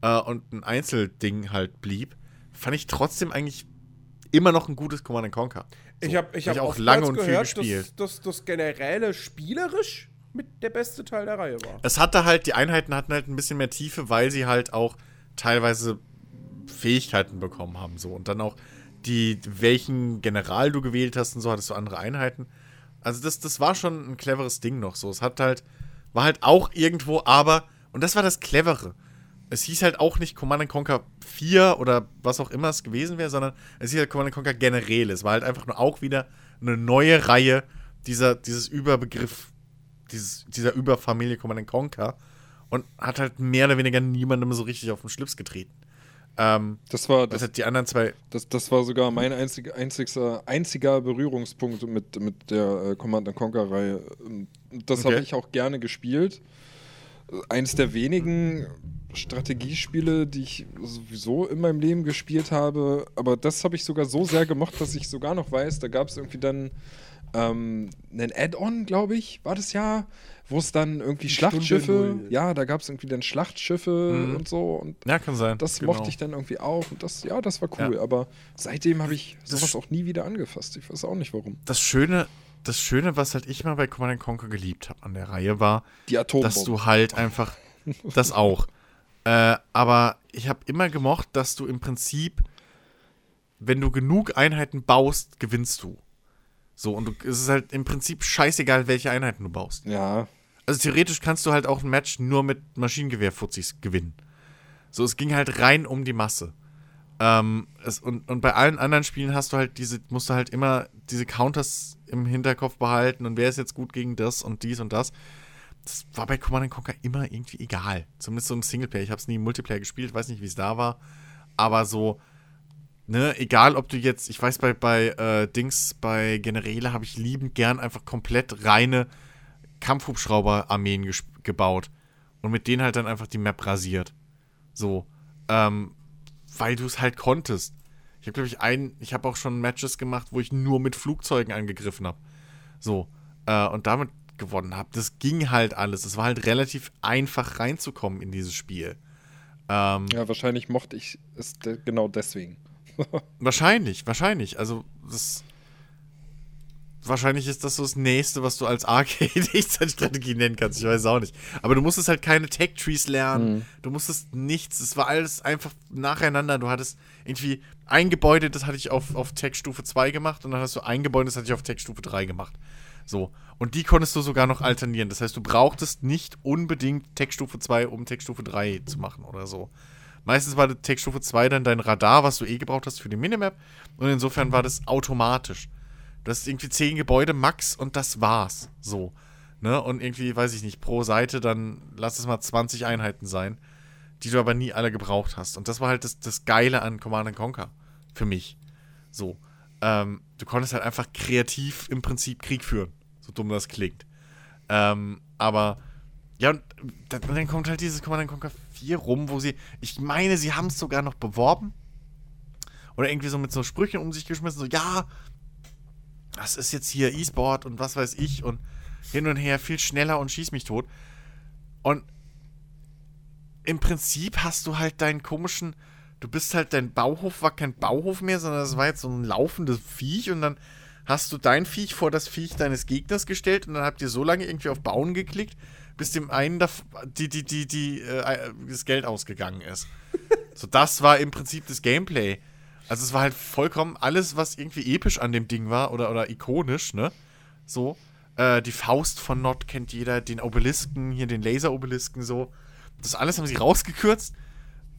äh, und ein Einzelding halt blieb, fand ich trotzdem eigentlich immer noch ein gutes Command Conquer. So, ich habe ich hab hab auch lange und oftmals viel gehört, gespielt. dass das generelle spielerisch mit der beste Teil der Reihe war. Es hatte halt, die Einheiten hatten halt ein bisschen mehr Tiefe, weil sie halt auch teilweise Fähigkeiten bekommen haben. So. Und dann auch die, welchen General du gewählt hast und so, hattest du andere Einheiten. Also das, das war schon ein cleveres Ding noch so. Es hat halt, war halt auch irgendwo, aber, und das war das Clevere. Es hieß halt auch nicht Command Conquer 4 oder was auch immer es gewesen wäre, sondern es hieß halt Command Conquer generell. Es war halt einfach nur auch wieder eine neue Reihe dieser, dieses Überbegriff, dieses, dieser Überfamilie Command Conquer und hat halt mehr oder weniger niemandem so richtig auf den Schlips getreten. Ähm, Das war, das das, die anderen zwei. das, das war sogar mein einzig, einzigster, einziger Berührungspunkt mit, mit der äh, Command Conquer-Reihe. Und Das Okay. habe ich auch gerne gespielt. Eins der wenigen Strategiespiele, die ich sowieso in meinem Leben gespielt habe. Aber das habe ich sogar so sehr gemocht, dass ich sogar noch weiß, da gab es irgendwie dann ähm, einen Add-on, glaube ich, war das ja, wo es dann irgendwie Stunde Schlachtschiffe, ja, da gab es irgendwie dann Schlachtschiffe Mhm. und so und Ja, kann sein. das Genau. mochte ich dann irgendwie auch und das, ja, das war cool, Ja. aber seitdem habe ich sowas auch nie wieder angefasst. Ich weiß auch nicht warum. Das Schöne, das Schöne, was halt ich mal bei Command Conquer geliebt habe an der Reihe, war, Die dass du halt einfach das auch. Äh, aber ich habe immer gemocht, dass du im Prinzip, wenn du genug Einheiten baust, gewinnst du. So, und du, es ist halt im Prinzip scheißegal, welche Einheiten du baust. Ja. Also theoretisch kannst du halt auch ein Match nur mit Maschinengewehr-Fuzis gewinnen. So, es ging halt rein um die Masse. Ähm, es, und, und bei allen anderen Spielen hast du halt diese, musst du halt immer diese Counters im Hinterkopf behalten und wer ist jetzt gut gegen das und dies und das. Das war bei Command Conquer immer irgendwie egal. Zumindest so im Singleplayer. Ich habe es nie im Multiplayer gespielt, weiß nicht, wie es da war. Aber so, ne, egal ob du jetzt, ich weiß, bei, bei äh, Dings, bei Generäle habe ich liebend gern einfach komplett reine Kampfhubschrauber-Armeen gebaut. Und mit denen halt dann einfach die Map rasiert. So. Ähm, weil du es halt konntest. Ich habe, glaube ich, ein, ich habe auch schon Matches gemacht, wo ich nur mit Flugzeugen angegriffen habe. So. Äh, und damit gewonnen habe. Das ging halt alles. Es war halt relativ einfach reinzukommen in dieses Spiel. Ähm, ja, wahrscheinlich mochte ich es de genau deswegen. wahrscheinlich, wahrscheinlich. Also, das. Wahrscheinlich ist das so das Nächste, was du als Arcade-Strategie nennen kannst. Ich weiß auch nicht. Aber du musstest halt keine Tech-Trees lernen. Mhm. Du musstest nichts. Es war alles einfach nacheinander. Du hattest irgendwie ein Gebäude, das hatte ich auf, auf Tech-Stufe 2 gemacht. Und dann hast du ein Gebäude, das hatte ich auf Tech-Stufe 3 gemacht. So. Und die konntest du sogar noch alternieren. Das heißt, du brauchtest nicht unbedingt Tech-Stufe 2, um Tech-Stufe 3 zu machen oder so. Meistens war Tech-Stufe 2 dann dein Radar, was du eh gebraucht hast für die Minimap. Und insofern war das automatisch. Du hast irgendwie zehn Gebäude max und das war's. So. Ne? Und irgendwie, weiß ich nicht, pro Seite dann lass es mal 20 Einheiten sein, die du aber nie alle gebraucht hast. Und das war halt das, das Geile an Command Conquer. Für mich. So. Ähm, du konntest halt einfach kreativ im Prinzip Krieg führen. So dumm das klingt. Ähm, aber ja, und dann kommt halt dieses Command Conquer 4 rum, wo sie, ich meine, sie haben es sogar noch beworben. Oder irgendwie so mit so Sprüchen um sich geschmissen, so, ja, das ist jetzt hier E-Sport und was weiß ich und hin und her viel schneller und schieß mich tot. Und im Prinzip hast du halt deinen komischen, du bist halt, dein Bauhof war kein Bauhof mehr, sondern es war jetzt so ein laufendes Viech und dann hast du dein Viech vor das Viech deines Gegners gestellt und dann habt ihr so lange irgendwie auf Bauen geklickt, bis dem einen die, die, die, die, äh, das Geld ausgegangen ist. so, das war im Prinzip das Gameplay. Also es war halt vollkommen alles, was irgendwie episch an dem Ding war oder, oder ikonisch, ne? So. Äh, die Faust von Nott kennt jeder, den Obelisken, hier den Laser-Obelisken, so. Das alles haben sie rausgekürzt.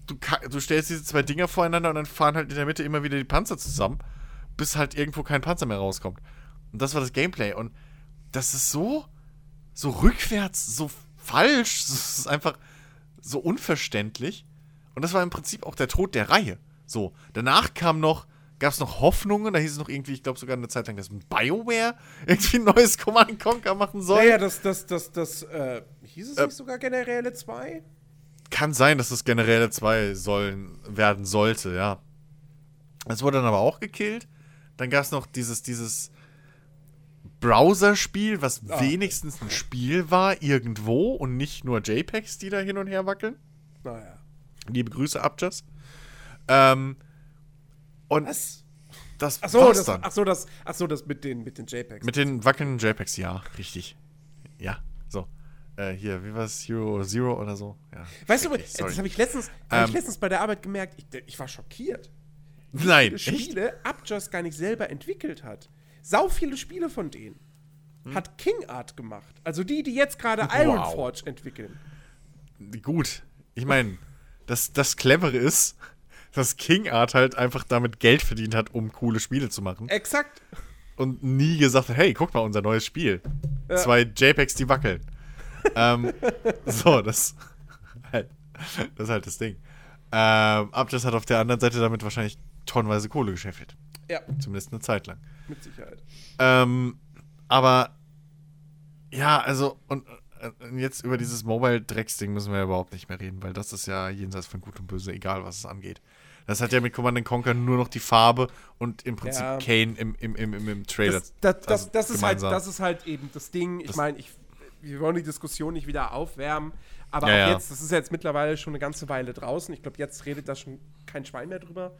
Du, du stellst diese zwei Dinger voreinander und dann fahren halt in der Mitte immer wieder die Panzer zusammen, bis halt irgendwo kein Panzer mehr rauskommt. Und das war das Gameplay. Und das ist so, so rückwärts, so falsch. Das ist einfach so unverständlich. Und das war im Prinzip auch der Tod der Reihe. So, danach kam noch, gab es noch Hoffnungen, da hieß es noch irgendwie, ich glaube sogar eine Zeit lang, dass BioWare irgendwie ein neues Command Conquer machen soll. Naja, das, das, das, das, äh, hieß es äh, nicht sogar Generäle 2? Kann sein, dass es Generäle 2 sollen, werden sollte, ja. Es wurde dann aber auch gekillt. Dann gab es noch dieses, dieses Browser-Spiel, was ah. wenigstens ein Spiel war, irgendwo und nicht nur JPEGs, die da hin und her wackeln. Naja. Liebe Grüße, Abjas. Ähm, und Was? das ach so, das, dann. Ach so, das, ach so, das mit den, mit den JPEGs. Mit den wackelnden JPEGs, ja, richtig. Ja, so. Äh, hier, wie war es? Hero Zero oder so? Ja, weißt du, das habe ich, letztens, hab ich ähm, letztens bei der Arbeit gemerkt, ich, ich war schockiert. Wie Nein, viele Spiele Abjust gar nicht selber entwickelt hat. Sau viele Spiele von denen hm? hat King Art gemacht. Also die, die jetzt gerade wow. Ironforge entwickeln. Gut, ich meine, das, das Clevere ist, dass King Art halt einfach damit Geld verdient hat, um coole Spiele zu machen. Exakt. Und nie gesagt hat, hey, guck mal, unser neues Spiel. Ja. Zwei JPEGs, die wackeln. ähm, so, das, halt, das ist halt das Ding. Ähm, Abjust hat auf der anderen Seite damit wahrscheinlich tonnenweise Kohle geschäffelt. Ja. Zumindest eine Zeit lang. Mit Sicherheit. Ähm, aber ja, also, und äh, jetzt über dieses Mobile-Drecks-Ding müssen wir ja überhaupt nicht mehr reden, weil das ist ja jenseits von Gut und Böse, egal was es angeht. Das hat ja mit Command Conquer nur noch die Farbe und im Prinzip ja. Kane im, im, im, im, im Trailer. Das, das, das, also das ist halt, das ist halt eben das Ding. Ich meine, wir wollen die Diskussion nicht wieder aufwärmen, aber ja, auch jetzt, das ist jetzt mittlerweile schon eine ganze Weile draußen. Ich glaube, jetzt redet da schon kein Schwein mehr drüber.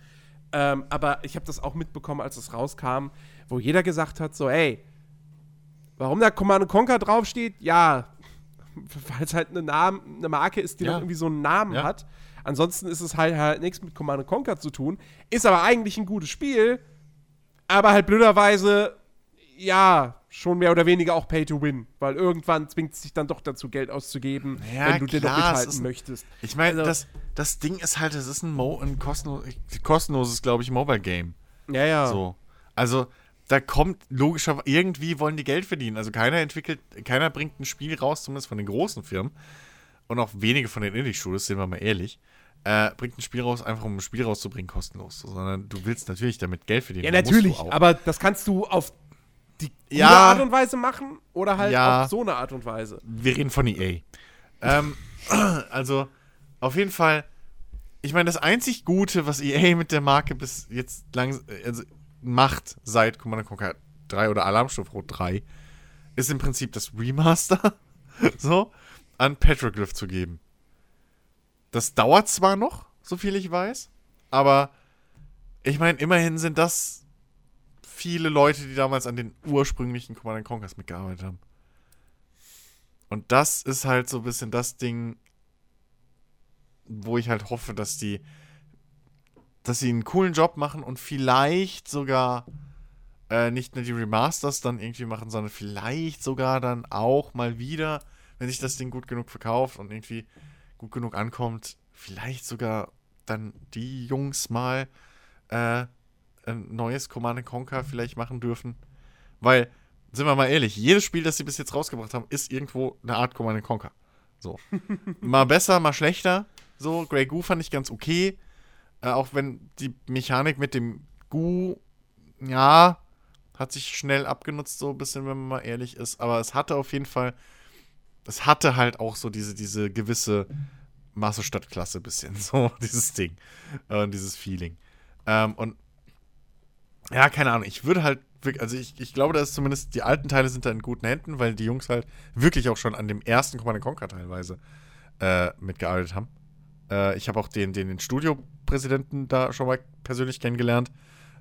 Ähm, aber ich habe das auch mitbekommen, als es rauskam, wo jeder gesagt hat: so, ey, warum da Command Conquer draufsteht, ja, weil es halt eine, Namen, eine Marke ist, die Ja. irgendwie so einen Namen Ja. hat. Ansonsten ist es halt, halt nichts mit Command Conquer zu tun. Ist aber eigentlich ein gutes Spiel, aber halt blöderweise, ja, schon mehr oder weniger auch Pay to Win. Weil irgendwann zwingt es sich dann doch dazu, Geld auszugeben, Ja, wenn du dir noch mithalten ein- möchtest. Ich meine, Also- das, das Ding ist halt, es ist ein, Mo ein kostenlos, kostenloses, glaube ich, Mobile-Game. Ja, ja. So. Also, da kommt logischerweise, irgendwie wollen die Geld verdienen. Also, keiner entwickelt, keiner bringt ein Spiel raus, zumindest von den großen Firmen. Und auch wenige von den Indie-Studios, sind wir mal ehrlich. Äh, bringt ein Spiel raus, einfach um ein Spiel rauszubringen, kostenlos. So, sondern du willst natürlich damit Geld verdienen. Ja, natürlich, aber das kannst du auf die Ja. Art und Weise machen oder halt Ja. auf so eine Art und Weise. wir reden von EA. ähm, also, auf jeden Fall, ich meine, das einzig Gute, was EA mit der Marke bis jetzt lang also macht, seit Command Conquer 3 oder Alarmstufe Rot 3, ist im Prinzip das Remaster so an Petroglyph zu geben. Das dauert zwar noch, so viel ich weiß, aber ich meine, immerhin sind das viele Leute, die damals an den ursprünglichen Command Conquers mitgearbeitet haben. Und das ist halt so ein bisschen das Ding, wo ich halt hoffe, dass die, dass sie einen coolen Job machen und vielleicht sogar äh, nicht nur die Remasters dann irgendwie machen, sondern vielleicht sogar dann auch mal wieder, wenn sich das Ding gut genug verkauft und irgendwie gut genug ankommt, vielleicht sogar dann die Jungs mal äh, ein neues Command Conquer vielleicht machen dürfen. Weil, sind wir mal ehrlich, jedes Spiel, das sie bis jetzt rausgebracht haben, ist irgendwo eine Art Command Conquer. So. mal besser, mal schlechter. So, Grey Goo fand ich ganz okay. Äh, auch wenn die Mechanik mit dem Goo, ja, hat sich schnell abgenutzt, so ein bisschen, wenn man mal ehrlich ist. Aber es hatte auf jeden Fall, es hatte halt auch so diese, diese gewisse Masse-Stadt-Klasse bisschen, so dieses Ding. Äh, dieses Feeling. Ähm, und ja, keine Ahnung, ich würde halt, wirk- also ich, ich glaube, dass zumindest die alten Teile sind da in guten Händen, weil die Jungs halt wirklich auch schon an dem ersten Command Conquer teilweise äh, mitgearbeitet haben. Äh, ich habe auch den, den, den Studiopräsidenten da schon mal persönlich kennengelernt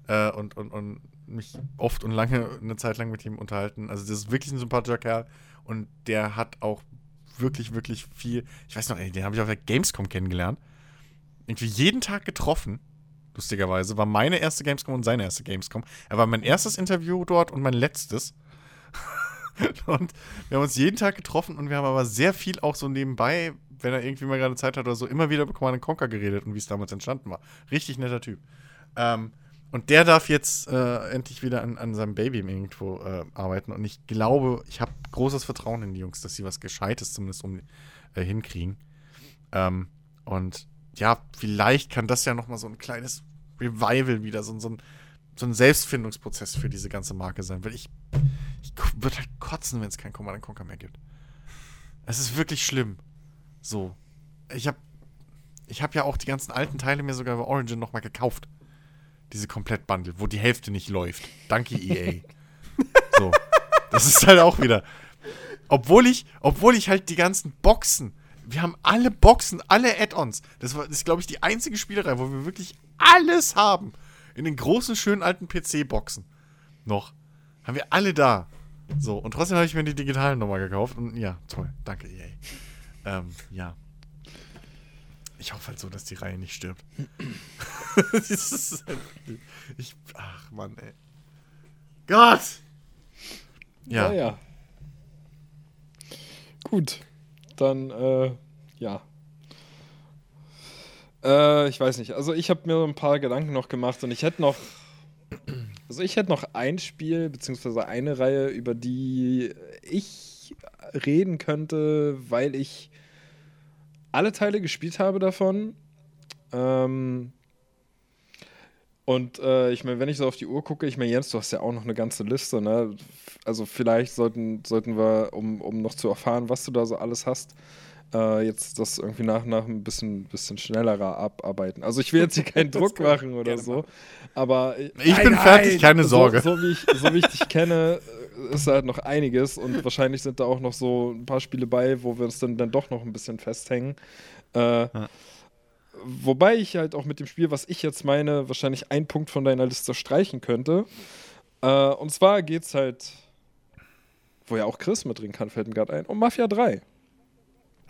äh, und, und, und mich oft und lange eine Zeit lang mit ihm unterhalten. Also das ist wirklich ein sympathischer Kerl und der hat auch wirklich, wirklich viel, ich weiß noch, den habe ich auf der Gamescom kennengelernt. Irgendwie jeden Tag getroffen lustigerweise, war meine erste Gamescom und seine erste Gamescom. Er war mein erstes Interview dort und mein letztes. und wir haben uns jeden Tag getroffen und wir haben aber sehr viel auch so nebenbei, wenn er irgendwie mal gerade Zeit hat oder so, immer wieder über Command Conquer geredet und wie es damals entstanden war. Richtig netter Typ. Ähm, und der darf jetzt äh, endlich wieder an, an seinem Baby irgendwo äh, arbeiten. Und ich glaube, ich habe großes Vertrauen in die Jungs, dass sie was Gescheites zumindest um, äh, hinkriegen. Ähm, und ja, vielleicht kann das ja noch mal so ein kleines Revival wieder, so, so, ein, so ein Selbstfindungsprozess für diese ganze Marke sein. Weil ich, ich würde halt kotzen, wenn es kein Command Conquer mehr gibt. Es ist wirklich schlimm. So. Ich habe ich hab ja auch die ganzen alten Teile mir sogar bei Origin noch mal gekauft. Diese Komplettbundle, wo die Hälfte nicht läuft. Danke EA. so. Das ist halt auch wieder. Obwohl ich, obwohl ich halt die ganzen Boxen, wir haben alle Boxen, alle Add-ons. Das, das ist, glaube ich, die einzige Spielerei, wo wir wirklich alles haben. In den großen, schönen alten PC-Boxen. Noch. Haben wir alle da. So, und trotzdem habe ich mir die digitalen nochmal gekauft. Und ja, toll. Danke, EA. Ähm, ja. Ich hoffe halt so, dass die Reihe nicht stirbt. ich, ach, Mann, ey. Gott! Ja. Ja, ja. Gut, dann, äh, ja. Äh, ich weiß nicht. Also ich habe mir ein paar Gedanken noch gemacht und ich hätte noch, also ich hätte noch ein Spiel beziehungsweise eine Reihe, über die ich reden könnte, weil ich alle Teile gespielt habe davon. Ähm, und äh, ich meine, wenn ich so auf die Uhr gucke, ich meine, Jens, du hast ja auch noch eine ganze Liste, ne? Also vielleicht sollten, sollten wir, um, um noch zu erfahren, was du da so alles hast, äh, jetzt das irgendwie nach und nach ein bisschen, bisschen schneller abarbeiten. Also ich will jetzt hier keinen Druck machen oder so, aber Ich bin fertig, keine Sorge. So, so, wie ich, so wie ich dich kenne, äh, ist halt noch einiges und wahrscheinlich sind da auch noch so ein paar Spiele bei, wo wir uns dann, dann doch noch ein bisschen festhängen. Äh, Wobei ich halt auch mit dem Spiel, was ich jetzt meine, wahrscheinlich einen Punkt von deiner Liste streichen könnte. Äh, und zwar geht's halt, wo ja auch Chris mit drin kann, fällt mir gerade ein, um Mafia 3.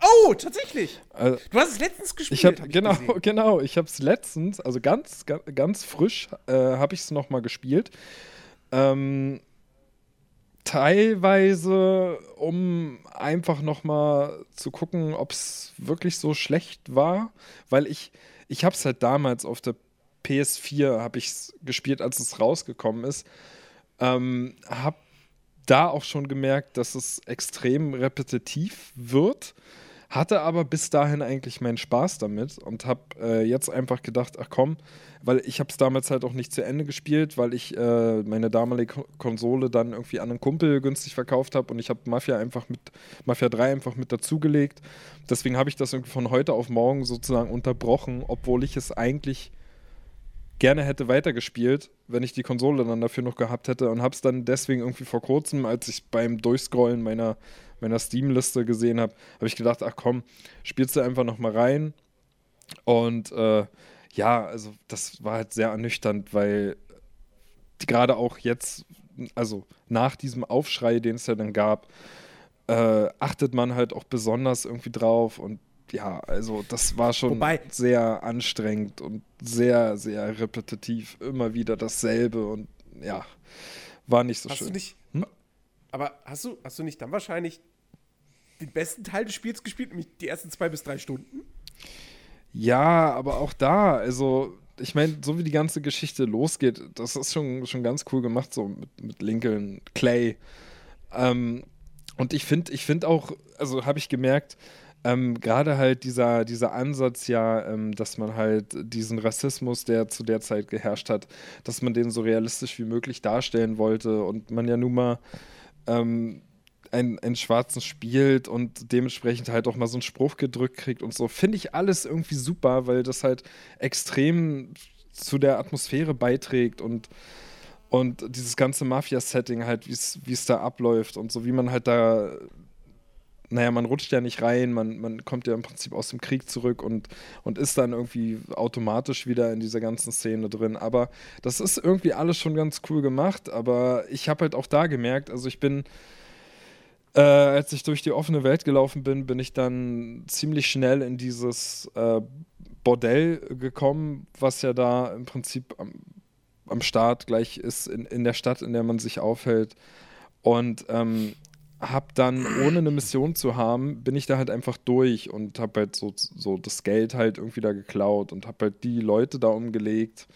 Oh, tatsächlich. Äh, Du hast es letztens gespielt. Ich habe hab genau, gesehen. genau. Ich habe es letztens, also ganz, ganz, ganz frisch, äh, habe ich es noch mal gespielt. Ähm, teilweise, um einfach noch mal zu gucken, ob es wirklich so schlecht war, weil ich, ich habe es halt damals auf der PS4 habe ich gespielt, als es rausgekommen ist. Ähm, habe da auch schon gemerkt, dass es extrem repetitiv wird. Hatte aber bis dahin eigentlich meinen Spaß damit und habe äh, jetzt einfach gedacht, ach komm, weil ich habe es damals halt auch nicht zu Ende gespielt, weil ich äh, meine damalige Ko- Konsole dann irgendwie an einen Kumpel günstig verkauft habe und ich habe Mafia einfach mit Mafia 3 einfach mit dazugelegt. Deswegen habe ich das irgendwie von heute auf morgen sozusagen unterbrochen, obwohl ich es eigentlich gerne hätte weitergespielt, wenn ich die Konsole dann dafür noch gehabt hätte und habe es dann deswegen irgendwie vor kurzem, als ich beim Durchscrollen meiner, meiner Steam-Liste gesehen habe, habe ich gedacht, ach komm, spielst du einfach noch mal rein und äh, ja, also das war halt sehr ernüchternd, weil gerade auch jetzt, also nach diesem Aufschrei, den es ja dann gab, äh, achtet man halt auch besonders irgendwie drauf und ja, also das war schon Wobei- sehr anstrengend und sehr, sehr repetitiv. Immer wieder dasselbe und ja, war nicht so Hast schön. du nicht. Hm? Aber hast du, hast du nicht dann wahrscheinlich den besten Teil des Spiels gespielt, nämlich die ersten zwei bis drei Stunden? Ja, aber auch da, also ich meine, so wie die ganze Geschichte losgeht, das ist schon, schon ganz cool gemacht, so mit, mit Lincoln, Clay. Ähm, und ich finde, ich finde auch, also habe ich gemerkt, ähm, gerade halt dieser, dieser Ansatz ja, ähm, dass man halt diesen Rassismus, der zu der Zeit geherrscht hat, dass man den so realistisch wie möglich darstellen wollte und man ja nun mal ähm, einen, einen Schwarzen spielt und dementsprechend halt auch mal so einen Spruch gedrückt kriegt und so, finde ich alles irgendwie super, weil das halt extrem zu der Atmosphäre beiträgt und und dieses ganze Mafia-Setting halt, wie es da abläuft und so, wie man halt da, naja, man rutscht ja nicht rein, man, man kommt ja im Prinzip aus dem Krieg zurück und, und ist dann irgendwie automatisch wieder in dieser ganzen Szene drin. Aber das ist irgendwie alles schon ganz cool gemacht, aber ich habe halt auch da gemerkt, also ich bin, äh, als ich durch die offene Welt gelaufen bin, bin ich dann ziemlich schnell in dieses äh, Bordell gekommen, was ja da im Prinzip am, am Start gleich ist in, in der Stadt, in der man sich aufhält. Und ähm, hab dann, ohne eine Mission zu haben, bin ich da halt einfach durch und hab halt so, so das Geld halt irgendwie da geklaut und hab halt die Leute da umgelegt.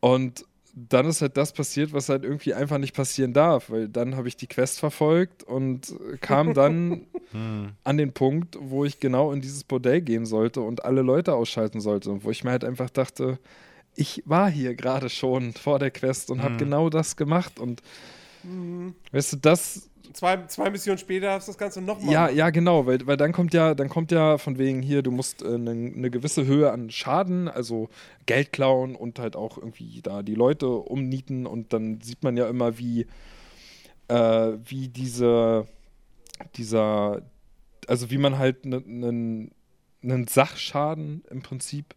Und dann ist halt das passiert, was halt irgendwie einfach nicht passieren darf, weil dann habe ich die Quest verfolgt und kam dann Hm. an den Punkt, wo ich genau in dieses Bordell gehen sollte und alle Leute ausschalten sollte. Und wo ich mir halt einfach dachte, ich war hier gerade schon vor der Quest und habe Mhm. genau das gemacht. Und weißt du, das, Zwei, zwei Missionen später hast du das Ganze nochmal. ja, ja, genau, weil, weil dann kommt ja, dann kommt ja von wegen hier, du musst eine äh, ne gewisse Höhe an Schaden, also Geld klauen und halt auch irgendwie da die Leute umnieten und dann sieht man ja immer, wie, äh, wie diese, dieser, also wie man halt einen einen Sachschaden im Prinzip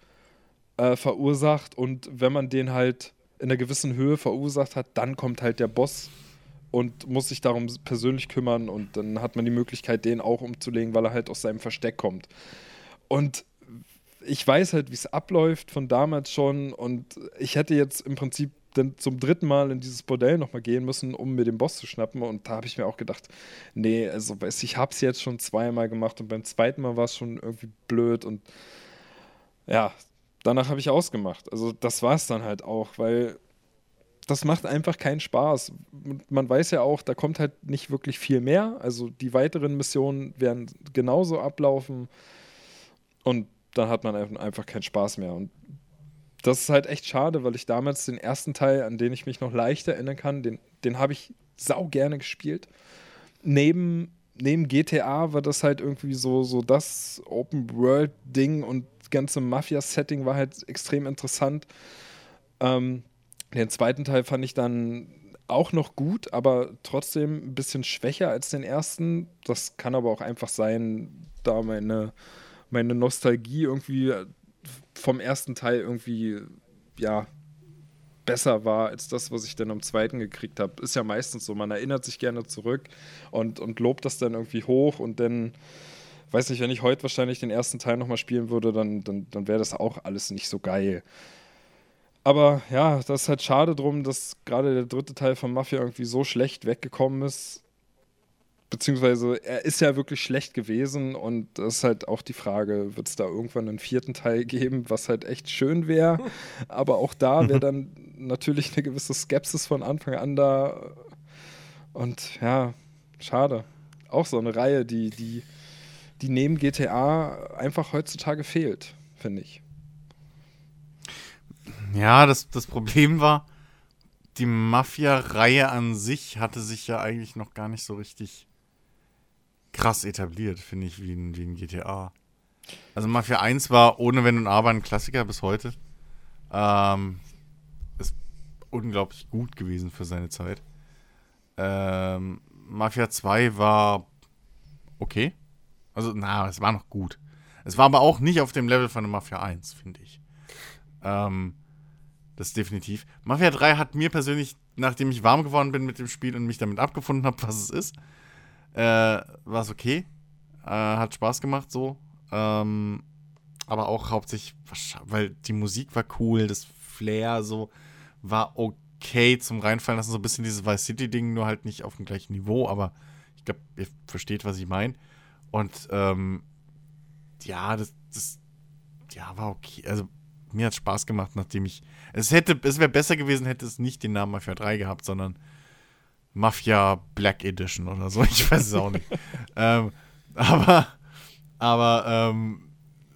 äh, verursacht und wenn man den halt in einer gewissen Höhe verursacht hat, dann kommt halt der Boss und muss sich darum persönlich kümmern und dann hat man die Möglichkeit, den auch umzulegen, weil er halt aus seinem Versteck kommt. Und ich weiß halt, wie es abläuft von damals schon und ich hätte jetzt im Prinzip dann zum dritten Mal in dieses Bordell nochmal gehen müssen, um mir den Boss zu schnappen und da habe ich mir auch gedacht, nee, also weiß ich habe es jetzt schon zweimal gemacht und beim zweiten Mal war es schon irgendwie blöd und ja, danach habe ich ausgemacht. Also das war es dann halt auch, weil das macht einfach keinen Spaß. Man weiß ja auch, da kommt halt nicht wirklich viel mehr. Also die weiteren Missionen werden genauso ablaufen und dann hat man einfach keinen Spaß mehr. Und das ist halt echt schade, weil ich damals den ersten Teil, an den ich mich noch leicht erinnern kann, den, den habe ich sau gerne gespielt. Neben, neben GTA war das halt irgendwie so, so das Open-World-Ding und das ganze Mafia-Setting war halt extrem interessant. Ähm, den zweiten Teil fand ich dann auch noch gut, aber trotzdem ein bisschen schwächer als den ersten. Das kann aber auch einfach sein, da meine, meine Nostalgie irgendwie vom ersten Teil irgendwie, ja, besser war als das, was ich dann am zweiten gekriegt habe. Ist ja meistens so, man erinnert sich gerne zurück und, und lobt das dann irgendwie hoch und dann weiß nicht, wenn ich heute wahrscheinlich den ersten Teil nochmal spielen würde, dann, dann, dann wäre das auch alles nicht so geil. Aber ja, das ist halt schade drum, dass gerade der dritte Teil von Mafia irgendwie so schlecht weggekommen ist. Beziehungsweise er ist ja wirklich schlecht gewesen und das ist halt auch die Frage, wird es da irgendwann einen vierten Teil geben, was halt echt schön wäre. Aber auch da wäre dann natürlich eine gewisse Skepsis von Anfang an da. Und ja, schade. Auch so eine Reihe, die, die, die neben GTA einfach heutzutage fehlt, finde ich. Ja, das, das Problem war, die Mafia-Reihe an sich hatte sich ja eigentlich noch gar nicht so richtig krass etabliert, finde ich, wie in, wie in GTA. Also Mafia 1 war ohne Wenn und Aber ein Klassiker bis heute. Ähm, ist unglaublich gut gewesen für seine Zeit. Ähm, Mafia 2 war okay. Also, na, es war noch gut. Es war aber auch nicht auf dem Level von Mafia 1, finde ich. Ähm, das ist definitiv. Mafia 3 hat mir persönlich, nachdem ich warm geworden bin mit dem Spiel und mich damit abgefunden habe, was es ist, äh, war es okay. Äh, hat Spaß gemacht so. Ähm, aber auch hauptsächlich, weil die Musik war cool, das Flair so war okay zum Reinfallen lassen. So ein bisschen dieses Vice City-Ding, nur halt nicht auf dem gleichen Niveau, aber ich glaube, ihr versteht, was ich meine. Und ähm, ja, das, das ja, war okay. Also mir hat Spaß gemacht, nachdem ich. Es hätte, es wäre besser gewesen, hätte es nicht den Namen Mafia 3 gehabt, sondern Mafia Black Edition oder so. Ich weiß es auch nicht. ähm, aber, aber, ähm,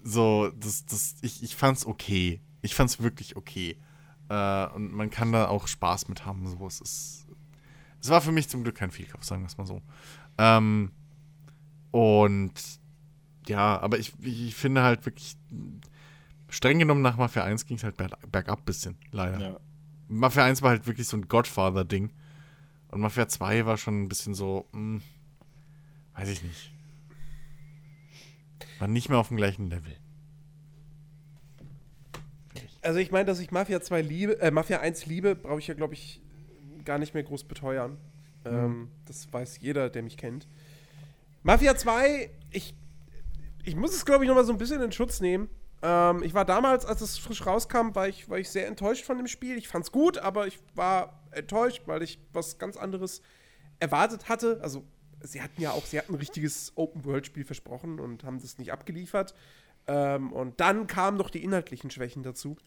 so, das, das, ich, ich fand's okay. Ich fand's wirklich okay. Äh, und man kann da auch Spaß mit haben. So, es ist. Es war für mich zum Glück kein Fehlkauf, sagen wir es mal so. Ähm, und ja, aber ich, ich finde halt wirklich, streng genommen nach Mafia 1 ging es halt bergab ein bisschen, leider. Ja. Mafia 1 war halt wirklich so ein Godfather-Ding. Und Mafia 2 war schon ein bisschen so, mh, hm, weiß ich nicht. War nicht mehr auf dem gleichen Level. Also ich meine, dass ich Mafia 2 liebe, äh, Mafia 1 liebe, brauche ich ja, glaube ich, gar nicht mehr groß beteuern. Mhm. Ähm, das weiß jeder, der mich kennt. Mafia 2, ich, ich muss es, glaube ich, nochmal so ein bisschen in Schutz nehmen. Ähm, ich war damals, als es frisch rauskam, war ich, war ich sehr enttäuscht von dem Spiel. Ich fand es gut, aber ich war enttäuscht, weil ich was ganz anderes erwartet hatte. Also, sie hatten ja auch, sie hatten ein richtiges Open-World-Spiel versprochen und haben das nicht abgeliefert. Ähm, und dann kamen noch die inhaltlichen Schwächen dazu,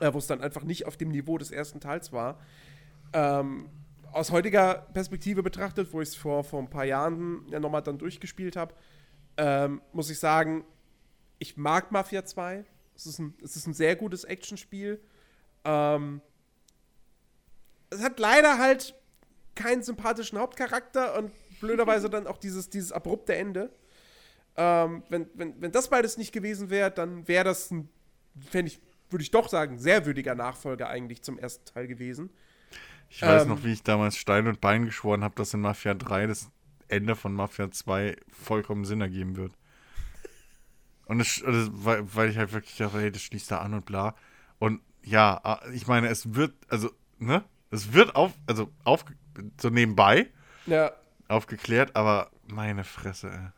äh, wo es dann einfach nicht auf dem Niveau des ersten Teils war. Ähm, aus heutiger Perspektive betrachtet, wo ich es vor, vor ein paar Jahren ja nochmal dann durchgespielt habe, ähm, muss ich sagen, ich mag Mafia 2. Es ist ein, es ist ein sehr gutes Actionspiel. Ähm, es hat leider halt keinen sympathischen Hauptcharakter und blöderweise dann auch dieses, dieses abrupte Ende. Ähm, wenn, wenn, wenn das beides nicht gewesen wäre, dann wäre das ein, ich, würde ich doch sagen, sehr würdiger Nachfolger eigentlich zum ersten Teil gewesen. Ich weiß ähm, noch, wie ich damals Stein und Bein geschworen habe, dass in Mafia 3 das Ende von Mafia 2 vollkommen Sinn ergeben wird. Und das, das, weil, weil ich halt wirklich dachte, hey, das schließt da an und bla. Und ja, ah, ich meine, es wird, also, ne? Es wird auf, also auf, so nebenbei ja. aufgeklärt, aber meine Fresse, ey.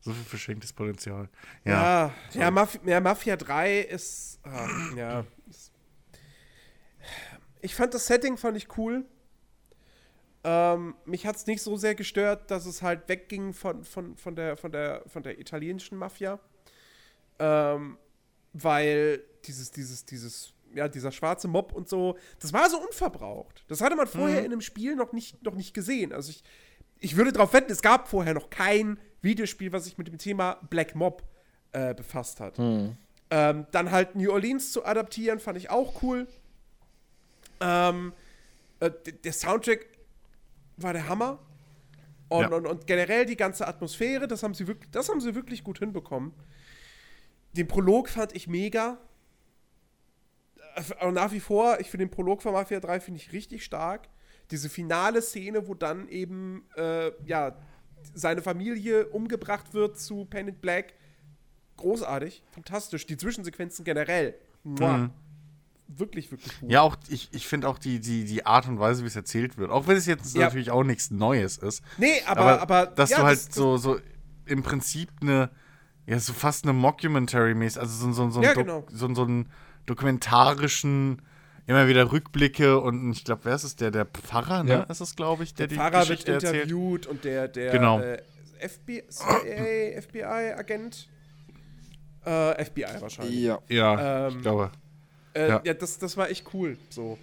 So viel verschenktes Potenzial. Ja, ja, ja, Maf ja Mafia 3 ist, ah, ja. Ich fand das Setting fand ich cool. Ähm, mich hat es nicht so sehr gestört, dass es halt wegging von, von, von, der, von, der, von der italienischen Mafia. Ähm, weil dieses, dieses, dieses, ja, dieser schwarze Mob und so, das war so unverbraucht. Das hatte man vorher mhm. in einem Spiel noch nicht, noch nicht gesehen. Also ich, ich würde darauf wetten, es gab vorher noch kein Videospiel, was sich mit dem Thema Black Mob äh, befasst hat. Mhm. Ähm, dann halt New Orleans zu adaptieren, fand ich auch cool. Ähm, äh, der Soundtrack war der Hammer. Und, ja. und, und, generell die ganze Atmosphäre, das haben sie wirklich, das haben sie wirklich gut hinbekommen. Den Prolog fand ich mega. Aber nach wie vor, ich finde den Prolog von Mafia 3 finde ich richtig stark. Diese finale Szene, wo dann eben äh, ja, seine Familie umgebracht wird zu Panic Black. Großartig, fantastisch. Die Zwischensequenzen generell. Mhm. Wirklich, wirklich gut. Ja, auch ich, ich finde auch die, die, die Art und Weise, wie es erzählt wird. Auch wenn es jetzt ja. natürlich auch nichts Neues ist. Nee, aber. Aber, aber dass ja, du halt das, so, so im Prinzip eine, ja, so fast eine Mockumentary-mäßig, also so, so, so, Ja, genau. so, so einen dokumentarischen, immer wieder Rückblicke und ich glaube, wer ist es? Der, der Pfarrer, ne? Ja. Ist es, glaube ich, der, Der die wird Geschichte erzählt. interviewt und der, der Genau. äh, FBI, FBI-Agent. Äh, FBI wahrscheinlich. Ja. Ja, Ähm, ich glaube. Äh, ja, Ja. das, das war echt cool. So.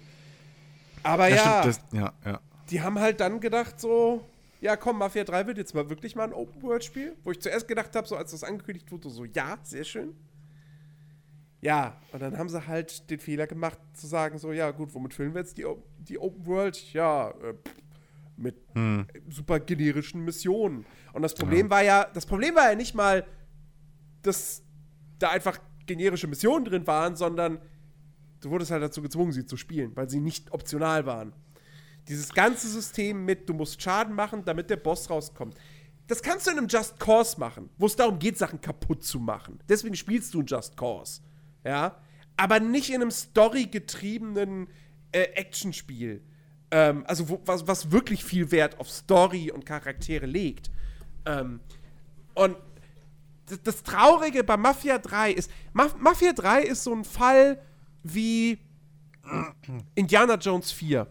Aber Ja, ja, stimmt, das, ja, ja. die haben halt dann gedacht, so, ja komm, Mafia 3 wird jetzt mal wirklich mal ein Open-World-Spiel. Wo ich zuerst gedacht habe, so als das angekündigt wurde, so, ja, sehr schön. Ja, und dann haben sie halt den Fehler gemacht, zu sagen, so, ja gut, womit füllen wir jetzt die, die Open World? Ja, äh, mit super generischen Missionen. Und das Problem war ja, das Problem war ja nicht mal, dass da einfach generische Missionen drin waren, sondern du wurdest halt dazu gezwungen, sie zu spielen, weil sie nicht optional waren. Dieses ganze System mit, du musst Schaden machen, damit der Boss rauskommt. Das kannst du in einem Just Cause machen, wo es darum geht, Sachen kaputt zu machen. Deswegen spielst du ein Just Cause. Ja? Aber nicht in einem storygetriebenen äh, Actionspiel. Ähm, also, wo, was, was wirklich viel Wert auf Story und Charaktere legt. Ähm, und das, das Traurige bei Mafia 3 ist, Maf Mafia 3 ist so ein Fall wie Indiana Jones 4.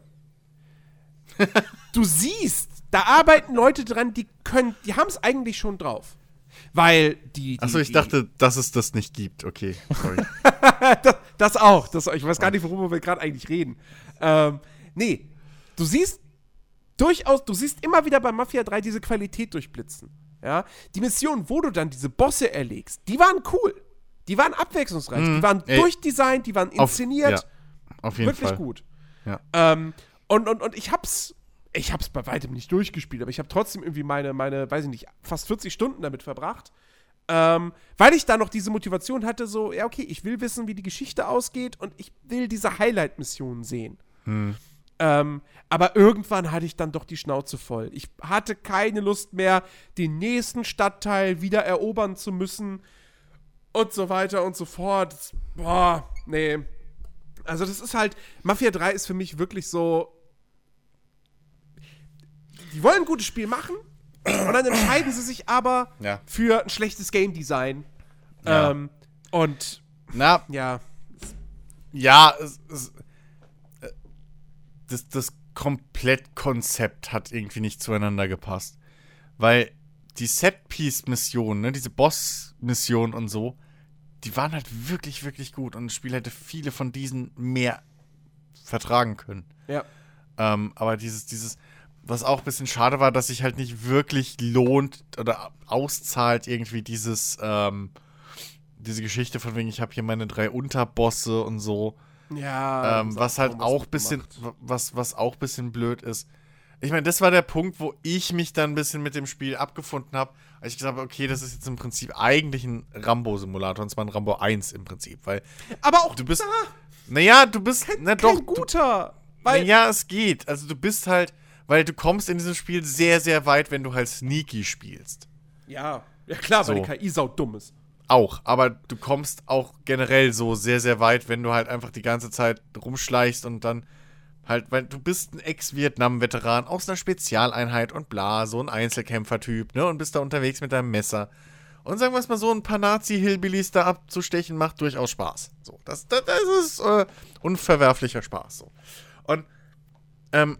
Du siehst, da arbeiten Leute dran, die können, die haben es eigentlich schon drauf. Weil die. die Achso, ich dachte, dass es das nicht gibt. Okay, sorry. das, das auch. Das, ich weiß gar nicht, worüber wir gerade eigentlich reden. Ähm, nee, du siehst durchaus, du siehst immer wieder bei Mafia 3 diese Qualität durchblitzen. Ja? Die Mission, wo du dann diese Bosse erlegst, die waren cool. Die waren abwechslungsreich. die waren ey. durchdesignt, die waren Auf- inszeniert. ja, auf jeden wirklich Fall. gut. Ja. Ähm, und, und, und ich hab's, ich hab's bei weitem nicht durchgespielt, aber ich habe trotzdem irgendwie meine, meine, weiß ich nicht, fast 40 Stunden damit verbracht. Ähm, weil ich da noch diese Motivation hatte, so, ja, okay, ich will wissen, wie die Geschichte ausgeht und ich will diese Highlight-Missionen sehen. Ähm, aber irgendwann hatte ich dann doch die Schnauze voll. Ich hatte keine Lust mehr, den nächsten Stadtteil wieder erobern zu müssen und so weiter und so fort. Boah, nee. Also das ist halt, Mafia 3 ist für mich wirklich so, die wollen ein gutes Spiel machen und dann entscheiden sie sich aber Ja. für ein schlechtes Game Design. Ja. Ähm, und Na, ja, ja, es, es, äh, das, das Komplettkonzept hat irgendwie nicht zueinander gepasst. Weil die Set-Piece-Missionen, ne, diese Boss-Missionen und so, die waren halt wirklich, wirklich gut. Und das Spiel hätte viele von diesen mehr vertragen können. ja. Ähm, aber dieses, dieses, was auch ein bisschen schade war, dass sich halt nicht wirklich lohnt oder auszahlt, irgendwie dieses, ähm, diese Geschichte von wegen, ich habe hier meine drei Unterbosse und so. Ja, Ähm, was halt auch bisschen, mitgemacht. was, was auch bisschen blöd ist. Ich meine, das war der Punkt, wo ich mich dann ein bisschen mit dem Spiel abgefunden habe, als ich gesagt habe, okay, das ist jetzt im Prinzip eigentlich ein Rambo-Simulator, und zwar ein Rambo 1 im Prinzip, weil, Aber auch du bist- naja, du bist, na kein doch, du, guter. Weil, ja, es geht. Also du bist halt, weil du kommst in diesem Spiel sehr, sehr weit, wenn du halt Sneaky spielst. ja, ja klar, weil So. die KI sau dumm ist. Auch, aber du kommst auch generell so sehr, sehr weit, wenn du halt einfach die ganze Zeit rumschleichst und dann halt, weil du bist ein Ex-Vietnam-Veteran aus einer Spezialeinheit und bla, so ein Einzelkämpfer-Typ, ne, und bist da unterwegs mit deinem Messer. Und sagen wir es mal so, ein paar Nazi-Hillbillies da abzustechen, macht durchaus Spaß. So, das, das, das ist äh, unverwerflicher Spaß. So. Und, ähm,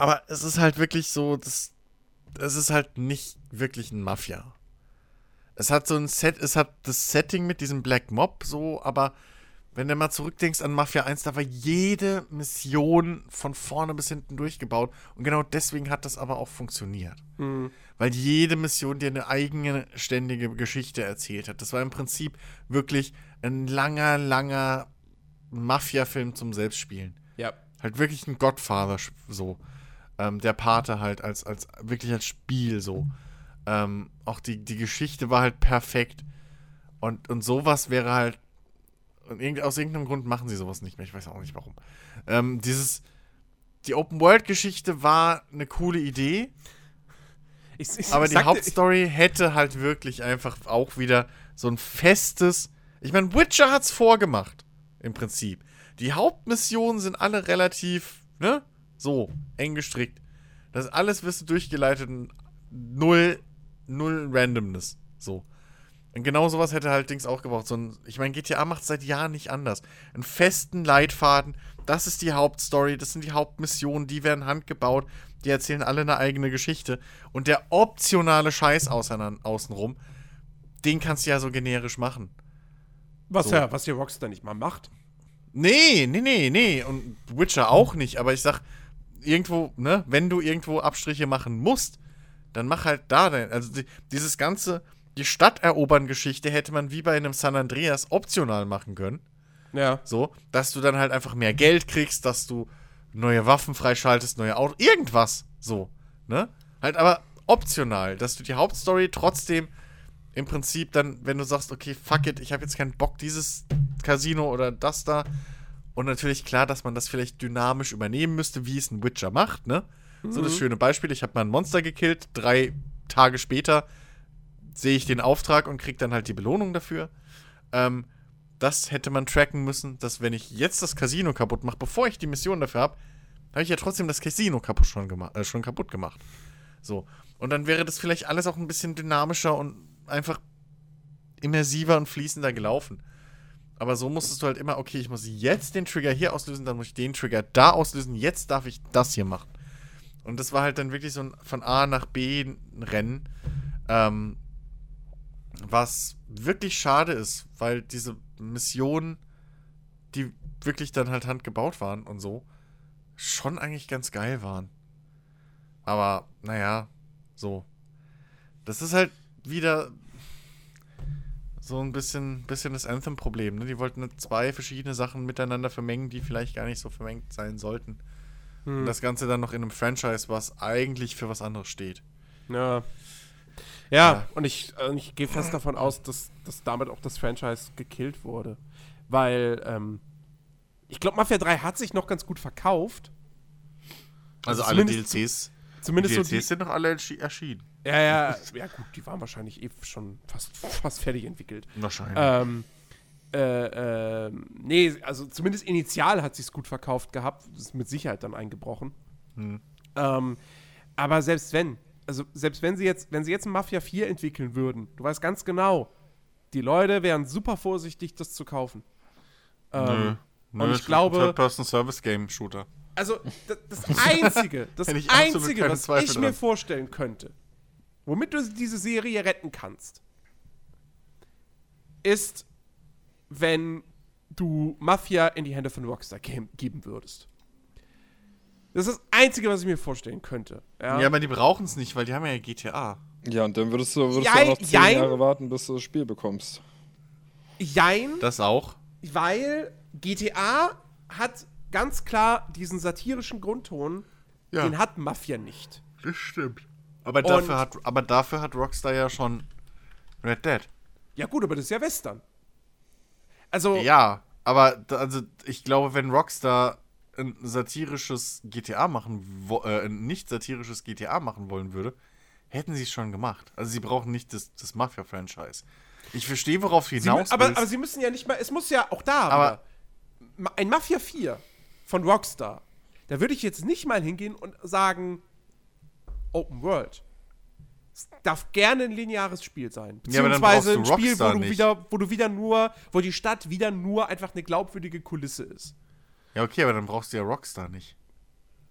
aber es ist halt wirklich so, das, es ist halt nicht wirklich ein Mafia. Es hat so ein Set, es hat das Setting mit diesem Black Mob so, aber wenn du mal zurückdenkst an Mafia 1, da war jede Mission von vorne bis hinten durchgebaut und genau deswegen hat das aber auch funktioniert. Weil jede Mission dir eine eigene ständige Geschichte erzählt hat. Das war im Prinzip wirklich ein langer, langer Mafia-Film zum Selbstspielen Ja. halt wirklich ein Godfather so. Ähm, der Pate halt als, als wirklich als Spiel so. Ähm, auch die, die Geschichte war halt perfekt. Und, und sowas wäre halt. Und irgend, aus irgendeinem Grund machen sie sowas nicht mehr. Ich weiß auch nicht warum. Ähm, dieses. Die Open-World-Geschichte war eine coole Idee, Ich, ich aber die sagte- Hauptstory hätte halt wirklich einfach auch wieder so ein festes. Ich meine, Witcher hat's vorgemacht, im Prinzip. Die Hauptmissionen sind alle relativ, ne? So, eng gestrickt. Das alles wirst du durchgeleitet und null null Randomness. So. Und genau sowas hätte halt Dings auch gebraucht. So ein, ich meine, GTA macht seit Jahren nicht anders. Einen festen Leitfaden, das ist die Hauptstory, das sind die Hauptmissionen, die werden handgebaut, die erzählen alle eine eigene Geschichte. Und der optionale Scheiß außenrum, den kannst du ja so generisch machen. Was So. ja, was die Rockstar nicht mal macht. Nee, nee, nee, nee. Und Witcher auch nicht. Aber ich sag, irgendwo, ne, wenn du irgendwo Abstriche machen musst, dann mach halt da dein. Also die, dieses ganze, die Stadt erobern Geschichte hätte man wie bei einem San Andreas optional machen können. Ja. So, dass du dann halt einfach mehr Geld kriegst, dass du neue Waffen freischaltest, neue Autos, irgendwas. So, ne? Halt aber optional, dass du die Hauptstory trotzdem im Prinzip dann, wenn du sagst, okay, fuck it, ich habe jetzt keinen Bock, dieses Casino oder das da. Und natürlich klar, dass man das vielleicht dynamisch übernehmen müsste, wie es ein Witcher macht, ne? So das schöne Beispiel, ich habe mal ein Monster gekillt, drei Tage später sehe ich den Auftrag und krieg dann halt die Belohnung dafür. Ähm, das hätte man tracken müssen, dass wenn ich jetzt das Casino kaputt mache, bevor ich die Mission dafür habe, habe ich ja trotzdem das Casino kaputt schon, gema äh, schon kaputt gemacht. So. Und dann wäre das vielleicht alles auch ein bisschen dynamischer und einfach immersiver und fließender gelaufen. Aber so musstest du halt immer, okay, ich muss jetzt den Trigger hier auslösen, dann muss ich den Trigger da auslösen, jetzt darf ich das hier machen. Und das war halt dann wirklich so ein von A nach B Rennen, ähm, was wirklich schade ist, weil diese Missionen, die wirklich dann halt handgebaut waren und so, schon eigentlich ganz geil waren. Aber, naja, so. Das ist halt wieder so ein bisschen, bisschen das Anthem-Problem. Ne? Die wollten zwei verschiedene Sachen miteinander vermengen, die vielleicht gar nicht so vermengt sein sollten. Und das Ganze dann noch in einem Franchise, was eigentlich für was anderes steht. Ja. Ja, Ja. und ich, äh, ich gehe fest davon aus, dass, dass damit auch das Franchise gekillt wurde. Weil, ähm, ich glaube, Mafia 3 hat sich noch ganz gut verkauft. Also, Also alle DLCs. Zumindest DLCs so die, sind noch alle erschienen. Ja, ja, ja, gut, die waren wahrscheinlich eh schon fast, fast fertig entwickelt. Wahrscheinlich. Ähm, äh, ähm, nee, also zumindest initial hat sich's gut verkauft gehabt. Das ist mit Sicherheit dann eingebrochen. Hm. Ähm, aber selbst wenn, also selbst wenn sie jetzt, wenn sie jetzt ein Mafia 4 entwickeln würden, du weißt ganz genau, die Leute wären super vorsichtig, das zu kaufen. Ähm, und ich glaube, Third-Person-Service-Game-Shooter. Also das, das Einzige, das Einzige, was Zweifel ich mir dran. vorstellen könnte, womit du diese Serie retten kannst, ist, wenn du Mafia in die Hände von Rockstar ge geben würdest. Das ist das Einzige, was ich mir vorstellen könnte. Ja, Ja, aber die brauchen es nicht, weil die haben ja GTA. Ja, und dann würdest du, würdest Jein, du auch noch zehn jein. Jahre warten, bis du das Spiel bekommst. Jein, Das auch. weil GTA hat ganz klar diesen satirischen Grundton, Ja. den hat Mafia nicht. Das stimmt. Aber Und- dafür, hat, aber dafür hat Rockstar ja schon Red Dead. Ja gut, aber das ist ja Western. Also, Ja, aber also ich glaube, wenn Rockstar ein satirisches GTA machen, wo, äh, ein nicht satirisches GTA machen wollen würde, hätten sie es schon gemacht. Also sie brauchen nicht das, das Mafia-Franchise. Ich verstehe, worauf sie, hinaus aber, willst. aber sie müssen ja nicht mal, es muss ja auch da Aber- wieder. Ein Mafia 4 von Rockstar, da würde ich jetzt nicht mal hingehen und sagen, Open World. Es darf gerne ein lineares Spiel sein. Ja, Beziehungsweise ein brauchst du Spiel, wo du, wieder, wo du wieder nur, wo die Stadt wieder nur einfach eine glaubwürdige Kulisse ist. ja, okay, aber dann brauchst du ja Rockstar nicht.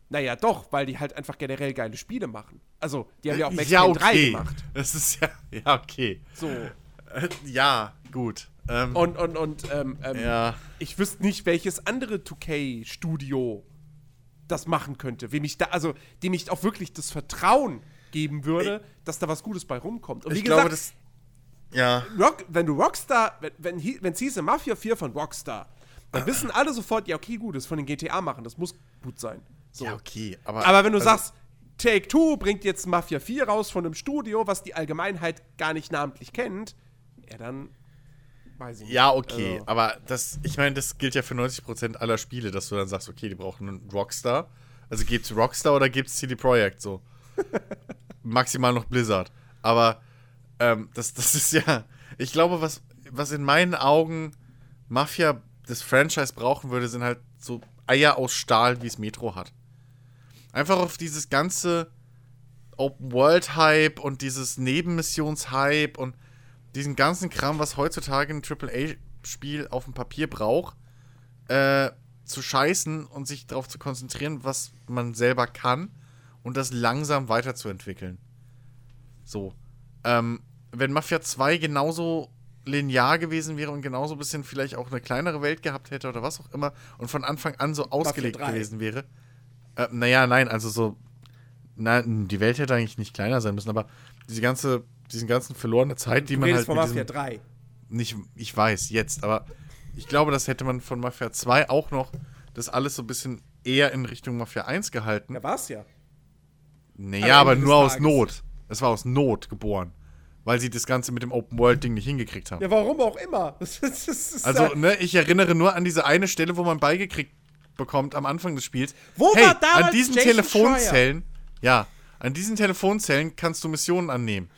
Naja, doch, weil die halt einfach generell geile Spiele machen. Also, die haben ja auch Max ja, okay. 3 gemacht. Das ist ja, ja, okay. So. Äh, ja, gut. Ähm, Und, und, und, ähm, ähm, ja. ich wüsste nicht, welches andere 2K-Studio das machen könnte. Wem ich da, also, dem ich auch wirklich das Vertrauen geben würde, dass da was Gutes bei rumkommt. Und wie Ich gesagt, glaube, das. Ja. Rock, wenn du Rockstar, wenn wenn hi- wenn's hieße Mafia 4 von Rockstar, dann wissen alle sofort, ja, okay, gut, das von den GTA machen, das muss gut sein. So. Ja, okay. Aber, Aber wenn du also, sagst, Take Two bringt jetzt Mafia 4 raus von einem Studio, was die Allgemeinheit gar nicht namentlich kennt, ja, dann weiß ich nicht. Ja, okay, Also, aber das, ich meine, das gilt ja für 90% aller Spiele, dass du dann sagst, okay, die brauchen einen Rockstar. Also gibt's Rockstar oder gibt's CD Projekt so? Maximal noch Blizzard. Aber ähm, das, das ist ja, ich glaube, was, was in meinen Augen Mafia das Franchise brauchen würde, sind halt so Eier aus Stahl, wie es Metro hat. Einfach auf dieses ganze Open-World-Hype und dieses Nebenmissions-Hype und diesen ganzen Kram, was heutzutage ein AAA-Spiel auf dem Papier braucht, äh, zu scheißen und sich darauf zu konzentrieren, was man selber kann und das langsam weiterzuentwickeln. So. Ähm, wenn Mafia 2 genauso linear gewesen wäre und genauso ein bisschen vielleicht auch eine kleinere Welt gehabt hätte oder was auch immer und von Anfang an so ausgelegt Mafia 3. gewesen wäre. Äh, naja, nein, also so. Na, die Welt hätte eigentlich nicht kleiner sein müssen, aber diese ganze, diesen ganzen verlorene Zeit, die Du man halt von Mafia diesem, 3. nicht, ich weiß, jetzt, aber ich glaube, das hätte man von Mafia 2 auch noch das alles so ein bisschen eher in Richtung Mafia 1 gehalten. Ja, war's ja. Naja, am aber nur aus. Not. Es war aus Not geboren. Weil sie das Ganze mit dem Open-World-Ding nicht hingekriegt haben. Ja, warum auch immer. Das, ist- das ist Also, ja- ne, ich erinnere nur an diese eine Stelle, wo man beigekriegt bekommt am Anfang des Spiels. Wo hey, war damals an diesen Jason Telefonzellen, ja, an diesen Telefonzellen kannst du Missionen annehmen.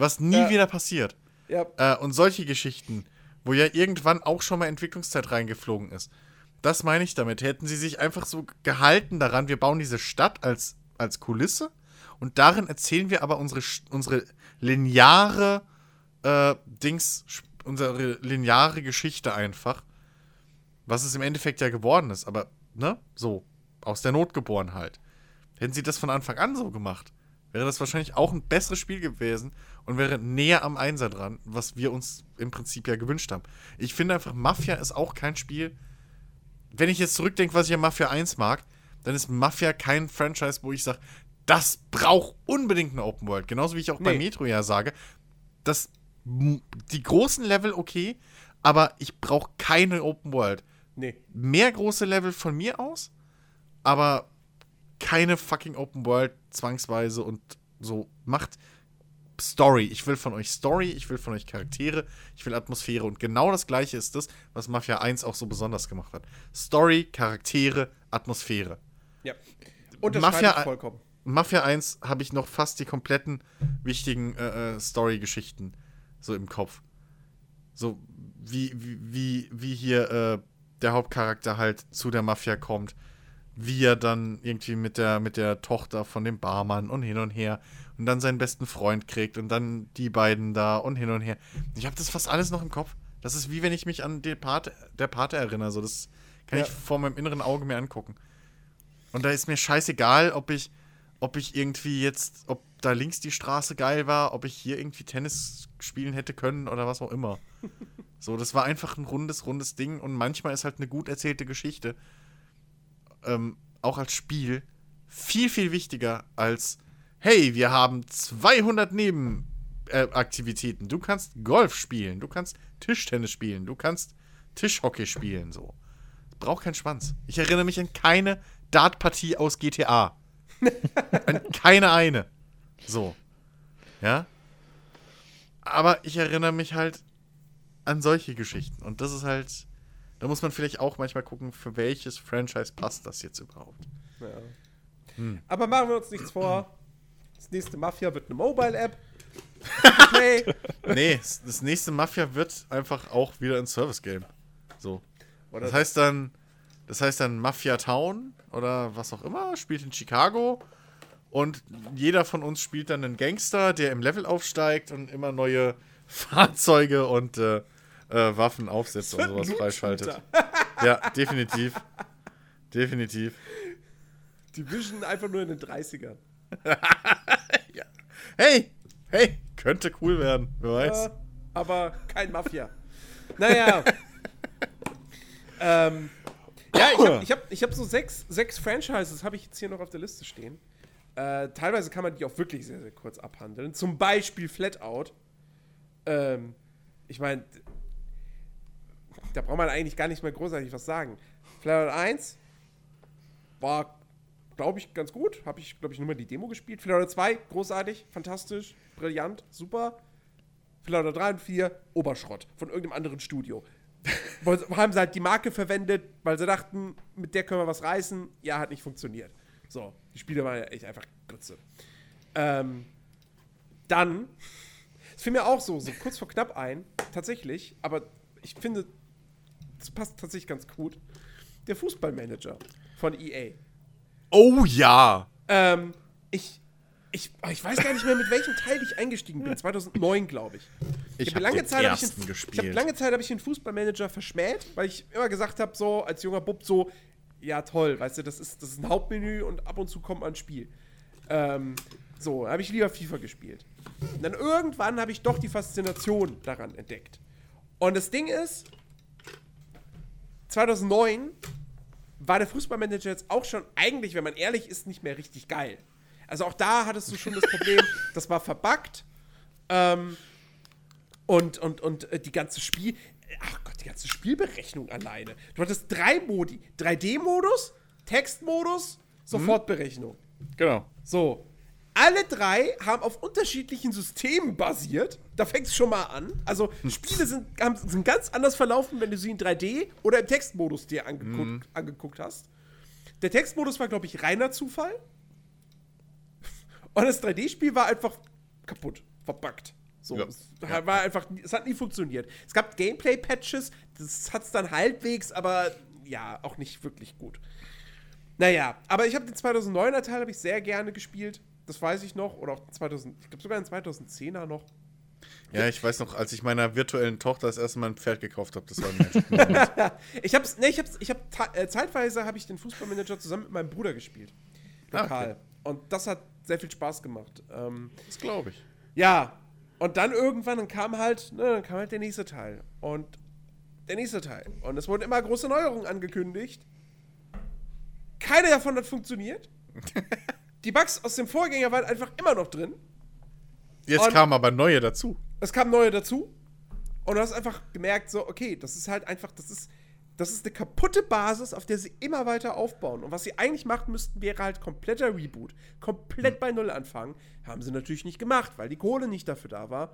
Was nie Ja. wieder passiert. ja, Äh, und solche Geschichten, wo ja irgendwann auch schon mal Entwicklungszeit reingeflogen ist. Das meine ich damit. Hätten sie sich einfach so gehalten daran, wir bauen diese Stadt als, als Kulisse und darin erzählen wir aber unsere, unsere lineare äh, Dings, unsere lineare Geschichte einfach. Was es im Endeffekt ja geworden ist, aber, ne, so, aus der Not geboren halt. Hätten sie das von Anfang an so gemacht, wäre das wahrscheinlich auch ein besseres Spiel gewesen und wäre näher am Einser dran, was wir uns im Prinzip ja gewünscht haben. Ich finde einfach, Mafia ist auch kein Spiel. Wenn ich jetzt zurückdenke, was ich an Mafia 1 mag, dann ist Mafia kein Franchise, wo ich sage, das braucht unbedingt eine Open World. Genauso wie ich auch bei Nee. Metro ja sage, dass die großen Level okay, aber ich brauche keine Open World. nee. Mehr große Level von mir aus, aber keine fucking Open World zwangsweise und so macht Story. Ich will von euch Story, ich will von euch Charaktere, ich will Atmosphäre und genau das gleiche ist das, was Mafia 1 auch so besonders gemacht hat. Story, Charaktere, Atmosphäre. Ja. Unterschreibe Mafia- ich vollkommen. Mafia 1 habe ich noch fast die kompletten wichtigen äh, äh, Story-Geschichten so im Kopf. So wie, wie, wie, wie hier äh, der Hauptcharakter halt zu der Mafia kommt, wie er dann irgendwie mit der, mit der Tochter von dem Barmann und hin und her und dann seinen besten Freund kriegt und dann die beiden da und hin und her. Ich habe das fast alles noch im Kopf. Das ist wie wenn ich mich an den Part, der Pate erinnere. So, das kann Ja. ich vor meinem inneren Auge mir angucken. Und da ist mir scheißegal, ob ich, ob ich irgendwie jetzt, ob da links die Straße geil war, ob ich hier irgendwie Tennis spielen hätte können oder was auch immer. So, das war einfach ein rundes, rundes Ding und manchmal ist halt eine gut erzählte Geschichte, ähm, auch als Spiel, viel, viel wichtiger als, hey, wir haben 200 Nebenaktivitäten. Du kannst Golf spielen, du kannst Tischtennis spielen, du kannst Tischhockey spielen, so. Braucht keinen Schwanz. Ich erinnere mich an keine Dartpartie aus GTA. an keine eine. So. Ja? Aber ich erinnere mich halt an solche Geschichten. Und das ist halt. Da muss man vielleicht auch manchmal gucken, für welches Franchise passt das jetzt überhaupt. Ja. Hm. Aber machen wir uns nichts vor. Das nächste Mafia wird eine Mobile-App. Play. Nee, s- das nächste Mafia wird einfach auch wieder ein Service-Game. So. Oder Das heißt dann, das heißt dann Mafia Town oder was auch immer, spielt in Chicago und jeder von uns spielt dann einen Gangster, der im Level aufsteigt und immer neue Fahrzeuge und äh, äh, Waffen aufsetzt und sowas freischaltet. Ja, definitiv. Definitiv. Division einfach nur in den 30ern. Hey, hey, könnte cool werden, wer weiß. Äh, aber kein Mafia. Naja. ähm, ja, ich habe ich hab, ich hab so sechs, sechs Franchises, habe ich jetzt hier noch auf der Liste stehen. Äh, teilweise kann man die auch wirklich sehr, sehr kurz abhandeln. Zum Beispiel Flatout. Ähm, ich meine, da braucht man eigentlich gar nicht mehr großartig was sagen. Flatout 1 war, glaube ich, ganz gut. Habe ich, glaube ich, nur mal die Demo gespielt. Flatout 2, großartig, fantastisch, brillant, super. Flatout 3 und 4, Oberschrott von irgendeinem anderen Studio. Haben sie halt die Marke verwendet, weil sie dachten, mit der können wir was reißen. Ja, hat nicht funktioniert. So, die Spiele waren ja echt einfach Grütze. Ähm, dann, es fiel mir auch so, so kurz vor knapp ein, tatsächlich, aber ich finde, das passt tatsächlich ganz gut. Der Fußballmanager von EA. Oh ja! Ähm, ich Ich, oh, ich weiß gar nicht mehr, mit welchem Teil ich eingestiegen bin. 2009, glaube ich. Ich hab habe lange Zeit hab ich, den, ich hab, lange Zeit habe ich den Fußballmanager verschmäht, weil ich immer gesagt habe, so als junger Bub, so, ja toll, weißt du, das ist, das ist ein Hauptmenü und ab und zu kommt ein Spiel. Ähm, so, habe ich lieber FIFA gespielt. Und dann irgendwann habe ich doch die Faszination daran entdeckt. Und das Ding ist, 2009 war der Fußballmanager jetzt auch schon eigentlich, wenn man ehrlich ist, nicht mehr richtig geil. Also auch da hattest du schon das Problem, das war verbuggt. Ähm, und, und, und äh, die ganze Spiel. Ach Gott, die ganze Spielberechnung alleine. Du hattest drei Modi: 3D-Modus, Textmodus, Sofortberechnung. Genau. So. Alle drei haben auf unterschiedlichen Systemen basiert. Da fängt es schon mal an. Also, Spiele sind, haben, sind ganz anders verlaufen, wenn du sie in 3D oder im Textmodus dir angeguckt, angeguckt hast. Der Textmodus war, glaube ich, reiner Zufall. Und das 3D-Spiel war einfach kaputt, verbuggt. So, Ja. es war einfach, es hat nie funktioniert. Es gab Gameplay-Patches, das hat es dann halbwegs, aber ja, auch nicht wirklich gut. Naja, aber ich habe den 2009er Teil habe ich sehr gerne gespielt. Das weiß ich noch. Oder auch den 2000, ich glaube sogar den 2010er noch. Ja, ich weiß noch, als ich meiner virtuellen Tochter das erste Mal ein Pferd gekauft habe, das war Moment. Ich hab's, ne, ich hab's, ich hab, äh, zeitweise habe ich den Fußballmanager zusammen mit meinem Bruder gespielt. Ah, Lokal. Und das hat sehr viel Spaß gemacht. Ähm, Das glaube ich. ja, und dann irgendwann dann kam halt, ne, dann kam halt der nächste Teil. Und der nächste Teil. Und es wurden immer große Neuerungen angekündigt. Keine davon hat funktioniert. Die Bugs aus dem Vorgänger waren einfach immer noch drin. Jetzt Und- kamen aber neue dazu. Es kamen neue dazu. Und du hast einfach gemerkt, so, okay, das ist halt einfach, das ist, das ist eine kaputte Basis, auf der sie immer weiter aufbauen. Und was sie eigentlich machen müssten, wäre halt kompletter Reboot. Komplett bei Null anfangen. Haben sie natürlich nicht gemacht, weil die Kohle nicht dafür da war.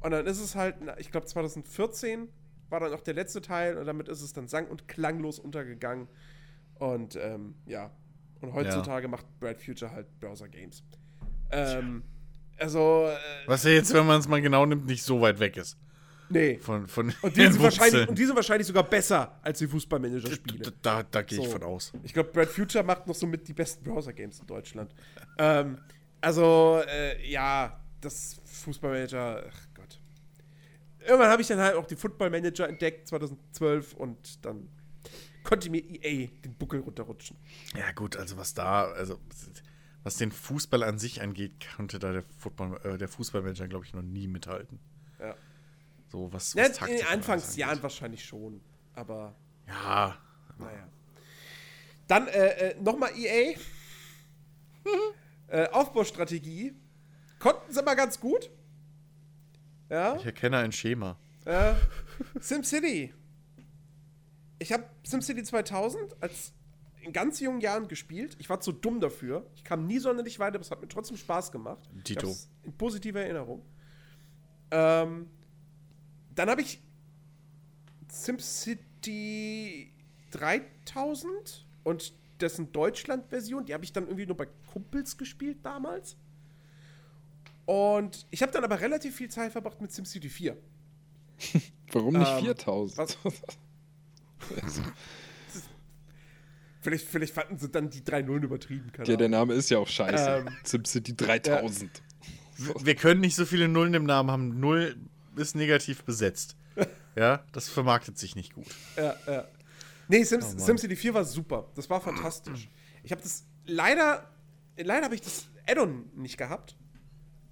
Und dann ist es halt, ich glaube 2014 war dann auch der letzte Teil und damit ist es dann sang- und klanglos untergegangen. Und ähm, ja. Und heutzutage macht Brad Future halt Browser Games. Ähm, also, äh, Was ja jetzt, wenn man es mal genau nimmt, nicht so weit weg ist. nee. Von, von Und die, sind wahrscheinlich, und die sind wahrscheinlich sogar besser als die Fußballmanager-Spiele. Da, da gehe ich So. von aus. Ich glaube, Brad Future macht noch so mit die besten Browser-Games in Deutschland. ähm, also, äh, ja, das Fußballmanager, ach Gott. Irgendwann habe ich dann halt auch die Football-Manager entdeckt, 2012, und dann konnte mir EA den Buckel runterrutschen. Ja, gut, also was da, also was den Fußball an sich angeht, konnte da der, Football, äh, der Fußballmanager, glaube ich, noch nie mithalten. Ja. So was, Ja, was in Taktik den Anfangsjahren wahrscheinlich schon, aber. Ja, Naja. Dann äh, äh, nochmal EA. äh, Aufbaustrategie. Konnten sie mal ganz gut. Ja. ich erkenne ein Schema. Äh, SimCity. Ich habe SimCity 2000 als in ganz jungen Jahren gespielt. Ich war zu dumm dafür. Ich kam nie sonderlich weiter, aber es hat mir trotzdem Spaß gemacht. Hab's In positiver Erinnerung. Ähm, dann habe ich SimCity 3000 und dessen Deutschland-Version, die habe ich dann irgendwie nur bei Kumpels gespielt damals. Und ich habe dann aber relativ viel Zeit verbracht mit SimCity 4. Warum nicht Ähm, 4000? was- Vielleicht, vielleicht fanden sie dann die drei Nullen übertrieben. Keine Ja, der. Name ist ja auch scheiße. Ähm, SimCity 3000. Wir können nicht so viele Nullen im Namen haben. Null ist negativ besetzt. Ja, das vermarktet sich nicht gut. Ja, ja. Nee, Sims, Oh. SimCity 4 war super. Das war fantastisch. Ich habe das leider, leider habe ich das Add-on nicht gehabt.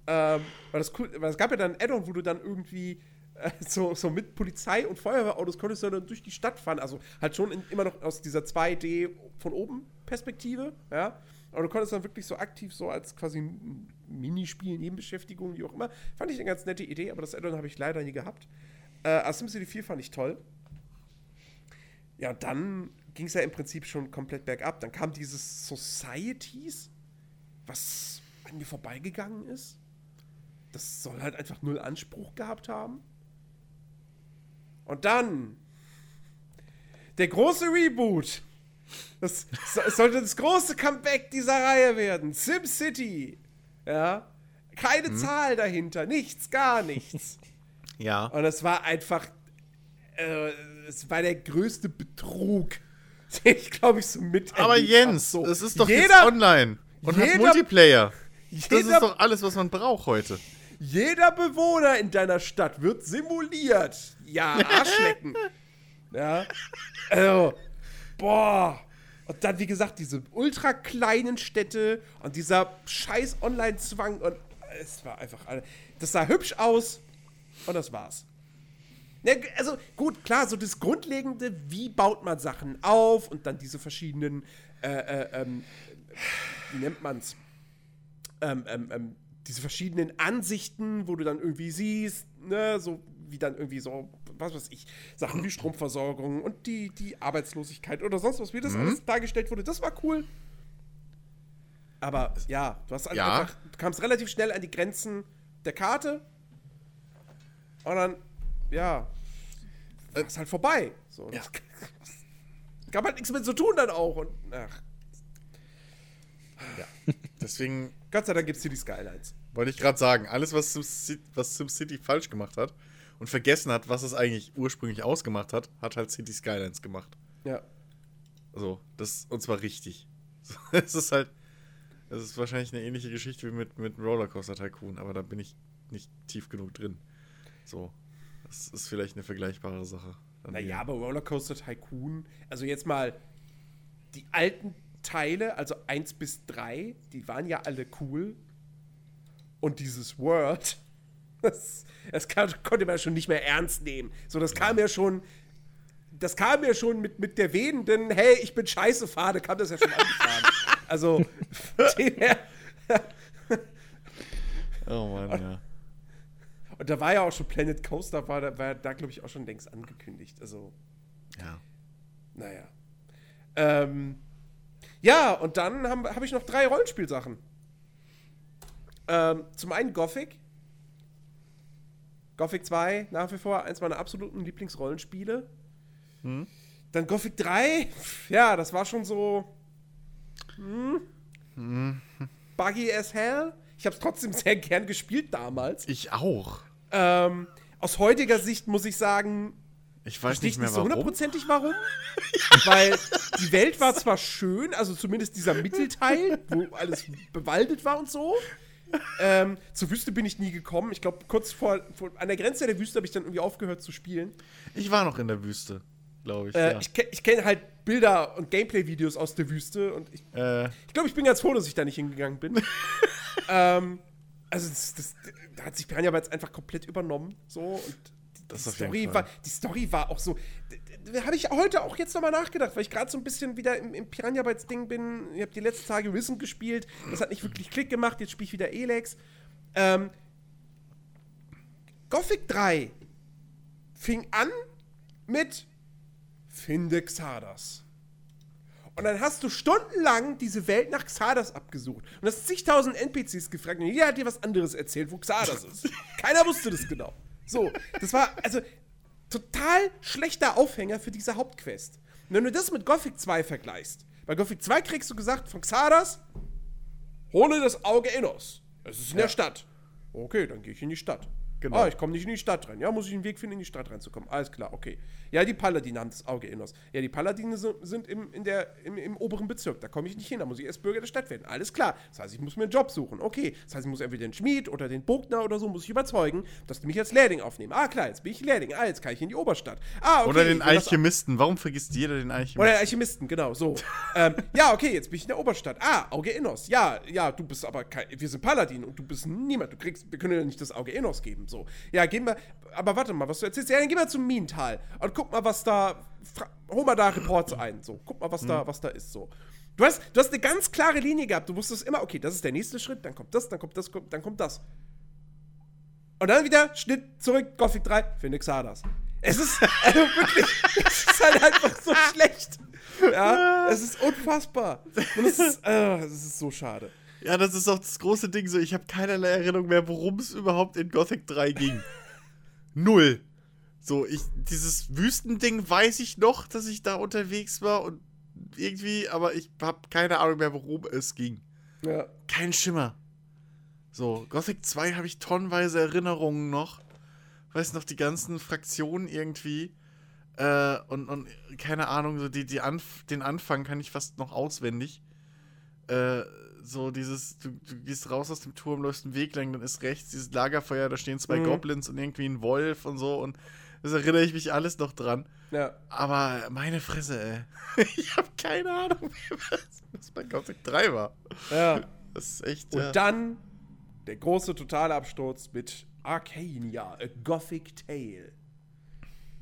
Ähm, weil, das cool, weil es gab ja dann ein Add-on, wo du dann irgendwie äh, so, so mit Polizei und Feuerwehrautos konntest du dann durch die Stadt fahren. Also halt schon in, immer noch aus dieser 2D von oben Perspektive, ja. Aber du konntest dann wirklich so aktiv so als quasi Minispiel, Nebenbeschäftigung, wie auch immer. Fand ich eine ganz nette Idee, aber das Add-on habe ich leider nie gehabt. Äh, SimCity 4 fand ich toll. Ja, dann ging es ja im Prinzip schon komplett bergab. Dann kam dieses Societies, was an mir vorbeigegangen ist. Das soll halt einfach null Anspruch gehabt haben. Und dann der große Reboot. Das sollte das große Comeback dieser Reihe werden. SimCity. Ja. Keine Zahl dahinter. Nichts, gar nichts. Ja. Und es war einfach, äh, es war der größte Betrug, den ich glaube ich so miterlebt Aber Jens. So, es ist doch jeder, jetzt online und hat jeder- Multiplayer. Das Jeder, ist doch alles, was man braucht heute. Jeder Bewohner in deiner Stadt wird simuliert. Ja, Arschlecken. ja. Also, boah. Und dann, wie gesagt, diese ultra kleinen Städte und dieser scheiß Online-Zwang und es war einfach. Das sah hübsch aus und das war's. G- also gut, klar, so das Grundlegende, wie baut man Sachen auf und dann diese verschiedenen, äh, äh, ähm, wie nennt man's? Ähm, ähm, ähm, diese verschiedenen Ansichten, wo du dann irgendwie siehst, ne, so wie dann irgendwie so, was weiß ich, Sachen wie Stromversorgung und die, die Arbeitslosigkeit oder sonst was, wie das alles dargestellt wurde, das war cool. Aber ja, du hast Ja. einfach, du kamst relativ schnell an die Grenzen der Karte und dann, ja, ist halt vorbei. So, Ja. kann man nichts mit zu tun dann auch. Und ach, Deswegen Gott sei Dank gibt es hier die Skylines. wollte ich gerade sagen, alles, was SimCity, was SimCity falsch gemacht hat und vergessen hat, was es eigentlich ursprünglich ausgemacht hat, hat halt City Skylines gemacht. Ja. So, das, und zwar richtig. Es ist halt, es ist wahrscheinlich eine ähnliche Geschichte wie mit, mit Rollercoaster Tycoon, aber da bin ich nicht tief genug drin. So, das ist vielleicht eine vergleichbare Sache. Naja, aber Rollercoaster Tycoon, also jetzt mal die alten Teile, also 1 bis 3, die waren ja alle cool. Und dieses Word, das, das kann, konnte man schon nicht mehr ernst nehmen. So, das kam ja schon, das kam ja schon mit, mit der wehenden, hey, ich bin scheiße Fahne, kam das ja schon angefahren. also, dem her, Oh Mann, ja. und da war ja auch schon Planet Coaster, war da, war da glaube ich, auch schon längst angekündigt. Also, Ja. Naja. Ähm, ja, und dann habe hab ich noch drei Rollenspielsachen. Ähm, zum einen Gothic. Gothic 2, nach wie vor eins meiner absoluten Lieblingsrollenspiele. Dann Gothic 3, ja, das war schon so. Hm, buggy as hell. Ich habe es trotzdem sehr gern gespielt damals. Ich auch. Ähm, aus heutiger Sicht muss ich sagen, Ich weiß nicht ich mehr nicht so warum. hundertprozentig warum. Weil die Welt war zwar schön, also zumindest dieser Mittelteil, wo alles bewaldet war und so. Ähm, zur Wüste bin ich nie gekommen. Ich glaube, kurz vor, vor an der Grenze der Wüste habe ich dann irgendwie aufgehört zu spielen. Ich war noch in der Wüste, glaube ich. Äh, ja. Ich, ich kenne halt Bilder und Gameplay-Videos aus der Wüste und ich, äh, ich glaube, ich bin ganz froh, dass ich da nicht hingegangen bin. ähm, also das, das, da hat sich Piranha Bytes einfach komplett übernommen. So und Das die Story war, die Story war auch so. Habe ich heute auch jetzt nochmal nachgedacht, weil ich gerade so ein bisschen wieder im, im Piranha Bytes Ding bin. Ich habe die letzten Tage Risen gespielt. Das hat nicht wirklich Klick gemacht. Jetzt spiele ich wieder Elex. Ähm, Gothic 3 fing an mit Finde Xardas. Und dann hast du stundenlang diese Welt nach Xardas abgesucht. Und hast zigtausend NPCs gefragt und jeder hat dir was anderes erzählt, wo Xardas ist. Keiner wusste das genau. So, das war also total schlechter Aufhänger für diese Hauptquest. Und wenn du das mit Gothic 2 vergleichst, bei Gothic 2 kriegst du gesagt von Xardas, hole das Auge Innos. Es ist in der Stadt. Okay, dann gehe ich in die Stadt. Genau. Ah, ich komme nicht in die Stadt rein. Ja, muss ich einen Weg finden, in die Stadt reinzukommen. Alles klar, okay. Ja, die Paladine haben das Auge Innos. Ja, die Paladine sind im, in der, im, im oberen Bezirk. Da komme ich nicht hin. Da muss ich erst Bürger der Stadt werden. Alles klar. Das heißt, ich muss mir einen Job suchen. Okay. Das heißt, ich muss entweder den Schmied oder den Bogner oder so muss ich überzeugen, dass die mich als Lehrling aufnehmen. Ah, klar, jetzt bin ich Lehrling. Ah, jetzt kann ich in die Oberstadt. Ah, okay. oder den Alchemisten. Warum vergisst jeder den Alchemisten? oder den Alchemisten, genau, so. ähm, ja, okay, jetzt bin ich in der Oberstadt. Ah, Auge Innos. Ja, ja, du bist aber kein, wir sind Paladin und du bist niemand. Du kriegst, wir können dir nicht das Auge Innos geben, so. Ja, gehen wir, aber warte mal, was du erzählst. Ja, dann gehen wir zum Minental und guck mal, was da, hol mal da Reports ein, so. Guck mal, was da, was da ist, so. Du hast, du hast eine ganz klare Linie gehabt. Du wusstest immer, okay, das ist der nächste Schritt, dann kommt das, dann kommt das, dann kommt das. Und dann wieder Schnitt zurück, Gothic 3, finde Xardas. Es ist, also wirklich, es ist halt einfach so schlecht. Ja, es ist unfassbar. Und es ist, äh, es ist so schade. Ja, das ist auch das große Ding so. Ich habe keinerlei Erinnerung mehr, worum es überhaupt in Gothic 3 ging. Null. So, ich, dieses Wüstending weiß ich noch, dass ich da unterwegs war und irgendwie, aber ich habe keine Ahnung mehr, worum es ging. Ja. Kein Schimmer. So, Gothic 2 habe ich tonnenweise Erinnerungen noch. Weiß noch, die ganzen Fraktionen irgendwie. Äh, und, und keine Ahnung, so die, die Anf den Anfang kann ich fast noch auswendig. Äh, so dieses, du, du gehst raus aus dem Turm, läufst einen Weg lang, dann ist rechts dieses Lagerfeuer, da stehen zwei Mhm. Goblins und irgendwie ein Wolf und so und das erinnere ich mich alles noch dran. Ja. Aber meine Fresse, ey. Ich habe keine Ahnung, was, was bei Gothic 3 war. ja. Das ist echt. Und ja. dann der große Totalabsturz mit Arcania, A Gothic Tale.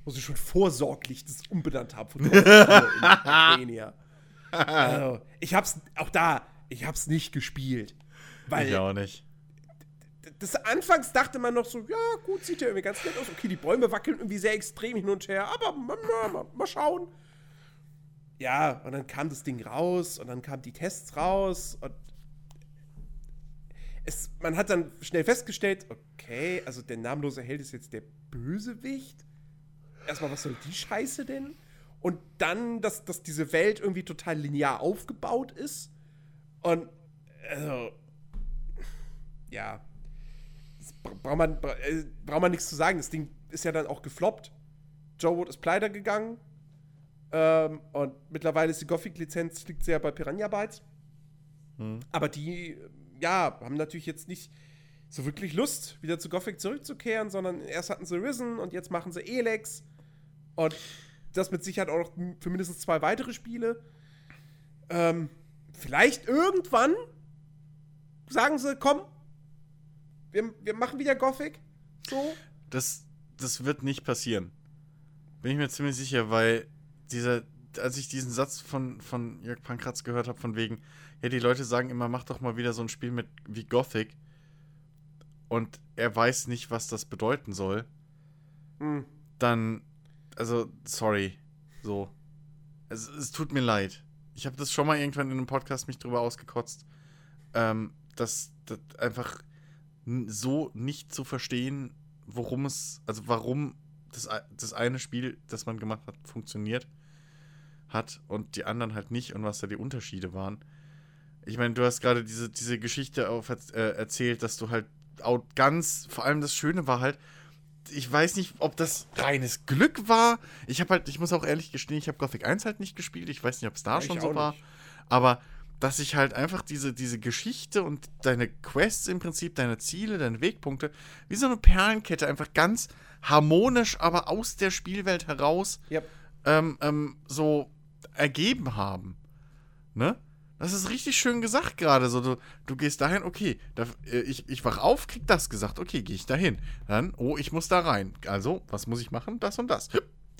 Wo sie schon vorsorglich das umbenannt haben von Gothic in Arcania. Also, ich hab's, auch da, ich hab's nicht gespielt. Weil ich auch nicht. das anfangs dachte man noch so, ja, gut, sieht ja irgendwie ganz nett aus. Okay, die Bäume wackeln irgendwie sehr extrem hin und her, aber mal, mal, mal, mal schauen. Ja, und dann kam das Ding raus und dann kamen die Tests raus und es, man hat dann schnell festgestellt, okay, also der namenlose Held ist jetzt der Bösewicht. Erstmal, was soll die Scheiße denn? Und dann, dass, dass diese Welt irgendwie total linear aufgebaut ist. Und, also, ja, braucht man, bra- äh, braucht man nichts zu sagen. Das Ding ist ja dann auch gefloppt. Joe Wood ist pleite gegangen. Ähm, und mittlerweile ist die Gothic-Lizenz, liegt sehr bei Piranha Bytes. Aber die, äh, ja, haben natürlich jetzt nicht so wirklich Lust, wieder zu Gothic zurückzukehren, sondern erst hatten sie Risen und jetzt machen sie Elex. Und das mit Sicherheit auch noch für mindestens zwei weitere Spiele. Ähm, vielleicht irgendwann sagen sie, komm, wir, wir machen wieder Gothic. So. Das, das wird nicht passieren. Bin ich mir ziemlich sicher, weil dieser, als ich diesen Satz von, von Jörg Pankratz gehört habe, von wegen, ja, die Leute sagen immer, mach doch mal wieder so ein Spiel mit wie Gothic. Und er weiß nicht, was das bedeuten soll. Hm. Dann, also, sorry. So. Es, es tut mir leid. Ich habe das schon mal irgendwann in einem Podcast mich drüber ausgekotzt, ähm, dass das einfach so nicht zu verstehen, worum es, also warum das, das eine Spiel, das man gemacht hat, funktioniert hat und die anderen halt nicht und was da die Unterschiede waren. Ich meine, du hast gerade diese, diese Geschichte auf, äh, erzählt, dass du halt auch ganz, vor allem das Schöne war halt, ich weiß nicht, ob das reines Glück war. Ich habe halt, ich muss auch ehrlich gestehen, ich habe Gothic 1 halt nicht gespielt. Ich weiß nicht, ob es da Ja, schon so war. nicht. Aber dass ich halt einfach diese, diese Geschichte und deine Quests im Prinzip, deine Ziele, deine Wegpunkte, wie so eine Perlenkette einfach ganz harmonisch, aber aus der Spielwelt heraus Ja. ähm, ähm, so ergeben haben. Ne? Das ist richtig schön gesagt gerade. So, du, du gehst dahin, okay, da, äh, ich, ich wach auf, krieg das gesagt, okay, gehe ich dahin. Dann, oh, ich muss da rein. Also, was muss ich machen? Das und das.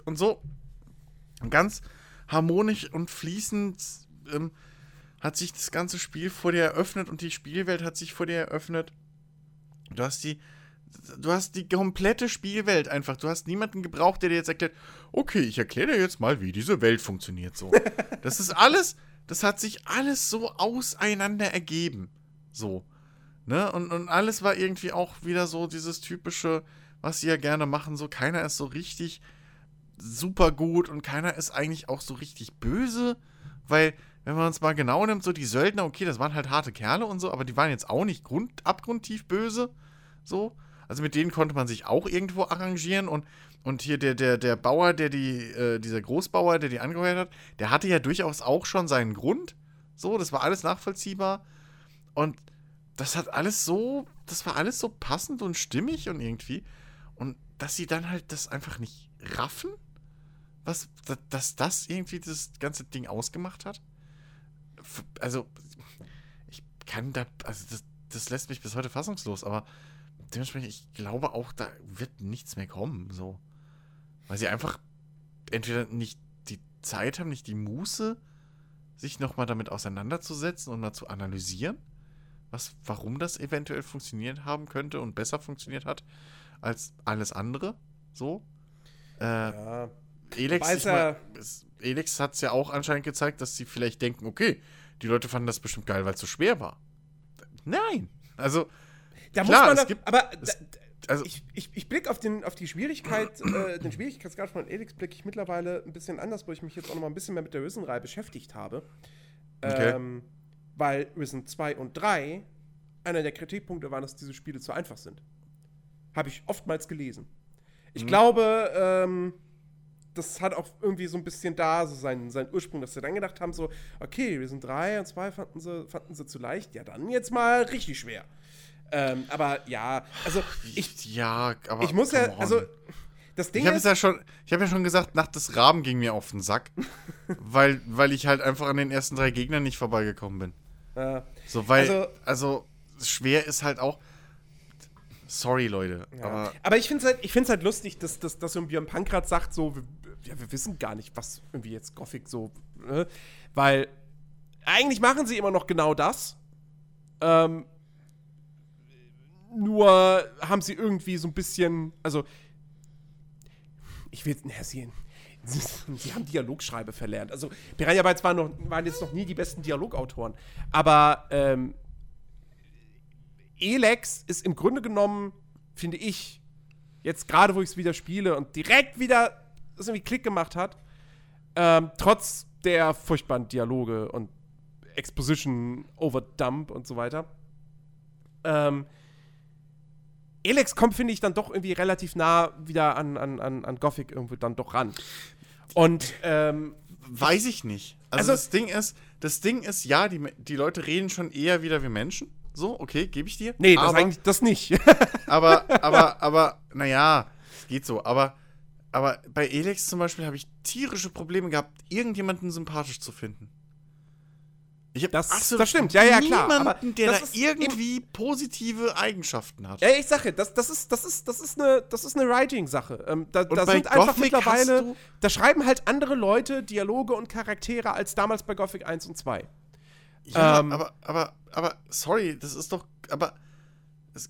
Und so ganz harmonisch und fließend ähm, hat sich das ganze Spiel vor dir eröffnet und die Spielwelt hat sich vor dir eröffnet. Du hast die, du hast die komplette Spielwelt einfach. Du hast niemanden gebraucht, der dir jetzt erklärt, okay, ich erkläre dir jetzt mal, wie diese Welt funktioniert. So. Das ist alles, das hat sich alles so auseinander ergeben. So. Ne? Und, und alles war irgendwie auch wieder so dieses typische, was sie ja gerne machen. So, keiner ist so richtig super gut und keiner ist eigentlich auch so richtig böse, weil, wenn man uns mal genau nimmt, so die Söldner, okay, das waren halt harte Kerle und so, aber die waren jetzt auch nicht grund, abgrundtief böse. So. Also mit denen konnte man sich auch irgendwo arrangieren und, und hier der, der, der Bauer, der die, äh, dieser Großbauer, der die angeheuert hat, der hatte ja durchaus auch schon seinen Grund. So, das war alles nachvollziehbar. Und das hat alles so, das war alles so passend und stimmig und irgendwie. Und dass sie dann halt das einfach nicht raffen, was, da- dass das irgendwie das ganze Ding ausgemacht hat. Also, ich kann da, also das, das lässt mich bis heute fassungslos, aber dementsprechend, ich glaube auch, da wird nichts mehr kommen, so. Weil sie einfach entweder nicht die Zeit haben, nicht die Muße, sich nochmal damit auseinanderzusetzen und mal zu analysieren, was, warum das eventuell funktioniert haben könnte und besser funktioniert hat als alles andere, so. Äh, Ja. Elex, mein, Elex hat es ja auch anscheinend gezeigt, dass sie vielleicht denken, okay, die Leute fanden das bestimmt geil, weil es so schwer war. Nein. Also, Da Klar, muss man es gibt- aber es- also ich, ich, ich blicke auf, den, auf die Schwierigkeit, äh, den Schwierigkeitsgrad von Elix blicke ich mittlerweile ein bisschen anders, wo ich mich jetzt auch noch mal ein bisschen mehr mit der Risen-Reihe beschäftigt habe. Okay. Ähm, weil Risen 2 und 3 einer der Kritikpunkte waren, dass diese Spiele zu einfach sind. Habe ich oftmals gelesen. Ich Mhm. glaube, ähm, das hat auch irgendwie so ein bisschen da so seinen, seinen Ursprung, dass sie dann gedacht haben, so, okay, sind drei und zwei fanden sie, fanden sie zu leicht, ja, dann jetzt mal richtig schwer. Ähm, aber ja, also ich, ja, aber ich muss ja, also das Ding Ich habe ist, ja schon, ich habe ja schon gesagt, Nacht des Raben ging mir auf den Sack, weil, weil ich halt einfach an den ersten drei Gegnern nicht vorbeigekommen bin. äh, So, weil, Also- also, schwer ist halt auch. Sorry, Leute, Ja. aber Aber, ich finde es halt, ich find's halt lustig, dass, dass, dass so ein Björn Pankrat sagt, so, wir, ja, wir wissen gar nicht, was irgendwie jetzt Gothic so, ne? Weil eigentlich machen sie immer noch genau das. Ähm, nur haben sie irgendwie so ein bisschen, also ich will, na, sie, sie haben Dialogschreibe verlernt. Also Piranha Bytes waren, noch, waren jetzt noch nie die besten Dialogautoren. Aber ähm, Elex ist im Grunde genommen, finde ich, jetzt gerade wo ich es wieder spiele und direkt wieder das irgendwie Klick gemacht hat, ähm, trotz der furchtbaren Dialoge und Exposition, Overdump und so weiter. Ähm, Elex kommt, finde ich, dann doch irgendwie relativ nah wieder an, an, an, an Gothic irgendwo dann doch ran. Und ähm, weiß ich nicht. Also, Also- das Ding ist, das Ding ist, ja, die, die Leute reden schon eher wieder wie Menschen. So, okay, gebe ich dir. nee, das aber, eigentlich das nicht. aber, aber, aber, naja, es geht so. Aber, aber bei Elex zum Beispiel habe ich tierische Probleme gehabt, irgendjemanden sympathisch zu finden. Ich habe Das- das stimmt. Ja, ja, klar. Niemanden, der das da irgendwie positive Eigenschaften hat. Ja, ich sage, das, das, ist, das, ist, das, ist eine, das ist eine Writing-Sache. Ähm, da da bei sind einfach Gothic hast mittlerweile, da schreiben halt andere Leute Dialoge und Charaktere als damals bei Gothic 1 und 2. Ja, Ähm, aber, aber, aber, sorry, das ist doch, aber, es,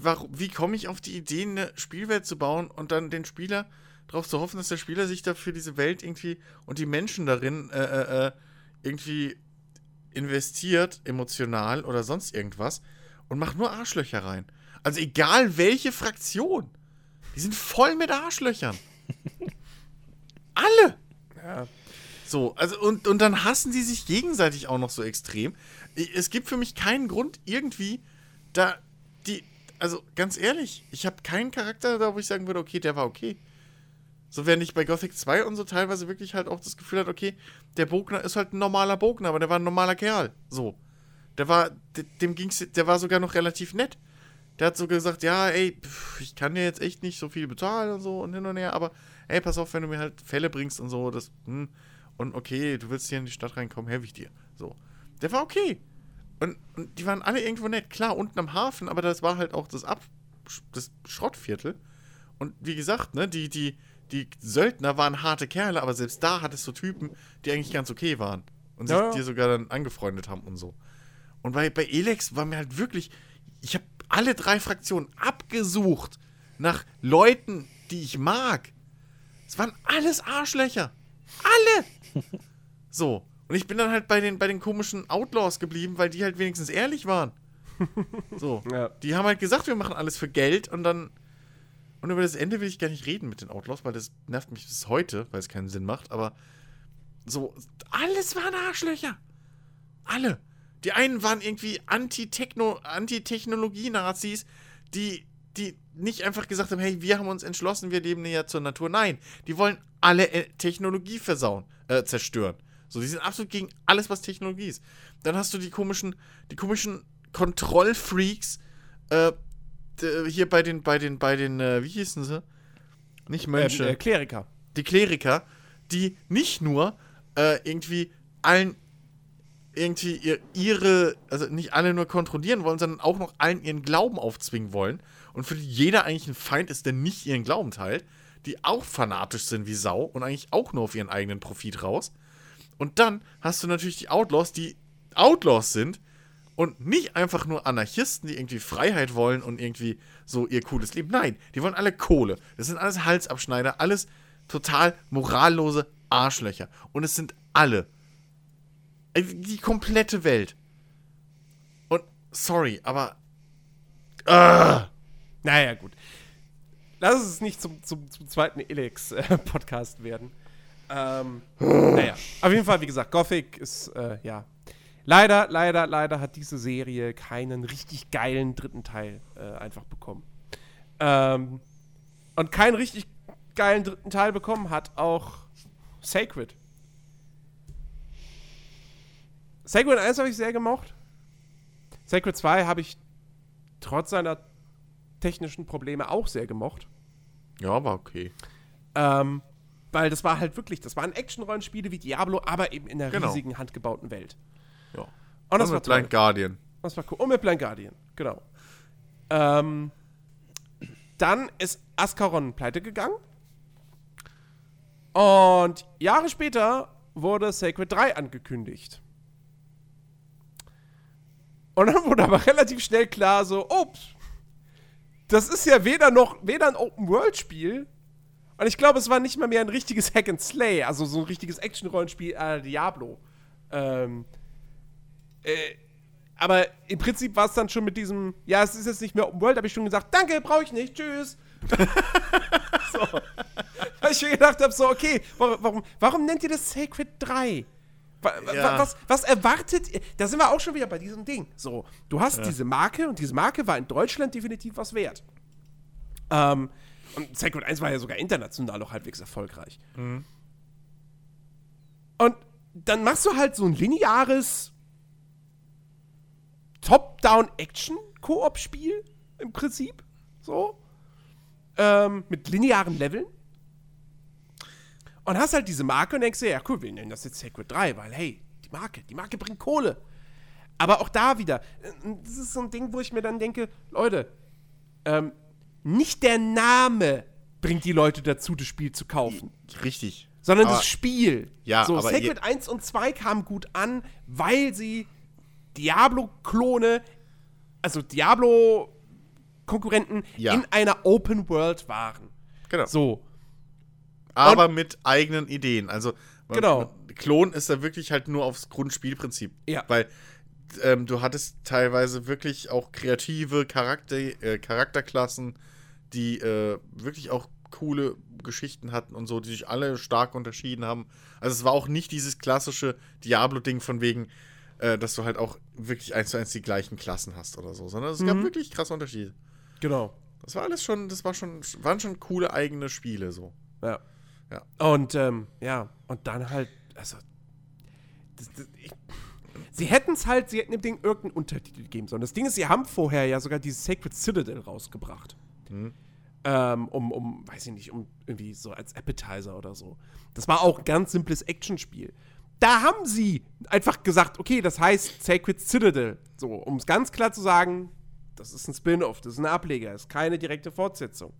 warum, wie komme ich auf die Idee, eine Spielwelt zu bauen und dann den Spieler darauf zu hoffen, dass der Spieler sich dafür diese Welt irgendwie und die Menschen darin äh, äh, äh, irgendwie investiert, emotional oder sonst irgendwas und macht nur Arschlöcher rein. Also egal welche Fraktion, die sind voll mit Arschlöchern. Alle. Ja. So, also und, und dann hassen die sich gegenseitig auch noch so extrem. Es gibt für mich keinen Grund, irgendwie da die. Also ganz ehrlich, ich habe keinen Charakter da, wo ich sagen würde, okay, der war okay. So, während ich bei Gothic 2 und so teilweise wirklich halt auch das Gefühl hatte, okay, der Bogner ist halt ein normaler Bogner, aber der war ein normaler Kerl. So. Der war, de- dem ging's, der war sogar noch relativ nett. Der hat so gesagt, ja, ey, pff, ich kann dir jetzt echt nicht so viel bezahlen und so und hin und her, aber ey, pass auf, wenn du mir halt Fälle bringst und so, das, hm, und okay, du willst hier in die Stadt reinkommen, helfe ich dir. So. Der war okay. Und, und die waren alle irgendwo nett. Klar, unten am Hafen, aber das war halt auch das, Ab das Schrottviertel. Und wie gesagt, ne, die, die, die Söldner waren harte Kerle, aber selbst da hattest du Typen, die eigentlich ganz okay waren. Und sich Ja, ja. dir sogar dann angefreundet haben und so. Und bei, bei Elex war mir halt wirklich, ich habe alle drei Fraktionen abgesucht nach Leuten, die ich mag. Es waren alles Arschlöcher. Alle! So. Und ich bin dann halt bei den, bei den komischen Outlaws geblieben, weil die halt wenigstens ehrlich waren. So. Ja. Die haben halt gesagt, wir machen alles für Geld und dann. Und über das Ende will ich gar nicht reden mit den Outlaws, weil das nervt mich bis heute, weil es keinen Sinn macht, aber so, alles waren Arschlöcher. Alle. Die einen waren irgendwie Anti-Techno, Anti-Technologie-Nazis, die, die nicht einfach gesagt haben, hey, wir haben uns entschlossen, wir leben näher zur Natur. Nein, die wollen alle äh, Technologie versauen, äh, zerstören. So, die sind absolut gegen alles, was Technologie ist. Dann hast du die komischen, die komischen Kontrollfreaks, äh, hier bei den, bei den, bei den, äh, wie hießen sie? Nicht Mönche Ähm, äh, Kleriker. die Kleriker, die nicht nur äh, irgendwie allen irgendwie ihr, ihre, also nicht alle nur kontrollieren wollen, sondern auch noch allen ihren Glauben aufzwingen wollen und für die jeder eigentlich ein Feind ist, der nicht ihren Glauben teilt, die auch fanatisch sind wie Sau und eigentlich auch nur auf ihren eigenen Profit raus. Und dann hast du natürlich die Outlaws, die Outlaws sind und nicht einfach nur Anarchisten, die irgendwie Freiheit wollen und irgendwie so ihr cooles Leben. Nein, die wollen alle Kohle. Das sind alles Halsabschneider, alles total morallose Arschlöcher. Und es sind alle. Äh, Die komplette Welt. Und sorry, aber. Ah, Naja, gut. Lass es nicht zum, zum, zum zweiten Elex-Podcast werden. Ähm, naja, auf jeden Fall, wie gesagt, Gothic ist, äh, ja. Leider, leider, leider hat diese Serie keinen richtig geilen dritten Teil äh, einfach bekommen. Ähm, und keinen richtig geilen dritten Teil bekommen hat auch Sacred. Sacred 1 habe ich sehr gemocht. Sacred 2 habe ich trotz seiner technischen Probleme auch sehr gemocht. Ja, war okay. Ähm, weil das war halt wirklich, das waren Action-Rollenspiele wie Diablo, aber eben in einer Genau. riesigen, handgebauten Welt. Ja. Und das Und war mit Blind toll. Guardian. Das war cool. Und mit Blind Guardian, genau. Ähm, dann ist Ascaron pleite gegangen. Und Jahre später wurde Sacred 3 angekündigt. Und dann wurde aber relativ schnell klar, so, ups, das ist ja weder noch, weder ein Open-World-Spiel, und ich glaube, es war nicht mal mehr ein richtiges Hack and Slay, also so ein richtiges Action-Rollenspiel äh, Diablo. Ähm, äh, aber im Prinzip war es dann schon mit diesem, ja, es ist jetzt nicht mehr Open World, habe ich schon gesagt, danke, brauche ich nicht, tschüss. so. Weil ich mir gedacht habe, so, okay, warum, warum, warum nennt ihr das Sacred 3? Wa- wa- Ja. Was, was erwartet ihr? Da sind wir auch schon wieder bei diesem Ding. So, du hast diese Marke und diese Marke war in Deutschland definitiv was wert. Ähm, und Sacred 1 war ja sogar international auch halbwegs erfolgreich. Und dann machst du halt so ein lineares Top-Down-Action-Koop-Spiel im Prinzip. So. Ähm, mit linearen Leveln. Und hast halt diese Marke und denkst dir, ja cool, wir nennen das jetzt Sacred 3, weil hey, die Marke, die Marke bringt Kohle. Aber auch da wieder, äh, das ist so ein Ding, wo ich mir dann denke, Leute, ähm, nicht der Name bringt die Leute dazu, das Spiel zu kaufen Richtig. sondern Aber- das Spiel. Ja, so, aber Sacred 1 und 2 kamen gut an, weil sie Diablo-Klone, also Diablo-Konkurrenten Ja. in einer Open World waren. Genau. So. aber mit eigenen Ideen. Also man- Genau. Klon ist da wirklich halt nur aufs Grundspielprinzip. Ja. Weil ähm, du hattest teilweise wirklich auch kreative Charakter, äh, Charakterklassen, die äh, wirklich auch coole Geschichten hatten und so, die sich alle stark unterschieden haben. Also es war auch nicht dieses klassische Diablo-Ding von wegen, äh, dass du halt auch wirklich eins zu eins die gleichen Klassen hast oder so, sondern es gab wirklich krasse Unterschiede. Genau. Das war alles schon, das war schon, waren schon coole eigene Spiele so. Ja. Ja. Und ähm, ja, und dann halt, also. Das, das, ich, sie hätten es halt, sie hätten dem Ding irgendeinen Untertitel geben sollen. Das Ding ist, sie haben vorher ja sogar dieses Sacred Citadel rausgebracht. Ähm, um, um, weiß ich nicht, um irgendwie so als Appetizer oder so. Das war auch ein ganz simples Actionspiel. Da haben sie einfach gesagt, okay, das heißt Sacred Citadel. So, um es ganz klar zu sagen, das ist ein Spin-off, das ist ein Ableger, das ist keine direkte Fortsetzung.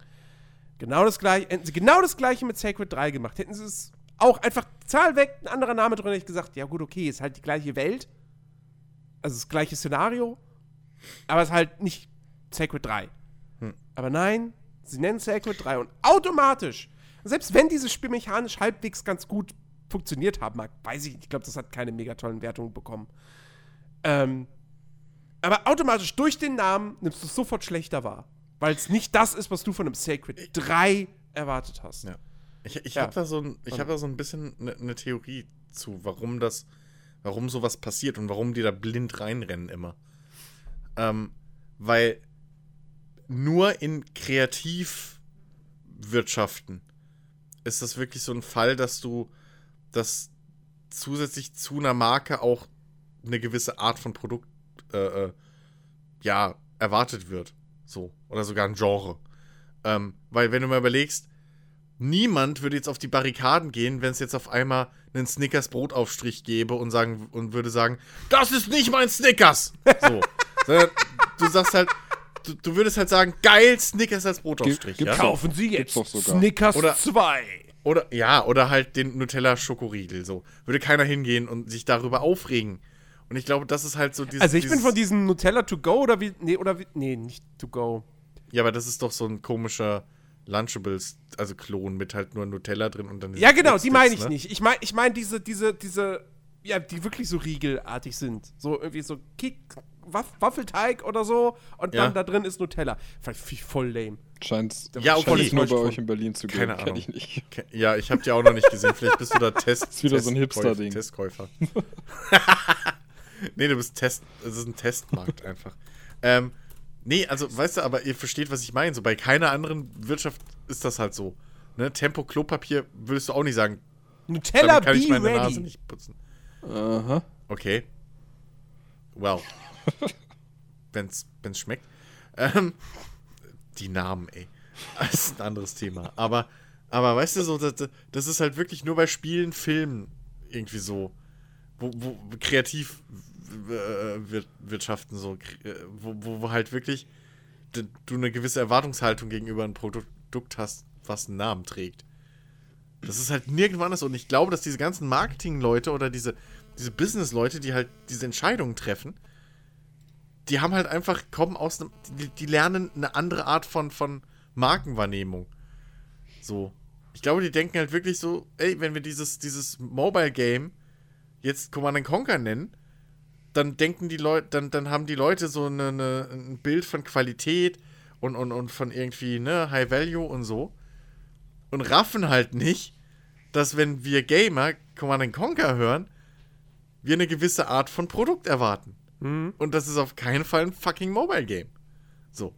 Genau das gleiche, hätten sie genau das gleiche mit Sacred 3 gemacht. Hätten sie es auch einfach Zahl weg, ein anderer Name drin, hätte ich gesagt, ja gut, okay, ist halt die gleiche Welt. Also das gleiche Szenario. Aber es ist halt nicht Sacred 3. Aber nein, sie nennen Sacred 3 und automatisch, selbst wenn dieses Spiel mechanisch halbwegs ganz gut funktioniert haben mag, weiß ich nicht, ich glaube, das hat keine mega tollen Wertungen bekommen. Ähm, aber automatisch durch den Namen nimmst du es sofort schlechter wahr. Weil es nicht das ist, was du von einem Sacred 3 erwartet hast. Ja. Ich, ich Ja. habe da so ein, ich habe da so ein bisschen eine ne Theorie zu, warum das, warum sowas passiert und warum die da blind reinrennen immer. Ähm, weil nur in Kreativwirtschaften ist das wirklich so ein Fall, dass du, dass zusätzlich zu einer Marke auch eine gewisse Art von Produkt, äh, äh, ja, erwartet wird. So. Oder sogar ein Genre. Ähm, weil, wenn du mal überlegst, niemand würde jetzt auf die Barrikaden gehen, wenn es jetzt auf einmal einen Snickers Brotaufstrich gäbe und sagen und würde sagen, das ist nicht mein Snickers. So. Sondern du sagst halt, du, du würdest halt sagen, geil Snickers als Brotaufstrich. Gibt- ja? Kaufen Sie jetzt doch sogar. Snickers Oder- 2. Oder ja, oder halt den Nutella Schokoriegel. So würde keiner hingehen und sich darüber aufregen. Und ich glaube, das ist halt so dieses. Also ich bin dieses, von diesen Nutella to go oder wie. Nee, oder wie. Nee, nicht to go. Ja, aber das ist doch so ein komischer Lunchables, also Klon mit halt nur Nutella drin und dann. Ja, genau, die meine ich ne? nicht. Ich meine ich mein diese, diese, diese, ja, die wirklich so riegelartig sind. So irgendwie so Kick, Waff, Waffelteig oder so und Ja. dann da drin ist Nutella. Finde ich voll lame. Scheint Ja, okay. scheint nur bei euch in Berlin zu gehen. Keine Ahnung. ich nicht. Ja, ich habe die auch noch nicht gesehen. Vielleicht bist du da Test. ist wieder so ein Hipster-Ding. Testkäufer. nee, du bist Test. Es ist ein Testmarkt einfach. Ähm, nee, also weißt du, aber ihr versteht, was ich meine. So bei keiner anderen Wirtschaft ist das halt so. ne, Tempo Klopapier würdest du auch nicht sagen, Nutella damit kann ich meine Nase Ready. nicht putzen. Aha. Okay. Well. wenn's, wenn's schmeckt. Ähm, die Namen, ey. Das ist ein anderes Thema. Aber, aber weißt du, so, das, das ist halt wirklich nur bei Spielen, Filmen irgendwie so, wo, wo kreativ äh, wir- wirtschaften so, äh, wo, wo, halt wirklich du eine gewisse Erwartungshaltung gegenüber einem Produkt hast, was einen Namen trägt. Das ist halt nirgendwo anders. Und ich glaube, dass diese ganzen Marketing-Leute oder diese, diese Business-Leute, die halt diese Entscheidungen treffen, die haben halt einfach, kommen aus einem, die, die lernen eine andere Art von, von Markenwahrnehmung. So. Ich glaube, die denken halt wirklich so, ey, wenn wir dieses, dieses Mobile-Game jetzt Command Conquer nennen, dann denken die Leute, dann, dann haben die Leute so eine, eine, ein Bild von Qualität und, und, und von irgendwie, ne, High Value und so. Und raffen halt nicht, dass wenn wir Gamer Command Conquer hören, wir eine gewisse Art von Produkt erwarten. Und das ist auf keinen Fall ein fucking Mobile Game. So.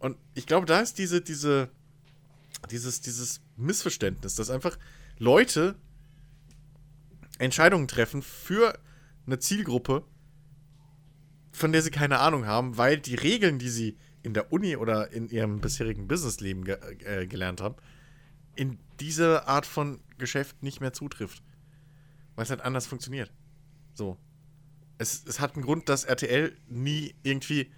Und ich glaube, da ist diese, diese, dieses, dieses Missverständnis, dass einfach Leute Entscheidungen treffen für eine Zielgruppe, von der sie keine Ahnung haben, weil die Regeln, die sie in der Uni oder in ihrem bisherigen Businessleben ge äh, gelernt haben, in diese Art von Geschäft nicht mehr zutrifft. Weil es halt anders funktioniert. So. Es, es hat einen Grund, dass RTL nie irgendwie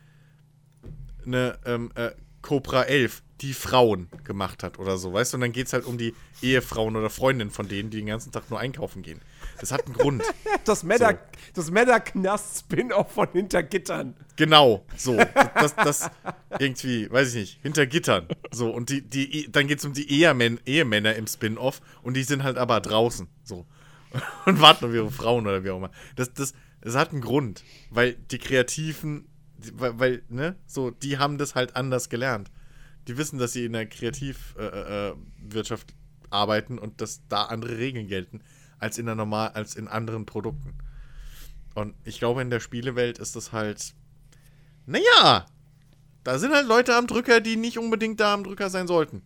eine ähm, äh, Cobra 11, die Frauen gemacht hat oder so, weißt du? Und dann geht es halt um die Ehefrauen oder Freundinnen von denen, die den ganzen Tag nur einkaufen gehen. Das hat einen Grund. Das Meta, das Meta-Knast-Spin-Off von Hintergittern. Genau, so. Das, das irgendwie, weiß ich nicht, hinter Gittern. So, und die, die, dann geht es um die Ehemän Ehemänner im Spin-Off und die sind halt aber draußen. So. Und warten auf ihre Frauen oder wie auch immer. Das, das, das hat einen Grund. Weil die Kreativen, weil, weil, ne, so, die haben das halt anders gelernt. Die wissen, dass sie in der Kreativwirtschaft äh, äh, Wirtschaft arbeiten und dass da andere Regeln gelten als in der normal, als in anderen Produkten. Und ich glaube, in der Spielewelt ist das halt naja, da sind halt Leute am Drücker, die nicht unbedingt da am Drücker sein sollten.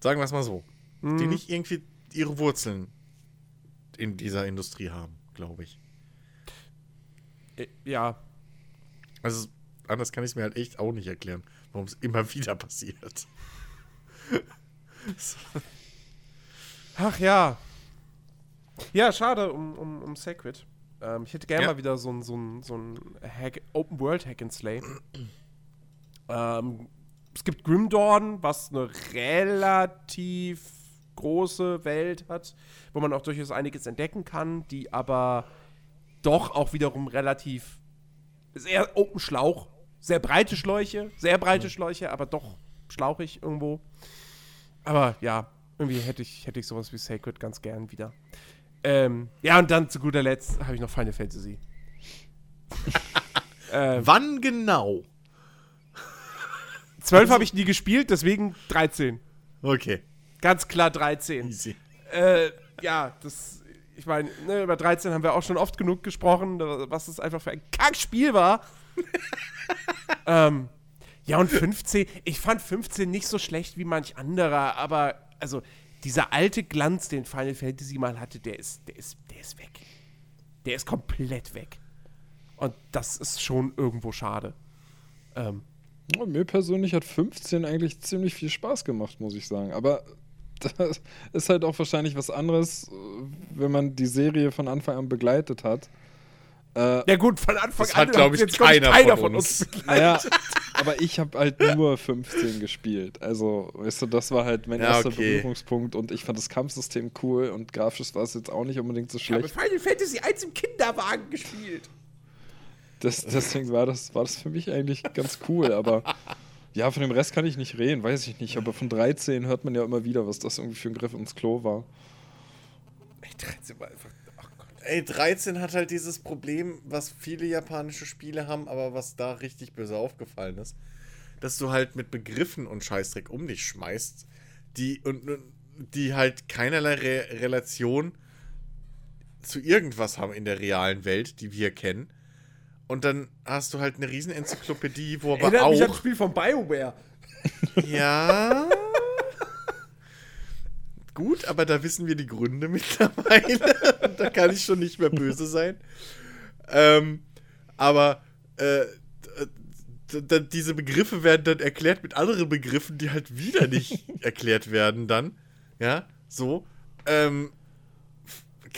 Sagen wir es mal so. Die nicht irgendwie ihre Wurzeln in dieser Industrie haben, glaube ich. Äh, Ja. Also anders kann ich es mir halt echt auch nicht erklären, warum es immer wieder passiert. Ach ja. Ja, schade um, um, um Sacred. Ähm, ich hätte gerne Ja. mal wieder so ein, so ein, so ein Hack, Open World Hack and Slay. ähm, es gibt Grim Dawn, was eine relativ große Welt hat, wo man auch durchaus einiges entdecken kann, die aber doch auch wiederum relativ sehr Open Schlauch, sehr breite Schläuche, sehr breite Schläuche, aber doch schlauchig irgendwo. Aber ja, irgendwie hätte ich, hätte ich sowas wie Sacred ganz gern wieder. Ähm, ja, und dann zu guter Letzt habe ich noch Final Fantasy. ähm, Wann genau? 12 habe ich nie gespielt, deswegen 13. Okay, Ganz klar 13. easy. äh, ja, das, ich meine, ne, über 13 haben wir auch schon oft genug gesprochen, was es einfach für ein Kackspiel war. ähm, ja, und 15, ich fand 15 nicht so schlecht wie manch anderer, aber also dieser alte Glanz, den Final Fantasy mal hatte, der ist, der ist, der ist weg. Der ist komplett weg. Und das ist schon irgendwo schade. Ähm, mir persönlich hat 15 eigentlich ziemlich viel Spaß gemacht, muss ich sagen. Aber das ist halt auch wahrscheinlich was anderes, äh, wenn man die Serie von Anfang an begleitet hat. Äh, ja gut, von Anfang Das an hat, glaub ich, jetzt, glaub keiner von uns. begleitet. naja, aber ich habe halt nur 15 gespielt. Also, weißt du, das war halt mein Ja, erster okay. Berührungspunkt und ich fand das Kampfsystem cool und grafisch war es jetzt auch nicht unbedingt so Ich habe schlecht. Final Fantasy 1 im Kinderwagen gespielt. Das, deswegen war das, war das für mich eigentlich ganz cool, aber ja, von dem Rest kann ich nicht reden, weiß ich nicht. Aber von 13 hört man ja immer wieder, was das irgendwie für ein Griff ins Klo war. Ich 13 war einfach. Ach Gott. Ey, 13 hat halt dieses Problem, was viele japanische Spiele haben, aber was da richtig böse aufgefallen ist, dass du halt mit Begriffen und Scheißdreck um dich schmeißt, die und die halt keinerlei Re Relation zu irgendwas haben in der realen Welt, die wir kennen. Und dann hast du halt eine riesen Enzyklopädie, wo aber Erinnert mich an das auch Spiel von BioWare. ja gut, aber da wissen wir die Gründe mittlerweile. da kann ich schon nicht mehr böse sein. Ähm, aber äh, diese Begriffe werden dann erklärt mit anderen Begriffen, die halt wieder nicht erklärt werden dann. Ja, so. Ähm,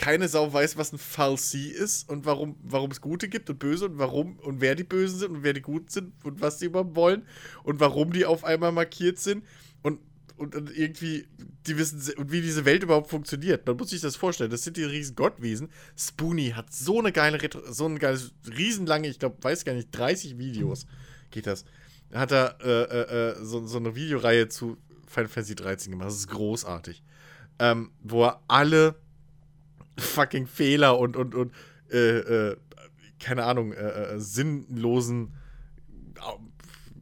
keine Sau weiß, was ein Falsi ist und warum, warum es Gute gibt und Böse und warum und wer die Bösen sind und wer die Guten sind und was die überhaupt wollen und warum die auf einmal markiert sind und, und, und irgendwie, die wissen, und wie diese Welt überhaupt funktioniert. Man muss sich das vorstellen. Das sind die riesen Gottwesen. Spoonie hat so eine geile, so ein geiles, riesenlange, ich glaube, weiß gar nicht, 30 Videos geht das. Hat er äh, äh, äh, so, so eine Videoreihe zu Final Fantasy 13 gemacht. Das ist großartig. Ähm, wo er alle fucking Fehler und, und, und äh, äh, keine Ahnung, äh, äh, sinnlosen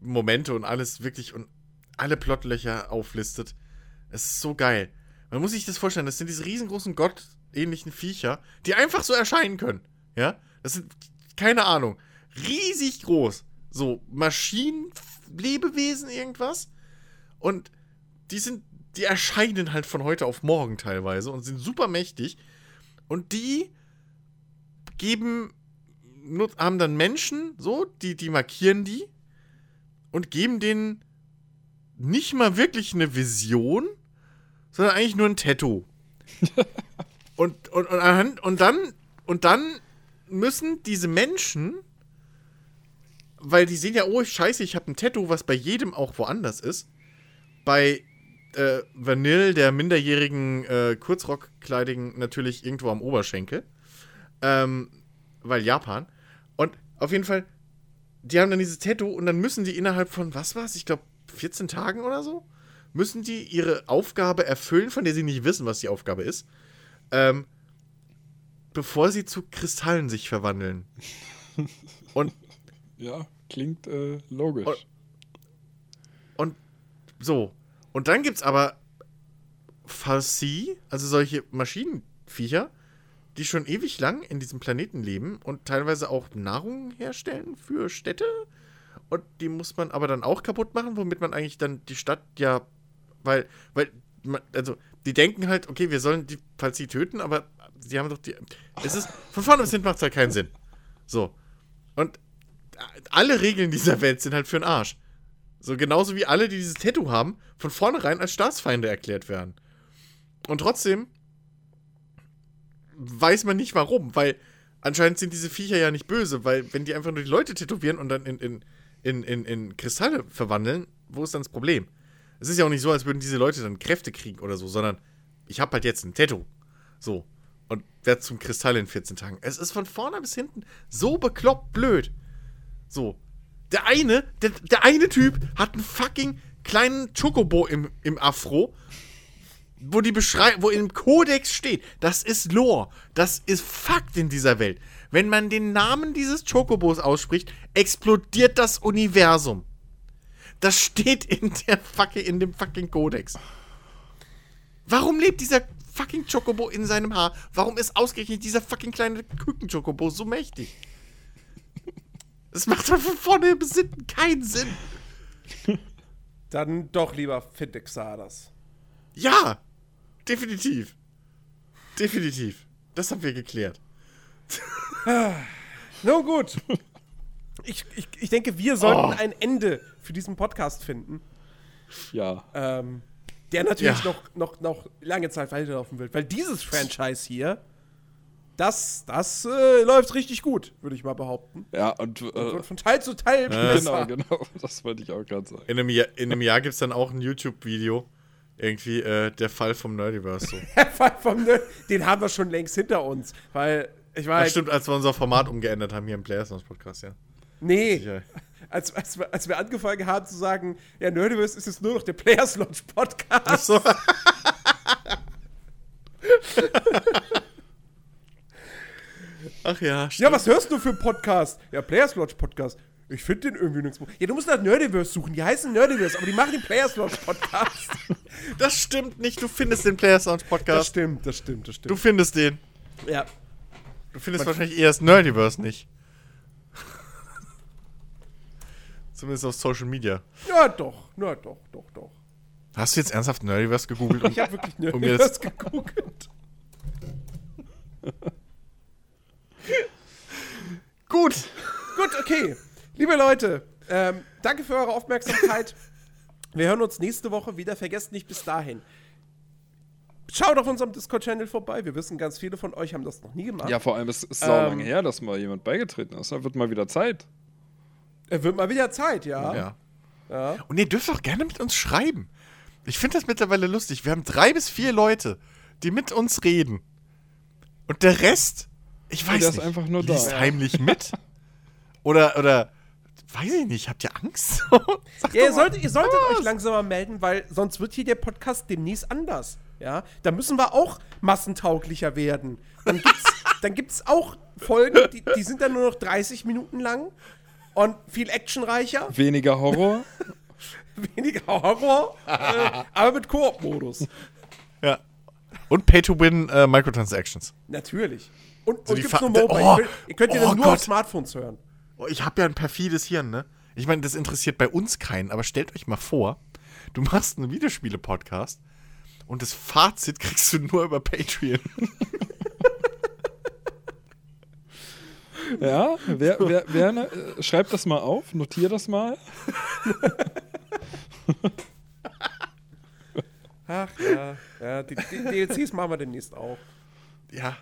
Momente und alles wirklich und alle Plotlöcher auflistet. Es ist so geil. Man muss sich das vorstellen, das sind diese riesengroßen gottähnlichen Viecher, die einfach so erscheinen können. Ja? Das sind, keine Ahnung, riesig groß. So Maschinenlebewesen, irgendwas. Und die sind, die erscheinen halt von heute auf morgen teilweise und sind super mächtig. Und die geben, haben dann Menschen, so, die, die markieren die und geben denen nicht mal wirklich eine Vision, sondern eigentlich nur ein Tattoo. und, und, und, und, dann, und dann müssen diese Menschen, weil die sehen ja, oh, scheiße, ich habe ein Tattoo, was bei jedem auch woanders ist. Bei äh, Vanille, der minderjährigen äh, Kurzrockkleidigen, natürlich irgendwo am Oberschenkel. Ähm, weil Japan. Und auf jeden Fall, die haben dann dieses Tattoo und dann müssen die innerhalb von, was war's? Ich glaube, 14 Tagen oder so, müssen die ihre Aufgabe erfüllen, von der sie nicht wissen, was die Aufgabe ist. Ähm, bevor sie zu Kristallen sich verwandeln. Und. Ja, klingt äh, logisch. Und, und so. Und dann gibt es aber Farsi, also solche Maschinenviecher, die schon ewig lang in diesem Planeten leben und teilweise auch Nahrung herstellen für Städte. Und die muss man aber dann auch kaputt machen, womit man eigentlich dann die Stadt ja, weil, weil, also die denken halt, okay, wir sollen die Farsi töten, aber sie haben doch die. Es ist, von vorne bis hinten macht es halt keinen Sinn. So. Und alle Regeln dieser Welt sind halt für den Arsch. So genauso wie alle, die dieses Tattoo haben, von vornherein als Staatsfeinde erklärt werden. Und trotzdem weiß man nicht warum, weil anscheinend sind diese Viecher ja nicht böse, weil wenn die einfach nur die Leute tätowieren und dann in, in, in, in, in Kristalle verwandeln, wo ist dann das Problem? Es ist ja auch nicht so, als würden diese Leute dann Kräfte kriegen oder so, sondern ich habe halt jetzt ein Tattoo. So. Und werde zum Kristall in 14 Tagen. Es ist von vorne bis hinten so bekloppt blöd. So. Der eine, der, der eine Typ hat einen fucking kleinen Chocobo im, im Afro, wo die Beschreibung, wo im Kodex steht, das ist Lore, das ist Fakt in dieser Welt. Wenn man den Namen dieses Chocobos ausspricht, explodiert das Universum. Das steht in der fucking, in dem fucking Kodex. Warum lebt dieser fucking Chocobo in seinem Haar? Warum ist ausgerechnet dieser fucking kleine Küken-Chocobo so mächtig? Das macht doch von vorne bis hinten keinen Sinn. Dann doch lieber Fitexadas. Ja, definitiv. Definitiv. Das haben wir geklärt. Nun gut. Ich, ich, ich denke, wir sollten oh. ein Ende für diesen Podcast finden. Ja. Ähm, der natürlich ja. noch, noch, noch lange Zeit weiterlaufen wird. Weil dieses Franchise hier das, das äh, läuft richtig gut, würde ich mal behaupten. Ja, und, äh, und von Teil zu Teil äh, besser. Genau, genau, das wollte ich auch gerade sagen. In einem Jahr, Jahr gibt es dann auch ein YouTube-Video, irgendwie äh, der Fall vom Nerdiverse. So. der Fall vom Nerd, den haben wir schon längst hinter uns, weil ich war. Das stimmt, als wir unser Format umgeändert haben hier im Players Podcast, ja. Nee. Als, als, wir, als wir angefangen haben zu sagen, ja, Nerdiverse ist jetzt nur noch der Players Launch Podcast. Ach so. Ach ja, stimmt. Ja, was hörst du für einen Podcast? Ja, Players Lodge Podcast. Ich finde den irgendwie nirgendwo. Ja, du musst nach Nerdiverse suchen. Die heißen Nerdiverse, aber die machen den Players Lodge Podcast. das stimmt nicht. Du findest den Players Lodge Podcast. Das stimmt, das stimmt, das stimmt. Du findest den. Ja. Du findest Man wahrscheinlich eher das Nerdiverse nicht. Zumindest auf Social Media. Ja, doch. Na, doch, doch, doch. Hast du jetzt ernsthaft Nerdiverse gegoogelt? Ich habe wirklich Um Nerdiverse gegoogelt. Gut. Gut, okay. Liebe Leute, ähm, danke für eure Aufmerksamkeit. Wir hören uns nächste Woche wieder. Vergesst nicht bis dahin. Schaut auf unserem Discord-Channel vorbei. Wir wissen, ganz viele von euch haben das noch nie gemacht. Ja, vor allem, es ist sau Ähm. lange her, dass mal jemand beigetreten ist. Da wird mal wieder Zeit. Es wird mal wieder Zeit, ja. Ja. ja. Und ihr dürft auch gerne mit uns schreiben. Ich finde das mittlerweile lustig. Wir haben drei bis vier Leute, die mit uns reden. Und der Rest, ich weiß der ist nicht, einfach nur da. liest heimlich mit. oder, oder, weiß ich nicht, habt ihr Angst? Ja, ihr solltet, ihr solltet Was? euch langsam mal melden, weil sonst wird hier der Podcast demnächst anders. Ja, da müssen wir auch massentauglicher werden. Dann gibt's, dann gibt's auch Folgen, die, die sind dann nur noch 30 Minuten lang und viel actionreicher, Weniger Horror. weniger Horror, äh, aber mit Koop-Modus. Ja. Und Pay-to-Win äh, Microtransactions. Natürlich. Und, So und gibt's nur Mobile. Oh, ihr könnt, ihr könnt oh dann nur auf. Smartphones hören. Oh, ich habe ja ein perfides Hirn, ne? Ich meine, das interessiert bei uns keinen, aber stellt euch mal vor, du machst einen Videospiele-Podcast und das Fazit kriegst du nur über Patreon. Ja, wer, wer, wer ne, äh, schreibt das mal auf, notier das mal. Ach ja, ja die, die DLCs machen wir demnächst auch. Ja,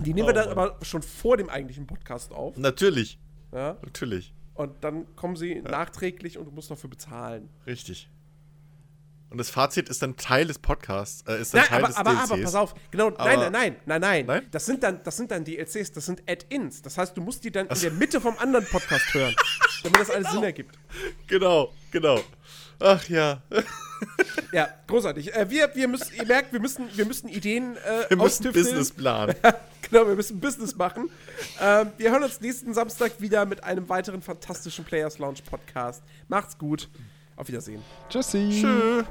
Die nehmen wir dann aber schon vor dem eigentlichen Podcast auf. natürlich. Ja? Natürlich. Und dann kommen sie nachträglich und du musst dafür bezahlen. Richtig. Und das Fazit ist dann Teil des Podcasts, äh, ist dann Nein, Teil aber, des aber, DLCs. aber, pass auf, genau, nein, Aber- nein, nein, nein, nein, Nein? Das sind dann, das sind dann DLCs, das sind Add-ins. Das heißt, du musst die dann in der Mitte vom anderen Podcast hören, damit das alles Sinn ergibt. Genau, genau. Ach ja. Ja, großartig. Äh, wir, wir müssen, ihr merkt, wir müssen, wir müssen Ideen äh, Wir müssen austüfteln. Businessplan. genau, wir müssen Business machen. Ähm, wir hören uns nächsten Samstag wieder mit einem weiteren fantastischen Players Lounge Podcast. Macht's gut. Auf Wiedersehen. Tschüssi. Tschö.